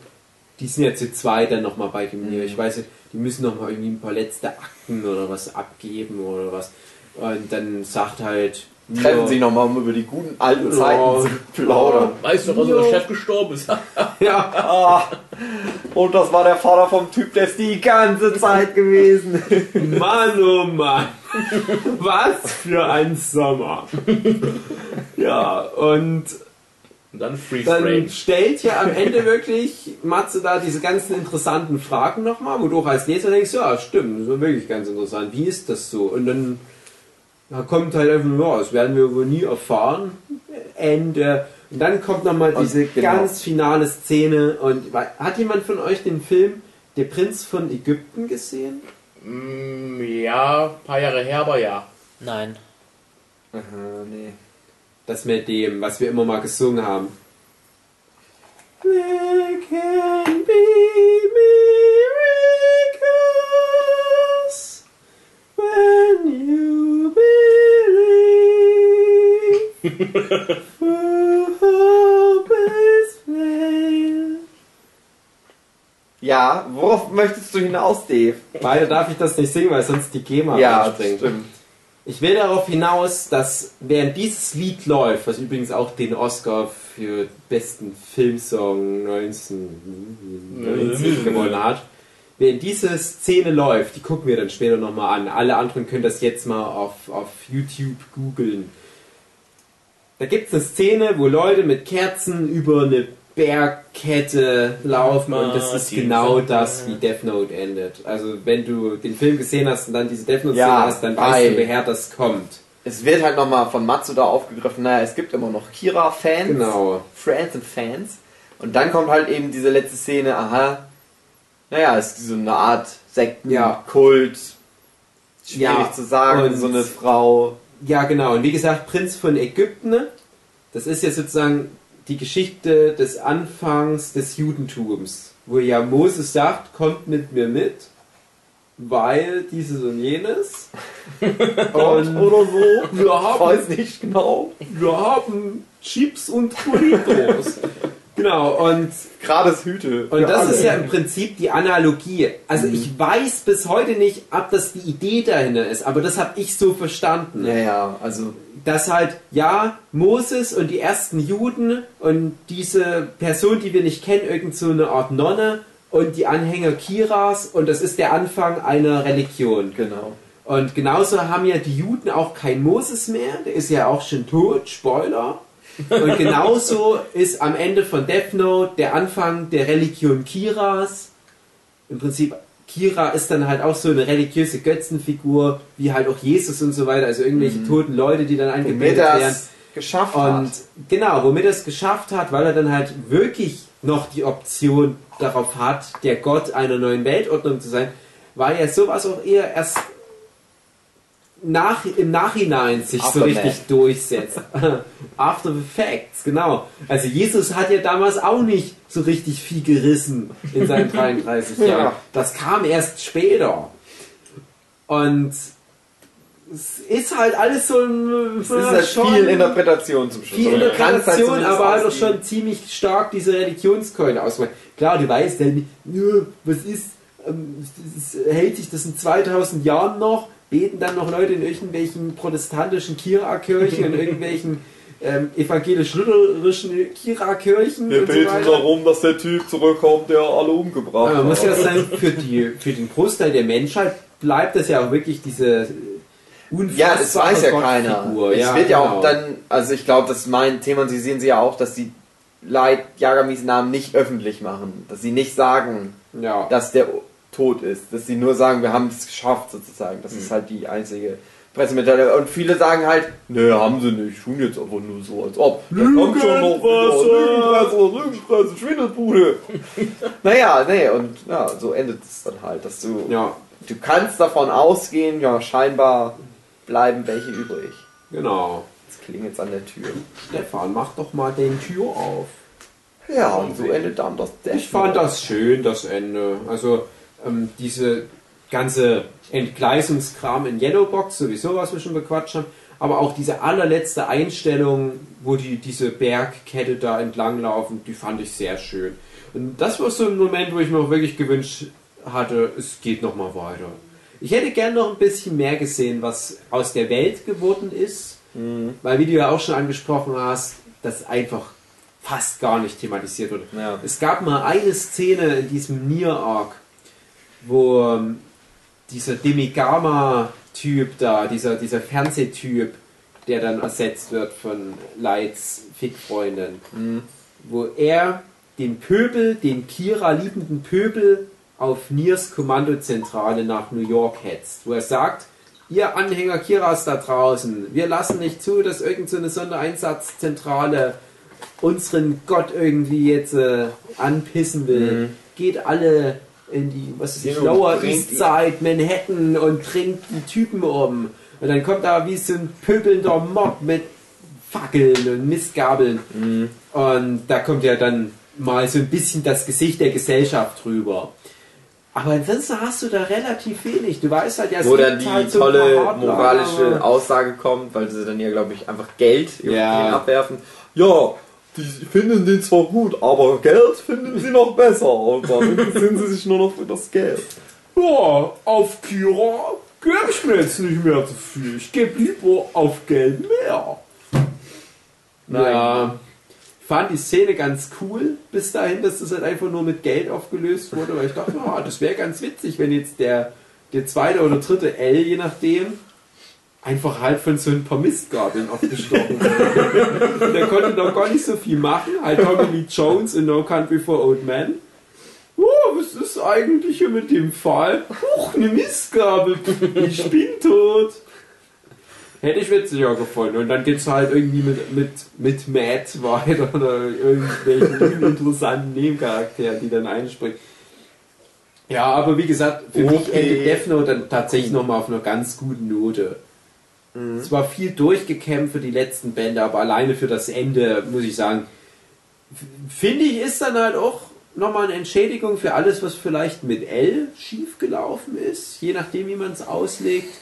die sind ja zu zweit dann nochmal bei dem Nier. Ich weiß nicht, die müssen nochmal irgendwie ein paar letzte Akten oder was abgeben oder was. Und dann sagt halt. Treffen Nier- sich nochmal, um über die guten alten Ja. Zeiten zu plaudern. Weißt du, dass Jo. unser Chef gestorben ist? Ja, Ah, und das war der Vater vom Typ, der ist die ganze Zeit gewesen. Mann, oh Mann. Was für ein Sommer. Ja, und Und dann dann stellt ja am Ende wirklich Matsuda diese ganzen interessanten Fragen nochmal, wo du auch als Leser denkst, ja, stimmt, das ist wirklich ganz interessant. Wie ist das so? Und dann da kommt halt einfach nur, ja, das werden wir wohl nie erfahren. Ende. Und dann kommt nochmal Und diese genau. ganz finale Szene. Und hat jemand von euch den Film Der Prinz von Ägypten gesehen? Mm, ja, ein paar Jahre her, aber ja. Nein. Aha, nee. Das mit dem, was wir immer mal gesungen haben. There can be miracles when you believe. For hope is fail. Ja, worauf möchtest du hinaus, Dave? Weiter darf ich das nicht singen, weil sonst die GEMA Ja, stimmt. Ich will darauf hinaus, dass während dieses Lied läuft, was übrigens auch den Oscar für besten Filmsong 1990 gewonnen hat, während diese Szene läuft, die gucken wir dann später nochmal an. Alle anderen können das jetzt mal auf, auf YouTube googeln. Da gibt es eine Szene, wo Leute mit Kerzen über eine Bergkette laufen und das ist Martin genau das, wie Death Note endet. Also wenn du den Film gesehen hast und dann diese Death Note Ja, Szene hast, dann weißt du, woher das kommt. Es wird halt nochmal von Matsuda aufgegriffen, naja, es gibt immer noch Kira-Fans. Genau. Friends und Fans. Und dann kommt halt eben diese letzte Szene, aha, naja, es ist so eine Art Sekten, Ja. Kult, schwierig Ja, zu sagen, und- so eine Frau. Ja, genau. Und wie gesagt, Prinz von Ägypten, ne? das ist ja sozusagen die Geschichte des Anfangs des Judentums, wo ja Moses sagt, kommt mit mir mit, weil dieses und jenes. und Oder so. wir Ich haben, weiß nicht genau. wir haben Chips und Burritos. Genau, und Grades Hüte. Und das alle. ist ja im Prinzip die Analogie. Also ich weiß bis heute nicht, ob das die Idee dahinter ist, aber das habe ich so verstanden. Ja, ja, also Dass halt, ja, Moses und die ersten Juden und diese Person, die wir nicht kennen, irgend so eine Art Nonne und die Anhänger Kiras und das ist der Anfang einer Religion. genau. Und genauso haben ja die Juden auch kein Moses mehr, der ist ja auch schon tot, Spoiler. Und genauso ist am Ende von Death Note der Anfang der Religion Kiras. Im Prinzip, Kira ist dann halt auch so eine religiöse Götzenfigur, wie halt auch Jesus und so weiter, also irgendwelche toten Leute, die dann angebetet er werden. es geschafft Und hat. genau, womit er es geschafft hat, weil er dann halt wirklich noch die Option darauf hat, der Gott einer neuen Weltordnung zu sein, weil ja sowas auch eher erst nach, im Nachhinein sich so Aftermath. richtig durchsetzt. After the facts, genau. Also Jesus hat ja damals auch nicht so richtig viel gerissen in seinen 33 Ja. Jahren. Das kam erst später. Und es ist halt alles so ein Es ist halt viel Interpretation zum Schluss. viel Interpretation, zumindest aber halt auch schon ziemlich stark diese Religionskeule ausmachen. Klar, du weißt ja nicht, ja, was ist ähm, es hält sich das in 2000 Jahren noch, beten dann noch Leute in irgendwelchen protestantischen Kira-Kirchen, in irgendwelchen ähm, evangelisch-lutherischen Kira-Kirchen Wir so beten weiter. darum, dass der Typ zurückkommt, der alle umgebracht Aber man muss ja hat. sagen, für, die, für den Großteil der Menschheit bleibt das ja auch wirklich diese unfassbare Ja, das weiß ja keiner. Es wird ja auch genau. dann, also ich glaube, das ist mein Thema und Sie sehen sie ja auch, dass die Light Yagamis Namen nicht öffentlich machen. Dass sie nicht sagen, Ja. dass der tot ist. Dass sie nur sagen, wir haben es geschafft sozusagen. Das ist halt die einzige Pressemitteilung. Und viele sagen halt, nö, haben sie nicht. Tun jetzt einfach nur so, als ob. Da kommt schon noch. Lügenpresse, Lügenpresse, Schwindelbude. naja, nee, und ja, so endet es dann halt, dass du, ja, du kannst davon ausgehen, ja, scheinbar bleiben welche übrig. genau. Es klingelt an der Tür. Stefan, mach doch mal den Tür auf. Ja, und so endet dann das Ich fand das schön, das Ende. Also ähm, diese ganze Entgleisungskram in Yellowbox, sowieso was wir schon bequatscht haben, aber auch diese allerletzte Einstellung, wo die diese Bergkette da entlang laufen, die fand ich sehr schön. Und das war so ein Moment, wo ich mir auch wirklich gewünscht hatte, es geht noch mal weiter. Ich hätte gern noch ein bisschen mehr gesehen, was aus der Welt geworden ist, weil wie du ja auch schon angesprochen hast, das einfach fast gar nicht thematisiert wurde. Ja. Es gab mal eine Szene in diesem Nier Arc, wo ähm, dieser Demigama-Typ da, dieser, dieser Fernsehtyp, der dann ersetzt wird von Lights Fickfreundin, wo er den Pöbel, den Kira liebenden Pöbel auf Niers Kommandozentrale nach New York hetzt, wo er sagt, ihr Anhänger Kiras da draußen, wir lassen nicht zu, dass irgendeine so eine Sondereinsatzzentrale unseren Gott irgendwie jetzt äh, anpissen will. Geht alle in die, was ist das, Lower East Side, Manhattan und bringt die Typen um. Und dann kommt da wie so ein pöbelnder Mob mit Fackeln und Mistgabeln. Und da kommt ja dann mal so ein bisschen das Gesicht der Gesellschaft drüber. Aber ansonsten hast du da relativ wenig. Du weißt halt ja, es Wo dann die halt so tolle moralische Aussage kommt, weil sie dann ja, glaube ich, einfach Geld Ja. abwerfen. Ja, die finden den zwar gut, aber Geld finden sie noch besser. Und dann sind sie sich nur noch für das Geld. Ja, auf Kira gebe ich mir jetzt nicht mehr so viel. Ich gebe lieber auf Geld mehr. Nein. Ja, ich fand die Szene ganz cool bis dahin, dass das halt einfach nur mit Geld aufgelöst wurde, weil ich dachte, ja, das wäre ganz witzig, wenn jetzt der, der zweite oder dritte L, je nachdem, einfach halt von so ein paar Mistgabeln aufgestochen wurde. der konnte noch gar nicht so viel machen. Halt Tommy Lee Jones in No Country for Old Men. Oh, was ist eigentlich hier mit dem Fall? Huch, eine Mistgabel. Ich bin tot. Hätte ich witziger gefunden. Und dann geht's halt irgendwie mit, mit, mit Matt weiter oder irgendwelchen uninteressanten Nebencharakteren, die dann einspringen. Ja, aber wie gesagt, für mich Okay. endet Death Note dann tatsächlich nochmal auf einer ganz guten Note. Es war viel durchgekämpft für die letzten Bände, aber alleine für das Ende, muss ich sagen, finde ich, ist dann halt auch nochmal eine Entschädigung für alles, was vielleicht mit L schiefgelaufen ist, je nachdem, wie man es auslegt.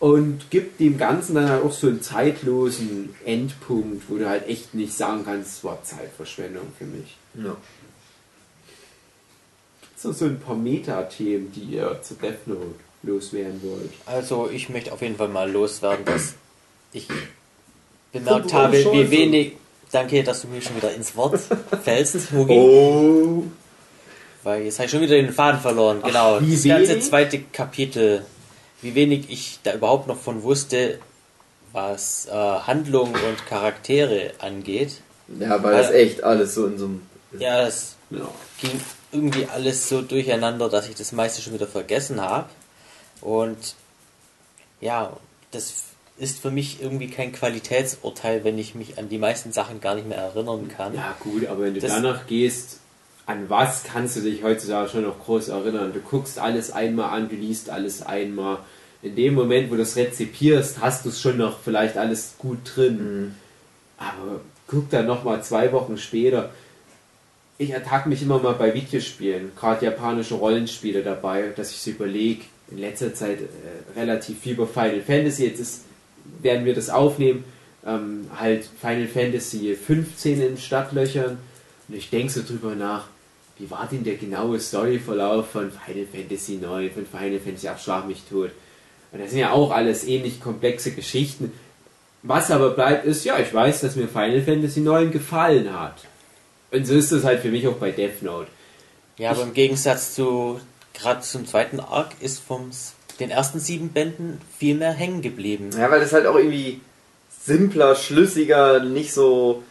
Und gibt dem Ganzen dann halt auch so einen zeitlosen Endpunkt, wo du halt echt nicht sagen kannst, es war Zeitverschwendung für mich. Ja. So, so ein paar Meta-Themen, die ihr zu Death Note loswerden wollt. Also ich möchte auf jeden Fall mal loswerden, dass ich bemerkt du habe, wie wenig... Danke, dass du mir schon wieder ins Wort fällst, Hugi. Oh. Weil jetzt habe ich schon wieder den Faden verloren. Ach, genau, das ganze wenig? zweite Kapitel. Wie wenig ich da überhaupt noch von wusste, was äh, Handlung und Charaktere angeht. Ja, weil das echt alles so in so einem. Ja, es Ja. ging irgendwie alles so durcheinander, dass ich das meiste schon wieder vergessen habe. Und ja, das ist für mich irgendwie kein Qualitätsurteil, wenn ich mich an die meisten Sachen gar nicht mehr erinnern kann. Ja gut, aber wenn du Das- danach gehst, an was kannst du dich heutzutage schon noch groß erinnern? Du guckst alles einmal an, du liest alles einmal. In dem Moment, wo du es rezipierst, hast du es schon noch vielleicht alles gut drin. Aber guck dann nochmal zwei Wochen später. Ich ertacke mich immer mal bei Videospielen, gerade japanische Rollenspiele dabei, dass ich so überlege, in letzter Zeit äh, relativ viel über Final Fantasy. Jetzt ist, werden wir das aufnehmen. Ähm, halt Final Fantasy 15 in Stadtlöchern. Und ich denke so drüber nach, wie war denn der genaue Storyverlauf von Final Fantasy 9, von Final Fantasy Abschlag mich tot. Und das sind ja auch alles ähnlich komplexe Geschichten. Was aber bleibt ist, ja, ich weiß, dass mir Final Fantasy 9 gefallen hat. Und so ist es halt für mich auch bei Death Note. Ja, aber im Gegensatz zu gerade zum zweiten Arc ist vom den ersten sieben Bänden viel mehr hängen geblieben. Ja, weil das halt auch irgendwie simpler, schlüssiger, nicht so.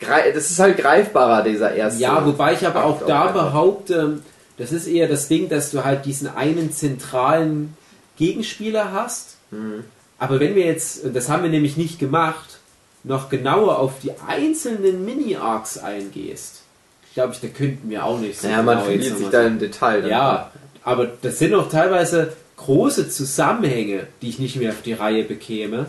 Das ist halt greifbarer, dieser erste. Ja, wobei ich aber auch da behaupte, das ist eher das Ding, dass du halt diesen einen zentralen Gegenspieler hast. Mhm. Aber wenn wir jetzt, und das haben wir nämlich nicht gemacht, noch genauer auf die einzelnen Mini-Arcs eingehst, glaube ich, da könnten wir auch nicht so Ja, man genau verliert sich da im Detail. dann. Ja, aber das sind auch teilweise große Zusammenhänge, die ich nicht mehr auf die Reihe bekäme.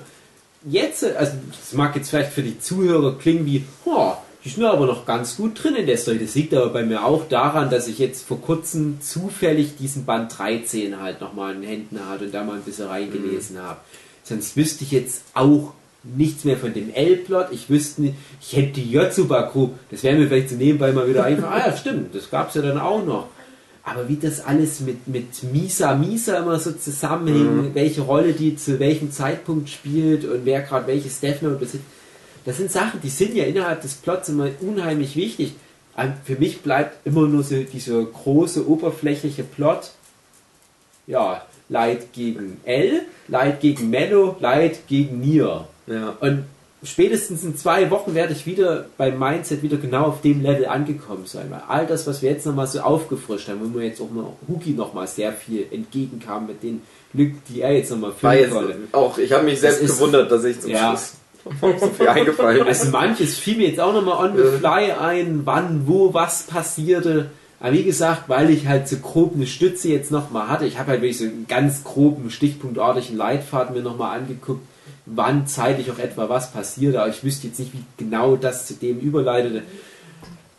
Jetzt, also das mag jetzt vielleicht für die Zuhörer klingen wie, oh, die sind aber noch ganz gut drin in der Story. Das liegt aber bei mir auch daran, dass ich jetzt vor kurzem zufällig diesen Band 13 halt nochmal in den Händen hatte und da mal ein bisschen reingelesen habe. Sonst wüsste ich jetzt auch nichts mehr von dem L-Plot. Ich wüsste nicht, ich hätte die Yotsuba-Crew, das wäre mir vielleicht so nebenbei mal wieder einfach, ah ja, stimmt, das gab es ja dann auch noch. Aber wie das alles mit, mit Misa Misa immer so zusammenhängt, welche Rolle die zu welchem Zeitpunkt spielt und wer gerade welches Death Note besitzt, das sind Sachen, die sind ja innerhalb des Plots immer unheimlich wichtig. Für mich bleibt immer nur so dieser große oberflächliche Plot. Ja, Light gegen L, Light gegen Mello, Light gegen Nier. Ja. Und spätestens in zwei Wochen werde ich wieder beim Mindset wieder genau auf dem Level angekommen sein. Weil all das, was wir jetzt nochmal so aufgefrischt haben, wo mir jetzt auch mal Huki nochmal sehr viel entgegenkam mit den Lücken, die er jetzt nochmal jetzt konnte. auch, ich habe mich selbst ist- gewundert, dass ich zum Ja. Schluss so viel eingefallen. Also manches fiel mir jetzt auch nochmal on the fly ein, wann, wo, was passierte. Aber wie gesagt, weil ich halt so grob eine Stütze jetzt nochmal hatte, ich habe halt wirklich so einen ganz groben, stichpunktartigen Leitfaden mir nochmal angeguckt, wann zeitlich auch etwa was passierte. Aber ich wüsste jetzt nicht, wie genau das zu dem überleitete.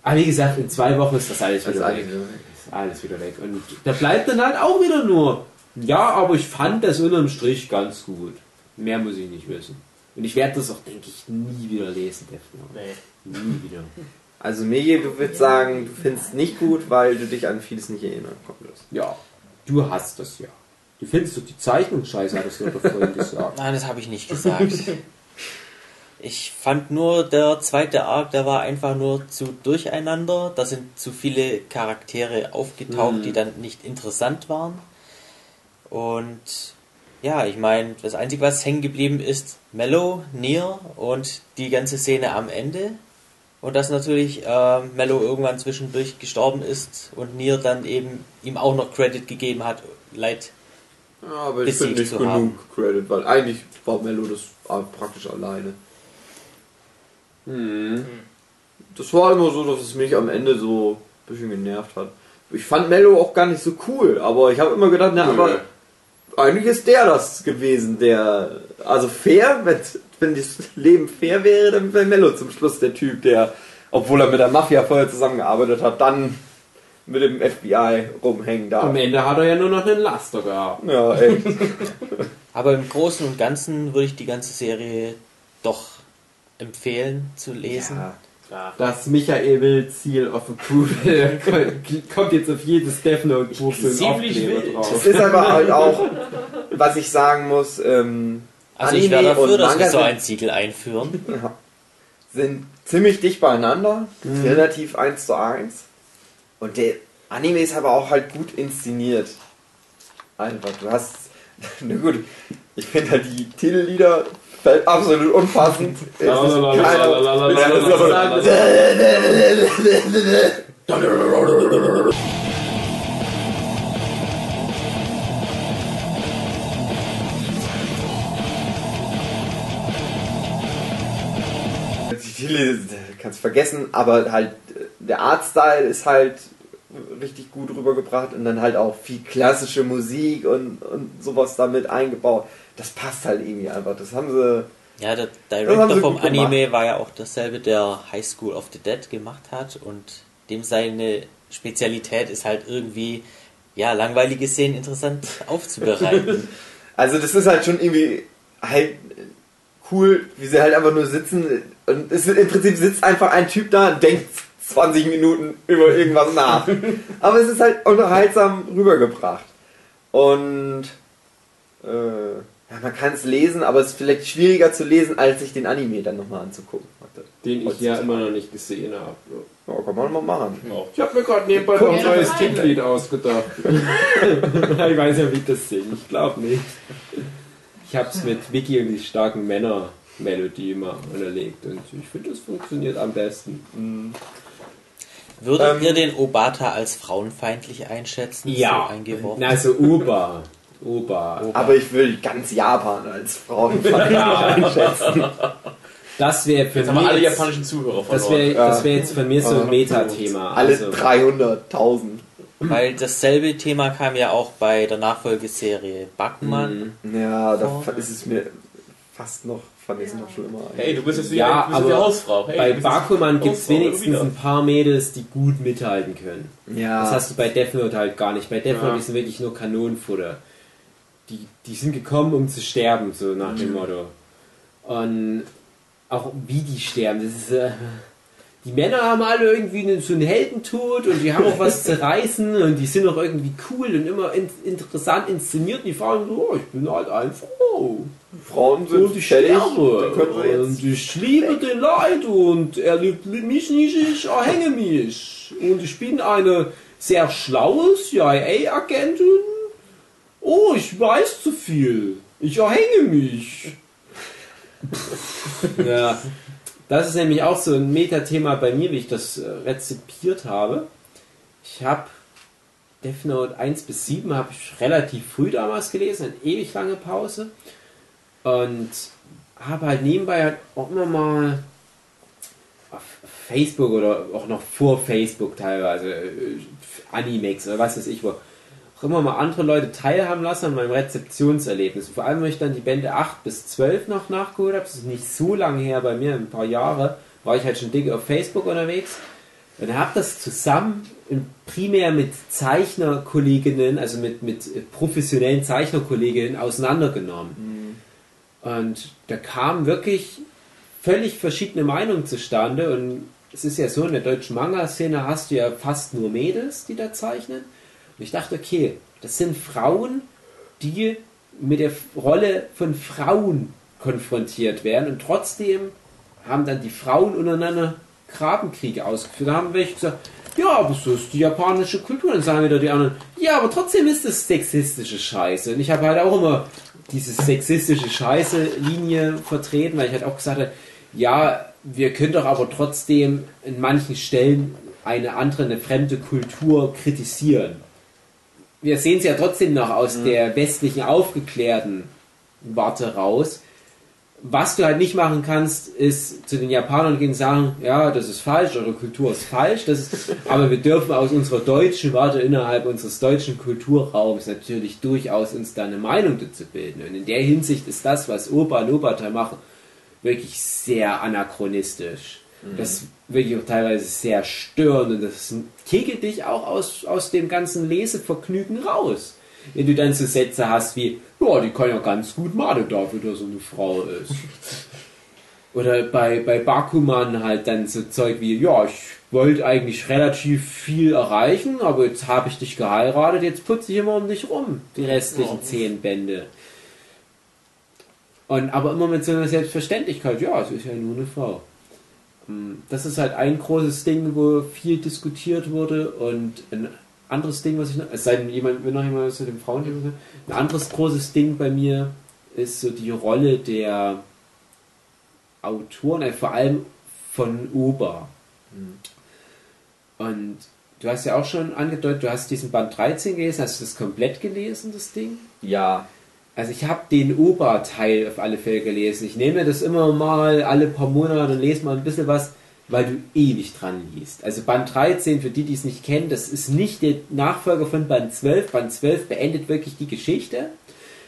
Aber wie gesagt, in zwei Wochen ist das alles Das wieder ist weg. alles wieder weg. Ist alles wieder weg. Und da bleibt dann halt auch wieder nur, ja, aber ich fand das unterm Strich ganz gut. Mehr muss ich nicht wissen. Und ich werde das auch, denke ich, nie wieder lesen, Death Note. Nie wieder. Also Megi, du würdest sagen, du findest es nicht gut, weil du dich an vieles nicht erinnern konntest. Ja, du hast das ja. Du findest doch die Zeichnung scheiße, hattest du doch vorhin gesagt. Nein, das habe ich nicht gesagt. Ich fand nur, der zweite Arc, der war einfach nur zu durcheinander. Da sind zu viele Charaktere aufgetaucht, Mhm. die dann nicht interessant waren. Und ja, ich meine, das Einzige, was hängen geblieben ist, Mello, Nier und die ganze Szene am Ende. Und dass natürlich äh, Mello irgendwann zwischendurch gestorben ist und Nier dann eben ihm auch noch Credit gegeben hat. Leid. Ja, aber ich finde nicht genug haben. Credit, weil eigentlich war Mello das praktisch alleine. Hm. Das war immer so, dass es mich am Ende so ein bisschen genervt hat. Ich fand Mello auch gar nicht so cool, aber ich habe immer gedacht, na, aber eigentlich ist der das gewesen, der. Also fair, wenn, wenn das Leben fair wäre, dann wäre Mello zum Schluss der Typ, der, obwohl er mit der Mafia vorher zusammengearbeitet hat, dann mit dem FBI rumhängen darf. Am Ende hat er ja nur noch einen Laster gehabt. Ja, ey. Aber im Großen und Ganzen würde ich die ganze Serie doch empfehlen zu lesen. Ja. Das Michael Seal of Approval kommt jetzt auf jedes Death Note Buch Ziemlich drauf. Es ist aber halt auch, was ich sagen muss, ähm, Also ich Anime wäre dafür, dass wir so sind- ein Siegel einführen. sind ziemlich dicht beieinander, Mhm. relativ eins zu eins. Und der Anime ist aber auch halt gut inszeniert. Einfach, du hast, na gut, ich finde halt die Titellieder absolut Titel kannst vergessen, aber halt äh, der Artstyle ist halt richtig gut rübergebracht und dann halt auch viel klassische Musik und, und sowas damit eingebaut. Das passt halt irgendwie einfach. Das haben sie. Ja, der Director vom gut gemacht. Anime war ja auch dasselbe, der High School of the Dead gemacht hat und dem seine Spezialität ist halt irgendwie, ja, langweilige Szenen interessant aufzubereiten. Also das ist halt schon irgendwie halt cool, wie sie halt einfach nur sitzen und es, im Prinzip sitzt einfach ein Typ da und denkt 20 Minuten über irgendwas nach. Aber es ist halt unterhaltsam rübergebracht. Und äh, ja, man kann es lesen, aber es ist vielleicht schwieriger zu lesen, als sich den Anime dann nochmal anzugucken. Den ich ja immer noch nicht gesehen habe. Ja, kann man mal machen. Ich habe mir gerade nebenbei noch ein neues Titellied ausgedacht. ich weiß ja, wie ich das singe. Ich glaube nicht. Ich habe es mit Vicky und die starken Männer Melodie immer unterlegt und ich finde, das funktioniert am besten. Würdet Ähm, ihr den Obata als frauenfeindlich einschätzen? So eingeworfen. Na, also Oba. Oba. Aber ich will ganz Japan als Frauenfeind einschätzen. Das wäre für Jetzt haben mich. alle jetzt- japanischen Zuhörer das verloren. wäre das wär jetzt von mir so ein Ja. Metathema. Alle Also, 300.000. Weil dasselbe Thema kam ja auch bei der Nachfolgeserie Bakuman. Ja, da ist es mir fast noch, fand ich es noch schlimmer. Hey, du bist jetzt die, Ja, du bist die Hausfrau. Hey, bei Bakuman gibt es wenigstens ein paar Mädels, die gut mithalten können. ja, Das hast du bei Death Note halt gar nicht. Bei Death Ja. Note ist wirklich nur Kanonenfutter. Die, die sind gekommen, um zu sterben, so nach dem Motto. Und auch wie die sterben, das ist. Äh, die Männer haben alle irgendwie einen- so einen Heldentod und die haben auch was zu reißen und die sind auch irgendwie cool und immer in, interessant inszeniert. Und die Frauen so, oh, ich bin halt eine Frau. Frauen sind Und ich fertig, Und ich liebe den Leid und er liebt mich nicht, ich erhänge mich. Und ich bin eine sehr schlaue CIA-Agentin. Oh, ich weiß zu viel. Ich erhänge mich. ja, das ist nämlich auch so ein Metathema bei mir, wie ich das äh, rezipiert habe. Ich habe Death Note 1 bis 7 habe ich relativ früh damals gelesen, eine ewig lange Pause. Und habe halt nebenbei halt auch immer mal auf Facebook oder auch noch vor Facebook teilweise, äh, Animex oder was weiß ich wo, immer mal andere Leute teilhaben lassen an meinem Rezeptionserlebnis. Vor allem, wenn ich dann die Bände 8 bis 12 noch nachgeholt habe, das ist nicht so lange her bei mir, ein paar Jahre, war ich halt schon dick auf Facebook unterwegs und habe das zusammen primär mit Zeichnerkolleginnen, also mit, mit professionellen Zeichnerkolleginnen auseinandergenommen. Und da kamen wirklich völlig verschiedene Meinungen zustande. Und es ist ja so, in der deutschen Manga-Szene hast du ja fast nur Mädels, die da zeichnen. Und ich dachte, okay, das sind Frauen, die mit der Rolle von Frauen konfrontiert werden. Und trotzdem haben dann die Frauen untereinander Grabenkriege ausgeführt. Da haben welche gesagt, ja, aber so ist die japanische Kultur. Dann sagen wieder die anderen, ja, aber trotzdem ist das sexistische Scheiße. Und ich habe halt auch immer diese sexistische Scheiße-Linie vertreten, weil ich halt auch gesagt habe, ja, wir können doch aber trotzdem in manchen Stellen eine andere, eine fremde Kultur kritisieren. Wir sehen es ja trotzdem noch aus der westlichen aufgeklärten Warte raus. Was du halt nicht machen kannst, ist zu den Japanern gehen und sagen, ja, das ist falsch, eure Kultur ist falsch, das ist, aber wir dürfen aus unserer deutschen Warte innerhalb unseres deutschen Kulturraums natürlich durchaus uns da eine Meinung dazu bilden. Und in der Hinsicht ist das, was Opa und Obata machen, wirklich sehr anachronistisch. Das ist wirklich auch teilweise sehr störend und das kegelt dich auch aus, aus dem ganzen Lesevergnügen raus. Wenn du dann so Sätze hast wie, ja, die kann ja ganz gut Made dafür, dass sie eine Frau ist. Oder bei, bei Bakuman halt dann so Zeug wie, ja, ich wollte eigentlich relativ viel erreichen, aber jetzt habe ich dich geheiratet, jetzt putze ich immer um dich rum, die restlichen zehn Bände. Und aber immer mit so einer Selbstverständlichkeit, ja, es ist ja nur eine Frau. Hm, Das ist halt ein großes Ding, wo viel diskutiert wurde und ein anderes Ding, was ich noch, es sei denn, jemand, wenn noch jemand zu dem Frauenthema sagt, ein anderes großes Ding bei mir ist so die Rolle der Autoren, äh, vor allem von Ober. Und du hast ja auch schon angedeutet, du hast diesen Band 13 gelesen, hast du das komplett gelesen, das Ding? Ja, Also ich habe den Oberteil auf alle Fälle gelesen. Ich nehme das immer mal alle paar Monate und lese mal ein bisschen was, weil du ewig dran liest. Also Band 13, für die, die es nicht kennen, das ist nicht der Nachfolger von Band 12. Band 12 beendet wirklich die Geschichte.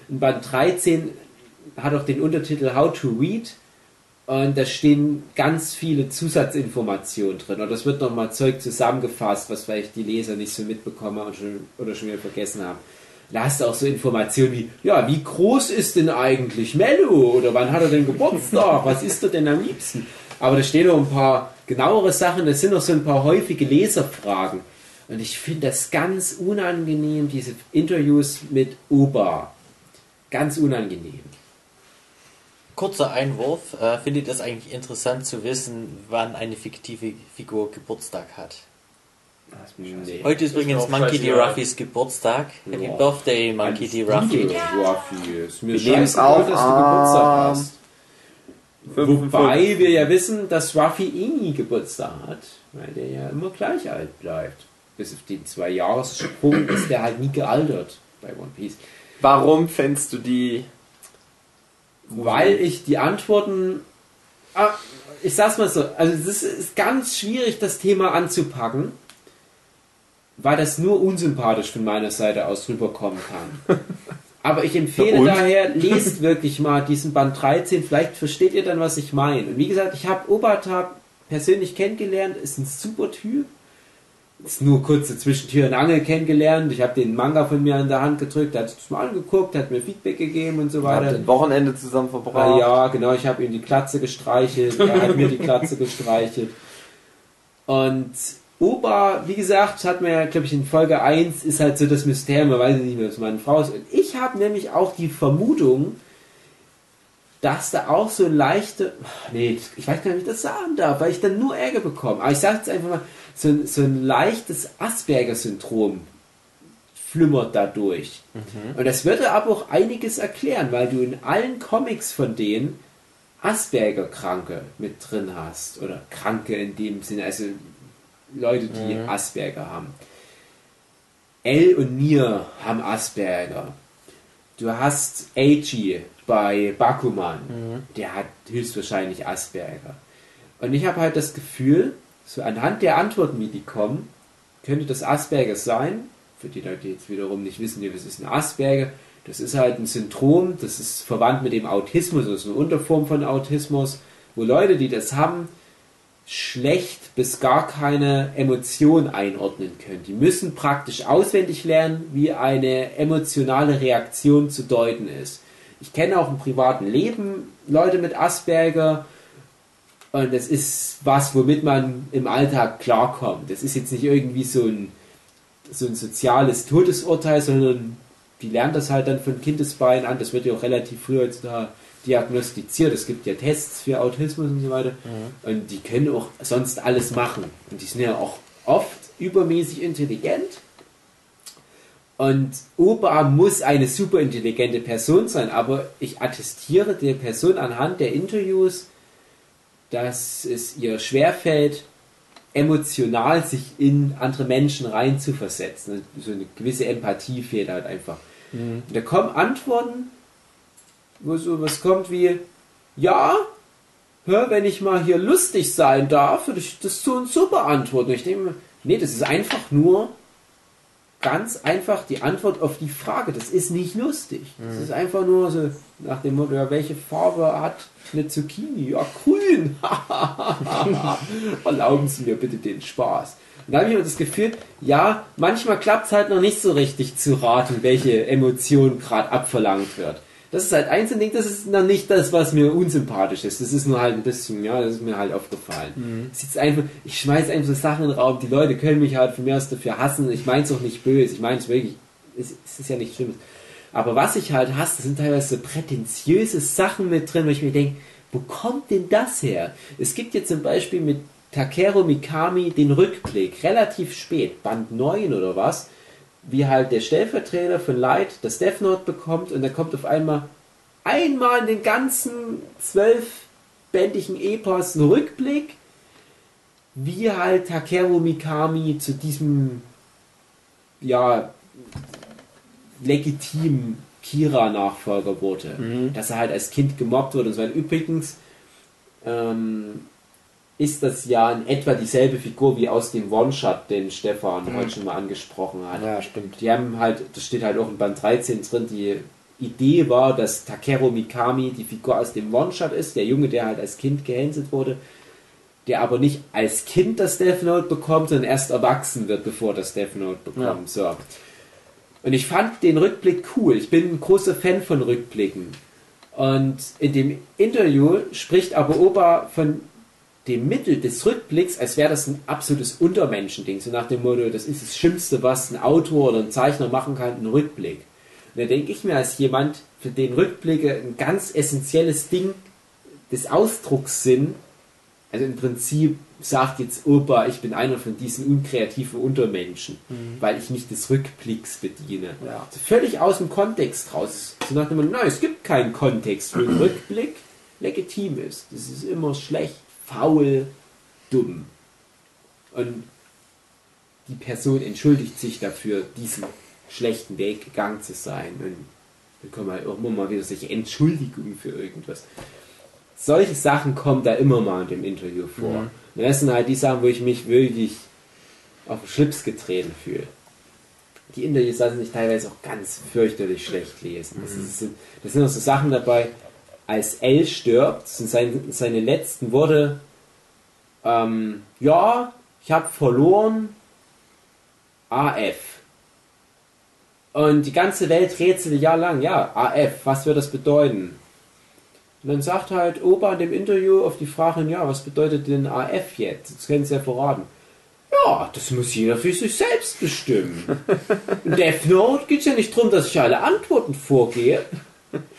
Und Band 13 hat auch den Untertitel How to Read. Und da stehen ganz viele Zusatzinformationen drin. Und das wird nochmal Zeug zusammengefasst, was vielleicht die Leser nicht so mitbekommen schon, oder schon wieder vergessen haben. Da hast du auch so Informationen wie, ja, wie groß ist denn eigentlich Mello? Oder wann hat er denn Geburtstag? Was isst er denn am liebsten? Aber da stehen noch ein paar genauere Sachen, es sind noch so ein paar häufige Leserfragen. Und ich finde das ganz unangenehm, diese Interviews mit Oba. Ganz unangenehm. Kurzer Einwurf. Äh, findet es eigentlich interessant zu wissen, wann eine fiktive Figur Geburtstag hat? Nee. Heute ist übrigens Monkey D. Ruffys Geburtstag. Happy Ja. Birthday, Monkey D. Ruffy. Wir nehmen es auf dass du Geburtstag hast. Wobei wir ja wissen, dass Ruffy eh nie Geburtstag hat, weil der ja immer gleich alt bleibt. Bis auf den zwei Jahressprung ist der halt nie gealtert bei One Piece. Warum fändst du die. Weil ich die Antworten. Ah, ich sag's mal so, also es ist ganz schwierig, das Thema anzupacken, weil das nur unsympathisch von meiner Seite aus rüberkommen kann. Aber ich empfehle daher, lest wirklich mal diesen Band 13, vielleicht versteht ihr dann, was ich meine. Und wie gesagt, ich habe Obata persönlich kennengelernt, ist ein super Typ. Ist nur kurze zwischen Tür und Angel kennengelernt. Ich habe den Manga von mir in der Hand gedrückt, hat es mal angeguckt, hat mir Feedback gegeben und so weiter. ein Wochenende zusammen verbracht. ja, genau, ich habe ihm die Klatze gestreichelt, er hat mir die Klatze gestreichelt. Und Oba, wie gesagt, hat mir, glaube ich, in Folge 1 ist halt so das Mysterium, man weiß nicht mehr, was meine Frau ist. Und ich habe nämlich auch die Vermutung, dass da auch so leichte, nee, ich weiß gar nicht, wie ich das sagen darf, weil ich dann nur Ärger bekomme. Aber ich sage jetzt einfach mal, so, ein- so ein leichtes Asperger-Syndrom flimmert dadurch. Und das würde aber auch einiges erklären, weil du in allen Comics von denen Asperger-Kranke mit drin hast. Oder Kranke in dem Sinne, also Leute, die Asperger haben. L und Nier haben Asperger. Du hast Eiji bei Bakuman, der hat höchstwahrscheinlich Asperger. Und ich habe halt das Gefühl, so anhand der Antworten, wie die kommen, könnte das Asperger sein. Für die Leute, die jetzt wiederum nicht wissen, was ist ein Asperger? Das ist halt ein Syndrom, das ist verwandt mit dem Autismus, das ist eine Unterform von Autismus, wo Leute, die das haben, schlecht bis gar keine Emotion einordnen können. Die müssen praktisch auswendig lernen, wie eine emotionale Reaktion zu deuten ist. Ich kenne auch im privaten Leben Leute mit Asperger und das ist was, womit man im Alltag klarkommt. Das ist jetzt nicht irgendwie so ein, so ein soziales Todesurteil, sondern die lernen das halt dann von Kindesbein an. Das wird ja auch relativ früh heutzutage diagnostiziert. Es gibt ja Tests für Autismus und so weiter. Und die können auch sonst alles machen. Und die sind ja auch oft übermäßig intelligent. Und Oba muss eine super intelligente Person sein, aber ich attestiere der Person anhand der Interviews, dass es ihr schwerfällt, emotional sich in andere Menschen reinzuversetzen. So eine gewisse Empathie fehlt halt einfach. Und da kommen Antworten, wo so was kommt wie, ja, hör, wenn ich mal hier lustig sein darf, würde ich das so und so beantworten. Ich denke nee, das ist einfach nur ganz einfach die Antwort auf die Frage. Das ist nicht lustig. Das ist einfach nur so nach dem Motto, ja, welche Farbe hat eine Zucchini? Ja, grün. Erlauben Sie mir bitte den Spaß. Und da habe ich immer das Gefühl, ja, manchmal klappt es halt noch nicht so richtig zu raten, welche Emotion gerade abverlangt wird. Das ist halt eins und Ding, das ist noch nicht das, was mir unsympathisch ist. Das ist nur halt ein bisschen, ja, das ist mir halt aufgefallen. Jetzt einfach, ich schmeiß einfach so Sachen in den Raum, die Leute können mich halt von mir aus dafür hassen. Ich meine es auch nicht böse, ich meine es wirklich, es, es ist ja nicht schlimm. Aber was ich halt hasse, das sind teilweise so prätentiöse Sachen mit drin, wo ich mir denke, wo kommt denn das her? Es gibt jetzt zum Beispiel mit Takeru Mikami den Rückblick, relativ spät, Band 9 oder was, wie halt der Stellvertreter von Light das Death Note bekommt und da kommt auf einmal einmal in den ganzen zwölfbändigen Epos ein Rückblick, wie halt Takeru Mikami zu diesem ja legitimen Kira-Nachfolger wurde. Dass er halt als Kind gemobbt wurde und so weiter. Übrigens ähm, ist das ja in etwa dieselbe Figur wie aus dem One-Shot, den Stefan heute schon mal angesprochen hat. Ja, stimmt. Die haben halt, das steht halt auch in Band 13 drin, die Idee war, dass Takeru Mikami die Figur aus dem One-Shot ist, der Junge, der halt als Kind gehänselt wurde, der aber nicht als Kind das Death Note bekommt, sondern erst erwachsen wird, bevor das Death Note bekommt. So. Und ich fand den Rückblick cool. Ich bin ein großer Fan von Rückblicken. Und in dem Interview spricht aber Oba von dem Mittel des Rückblicks, als wäre das ein absolutes Untermenschending. So nach dem Motto, das ist das Schlimmste, was ein Autor oder ein Zeichner machen kann, ein Rückblick. Und da denke ich mir als jemand, für den Rückblicke ein ganz essentielles Ding des Ausdrucks sind, also im Prinzip sagt jetzt Opa, ich bin einer von diesen unkreativen Untermenschen, weil ich mich des Rückblicks bediene. Ja. So völlig aus dem Kontext raus. So nach dem Motto, nein, es gibt keinen Kontext, wo ein Rückblick legitim ist. Das ist immer schlecht, faul, dumm. Und die Person entschuldigt sich dafür, diesen schlechten Weg gegangen zu sein. Und dann kommen halt auch immer mal wieder solche Entschuldigungen für irgendwas. Solche Sachen kommen da immer mal in dem Interview vor. Und das sind halt die Sachen, wo ich mich wirklich auf den Schlips getreten fühle. Die Interviews lassen sich teilweise auch ganz fürchterlich schlecht lesen. Das, ist, das sind auch so Sachen dabei, als L stirbt, sind seine, seine letzten Worte, ähm, ja, ich habe verloren, AF. Und die ganze Welt rätselt ein Jahr lang, ja, AF, was wird das bedeuten? Und dann sagt halt Opa in dem Interview auf die Frage, ja, was bedeutet denn AF jetzt? Das können Sie ja verraten. Ja, das muss jeder für sich selbst bestimmen. In Death Note geht es ja nicht darum, dass ich alle Antworten vorgehe,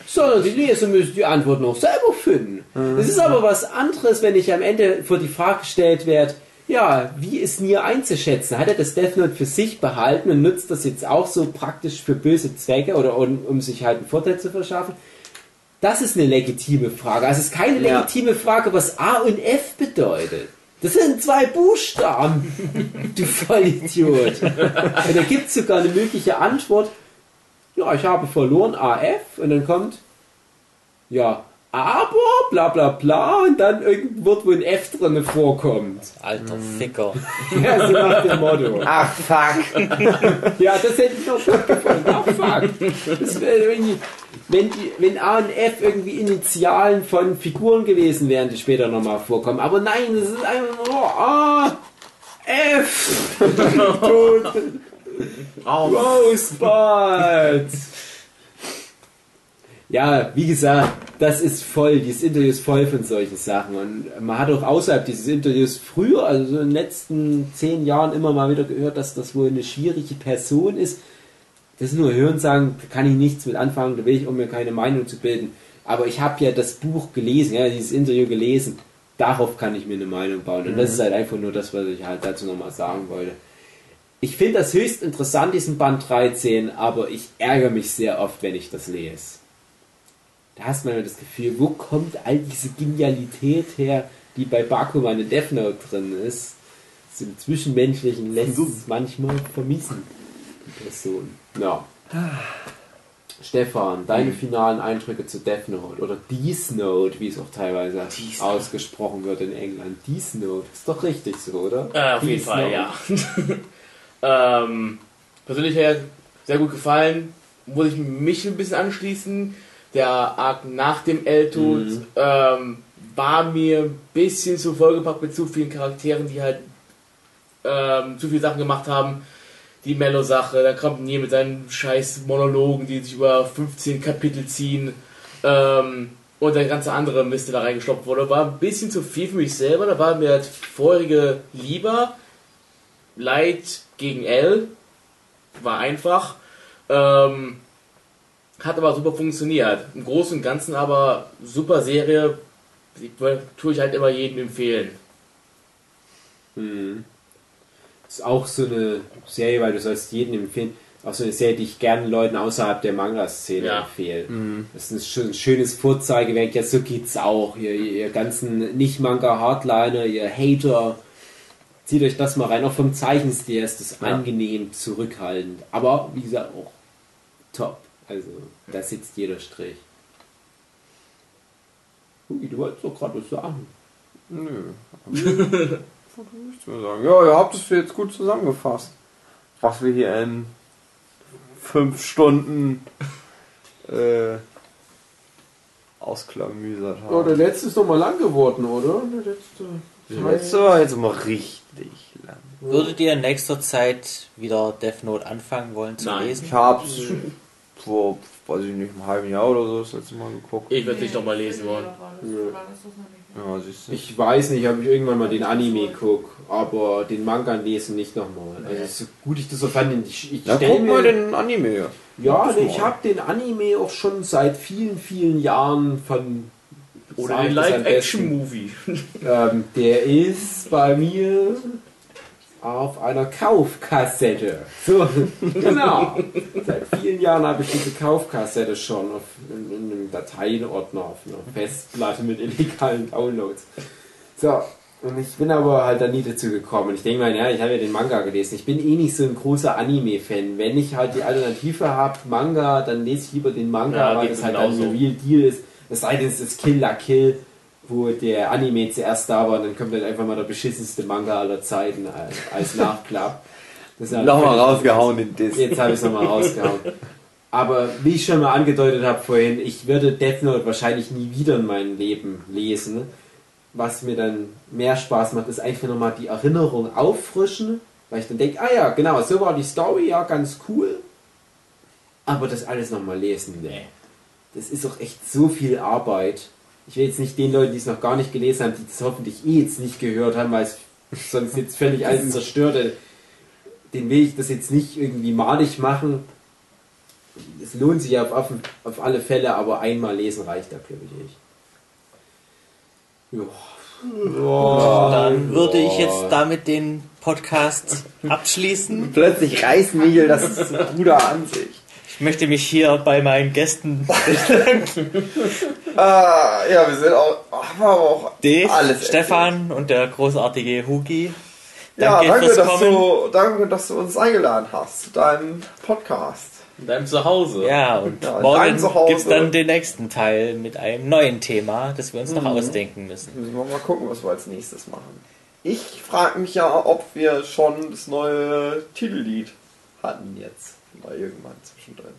sondern die Leser müssen die Antworten auch selber finden. Es ist aber was anderes, wenn ich am Ende vor die Frage gestellt werde, ja, wie ist Nier einzuschätzen? Hat er das Death Note für sich behalten und nutzt das jetzt auch so praktisch für böse Zwecke oder um, um sich halt einen Vorteil zu verschaffen? Das ist eine legitime Frage. Also es ist keine Ja. legitime Frage, was A und F bedeutet. Das sind zwei Buchstaben, du Vollidiot. Und da gibt es sogar eine mögliche Antwort. Ja, ich habe verloren AF und dann kommt, ja, aber bla bla bla und dann irgendein Wort, wo ein F drin vorkommt. Alter Ficker. Ja, so nach dem Motto. Ach, fuck. Ja, das hätte ich noch gut gefunden. Ach, fuck. Das irgendwie, wenn, die, wenn A und F irgendwie Initialen von Figuren gewesen wären, die später nochmal vorkommen. Aber nein, es ist einfach nur A, F. Tot. Rosebud. Ja, wie gesagt, das ist voll, dieses Interview ist voll von solchen Sachen. Und man hat auch außerhalb dieses Interviews früher, also so in den letzten zehn Jahren immer mal wieder gehört, dass das wohl eine schwierige Person ist. Das ist nur Hörensagen, da kann ich nichts mit anfangen, da will ich, um mir keine Meinung zu bilden. Aber ich habe ja das Buch gelesen, ja, dieses Interview gelesen. Darauf kann ich mir eine Meinung bauen. Und das ist halt einfach nur das, was ich halt dazu nochmal sagen wollte. Ich finde das höchst interessant, diesen Band 13, aber ich ärgere mich sehr oft, wenn ich das lese. Da hast man das Gefühl, wo kommt all diese Genialität her, die bei Bakuman in Death Note drin ist? Das im Zwischenmenschlichen lässt es manchmal vermissen, die Person. Ja. Stefan, deine finalen Eindrücke zu Death Note oder Death Note, wie es auch teilweise Death ausgesprochen wird in England. Death Note, ist doch richtig so, oder? Äh, auf jeden Death Fall, Note. ja. ähm, persönlich hat er sehr gut gefallen. Muss ich mich ein bisschen anschließen. Der Arc nach dem L-Tod Mhm. ähm, war mir ein bisschen zu vollgepackt mit zu vielen Charakteren, die halt ähm, zu viele Sachen gemacht haben. Die Mello-Sache, da kommt Nier mit seinen scheiß Monologen, die sich über 15 Kapitel ziehen. Ähm, und der ganze andere Mist, der da reingestoppt wurde, war ein bisschen zu viel für mich selber. Da war mir das vorherige lieber. Light gegen L war einfach. Ähm, hat aber super funktioniert. Im Großen und Ganzen aber super Serie. Die tue ich halt immer jedem empfehlen. Mhm. Ist auch so eine Serie, weil du sollst jedem empfehlen, auch so eine Serie, die ich gerne Leuten außerhalb der Manga-Szene Ja. empfehle. Das ist ein schön- schönes Vorzeigewerk, ja, so geht's auch. Ihr, ihr ganzen Nicht-Manga-Hardliner, ihr Hater, zieht euch das mal rein. Auch vom Zeichenstil ist das Ja. angenehm, zurückhaltend. Aber, wie gesagt, auch top. Also, da sitzt jeder Strich. Ui, du wolltest doch gerade was sagen. Nö. Nichts mehr sagen. Ja, ihr habt es jetzt gut zusammengefasst. Was wir hier in fünf Stunden äh, ausklamüsert Oh, der haben. letzte ist doch mal lang geworden, oder? Der letzte. Der letzte war jetzt mal richtig lang. Würdet ihr in nächster Zeit wieder Death Note anfangen wollen zu Nein. lesen? Ich hab's vor, weiß ich nicht, einem halben Jahr oder so das letzte Mal geguckt. Ich werde nicht nochmal lesen wollen. Ja, siehst du. Ich weiß nicht, ob ich irgendwann mal den Anime gucke, aber den Manga lesen nicht nochmal. Also so gut ich das so fand, ich, ich Ja, stell guck mir- mal den Anime. Ja, Guck ich mal. habe den Anime auch schon seit vielen, vielen Jahren von. Oder den. Live-Action-Movie. Ähm, der ist bei mir auf einer Kaufkassette. So, genau. Seit vielen Jahren habe ich diese Kaufkassette schon auf, in, in einem Dateienordner auf einer Festplatte mit illegalen Downloads. So, und ich bin aber halt da nie dazu gekommen. Ich denke mal, ja, ich habe ja den Manga gelesen. Ich bin eh nicht so ein großer Anime-Fan. Wenn ich halt die Alternative habe, Manga, dann lese ich lieber den Manga, Ja, weil das halt ein genauso. Real Deal ist. Es sei denn, es ist Kill la Kill, wo der Anime zuerst da war und dann kommt dann einfach mal der beschissenste Manga aller Zeiten als, als Nachklapp. Das halt Nochmal rausgehauen den Diss. Jetzt habe ich es nochmal rausgehauen. Aber wie ich schon mal angedeutet habe vorhin, ich würde Death Note wahrscheinlich nie wieder in meinem Leben lesen. Was mir dann mehr Spaß macht, ist einfach nochmal die Erinnerung auffrischen, weil ich dann denke, ah ja, genau, so war die Story, ja, ganz cool. Aber das alles nochmal lesen, nee. Das ist doch echt so viel Arbeit. Ich will jetzt nicht den Leuten, die es noch gar nicht gelesen haben, die das hoffentlich eh jetzt nicht gehört haben, weil es sonst jetzt völlig alles zerstörte den will ich das jetzt nicht irgendwie malig machen. Es lohnt sich auf, auf, auf alle Fälle, aber einmal lesen reicht da, glaube ich. Ja. Dann würde ich jetzt damit den Podcast abschließen. Plötzlich reißt Michel das Bruder an sich. Ich möchte mich hier bei meinen Gästen Ah, ja, wir sind auch, haben aber auch Dave, alles Stefan und der großartige Hugi. Ja, Danke danke, fürs dass Kommen. du, danke, dass du uns eingeladen hast zu deinem Podcast. In deinem Zuhause. Ja, und Ja, morgen gibt es dann den nächsten Teil mit einem neuen Thema, das wir uns noch ausdenken müssen. Müssen wir mal gucken, was wir als nächstes machen. Ich frage mich ja, ob wir schon das neue Titellied hatten jetzt. Mal irgendwann zwischendrin.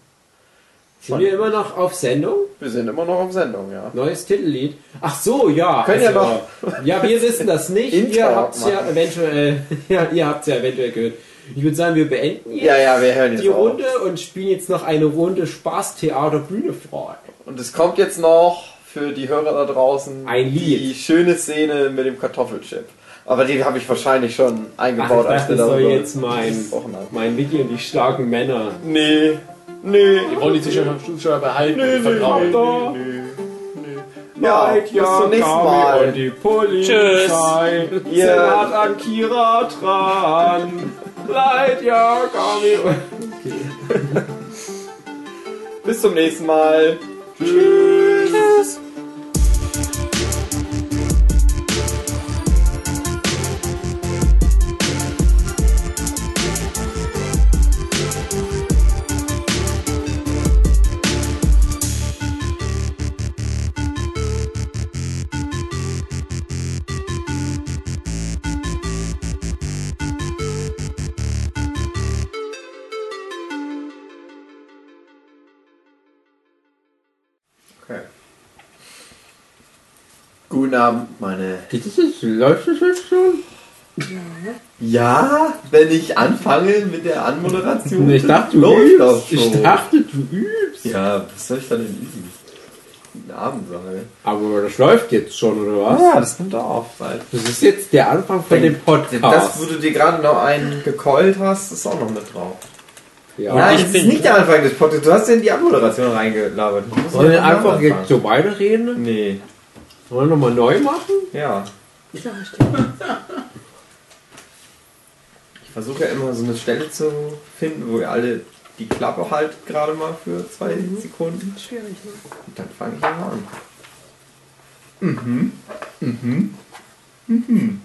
Sind wir immer noch auf Sendung? Wir sind immer noch auf Sendung, ja. Neues Titellied. Ach so, ja. Können ja also, Ja, wir wissen das nicht. Ihr habt es ja eventuell, ja, ihr habt's ja eventuell gehört. Ich würde sagen, wir beenden jetzt Ja, ja, wir hören jetzt die auf. Runde und spielen jetzt noch eine Runde Spaßtheater Bühne frei. Und es kommt jetzt noch für die Hörer da draußen Ein Lied. die schöne Szene mit dem Kartoffelchip. Aber die habe ich wahrscheinlich schon Ach, eingebaut, ich als dachte, wir das soll jetzt mein, mein Wiki und die starken Männer. Nee, nee. Wir wollen die Zuschauer, behalten Nee, und nee, vertrauen. nee, nee, nee. Ja, bis zum nächsten Und Mal. die Polizei. Ihr- Senat an Kira dran. Leid ja, Gami. Bis zum nächsten Mal. Okay. Abend, meine. Läuft das jetzt schon? Ja, wenn ich anfange mit der Anmoderation. Ich dachte, du läuft übst. das Ich dachte, du übst. Ja, was soll ich da denn üben? Guten Abend, sage Aber das läuft jetzt schon, oder was? Ja, das kommt auf. Weil Das ist jetzt der Anfang von dem Podcast. das, wo du dir gerade noch einen gekeult hast, ist auch noch mit drauf. ja. Nein, ich das bin- ist nicht der Anfang des Podcasts. Du hast ja in die Anmoderation reingelabert. Wollen wir jetzt einfach anfangen. jetzt so weiterreden? Nee, Wollen wir nochmal neu machen? ja. Ich versuche ja immer so eine Stelle zu finden, wo ihr alle die Klappe halt gerade mal für zwei Sekunden. Schwierig, ne? Und dann fange ich immer an. Mhm. Mhm. Mhm.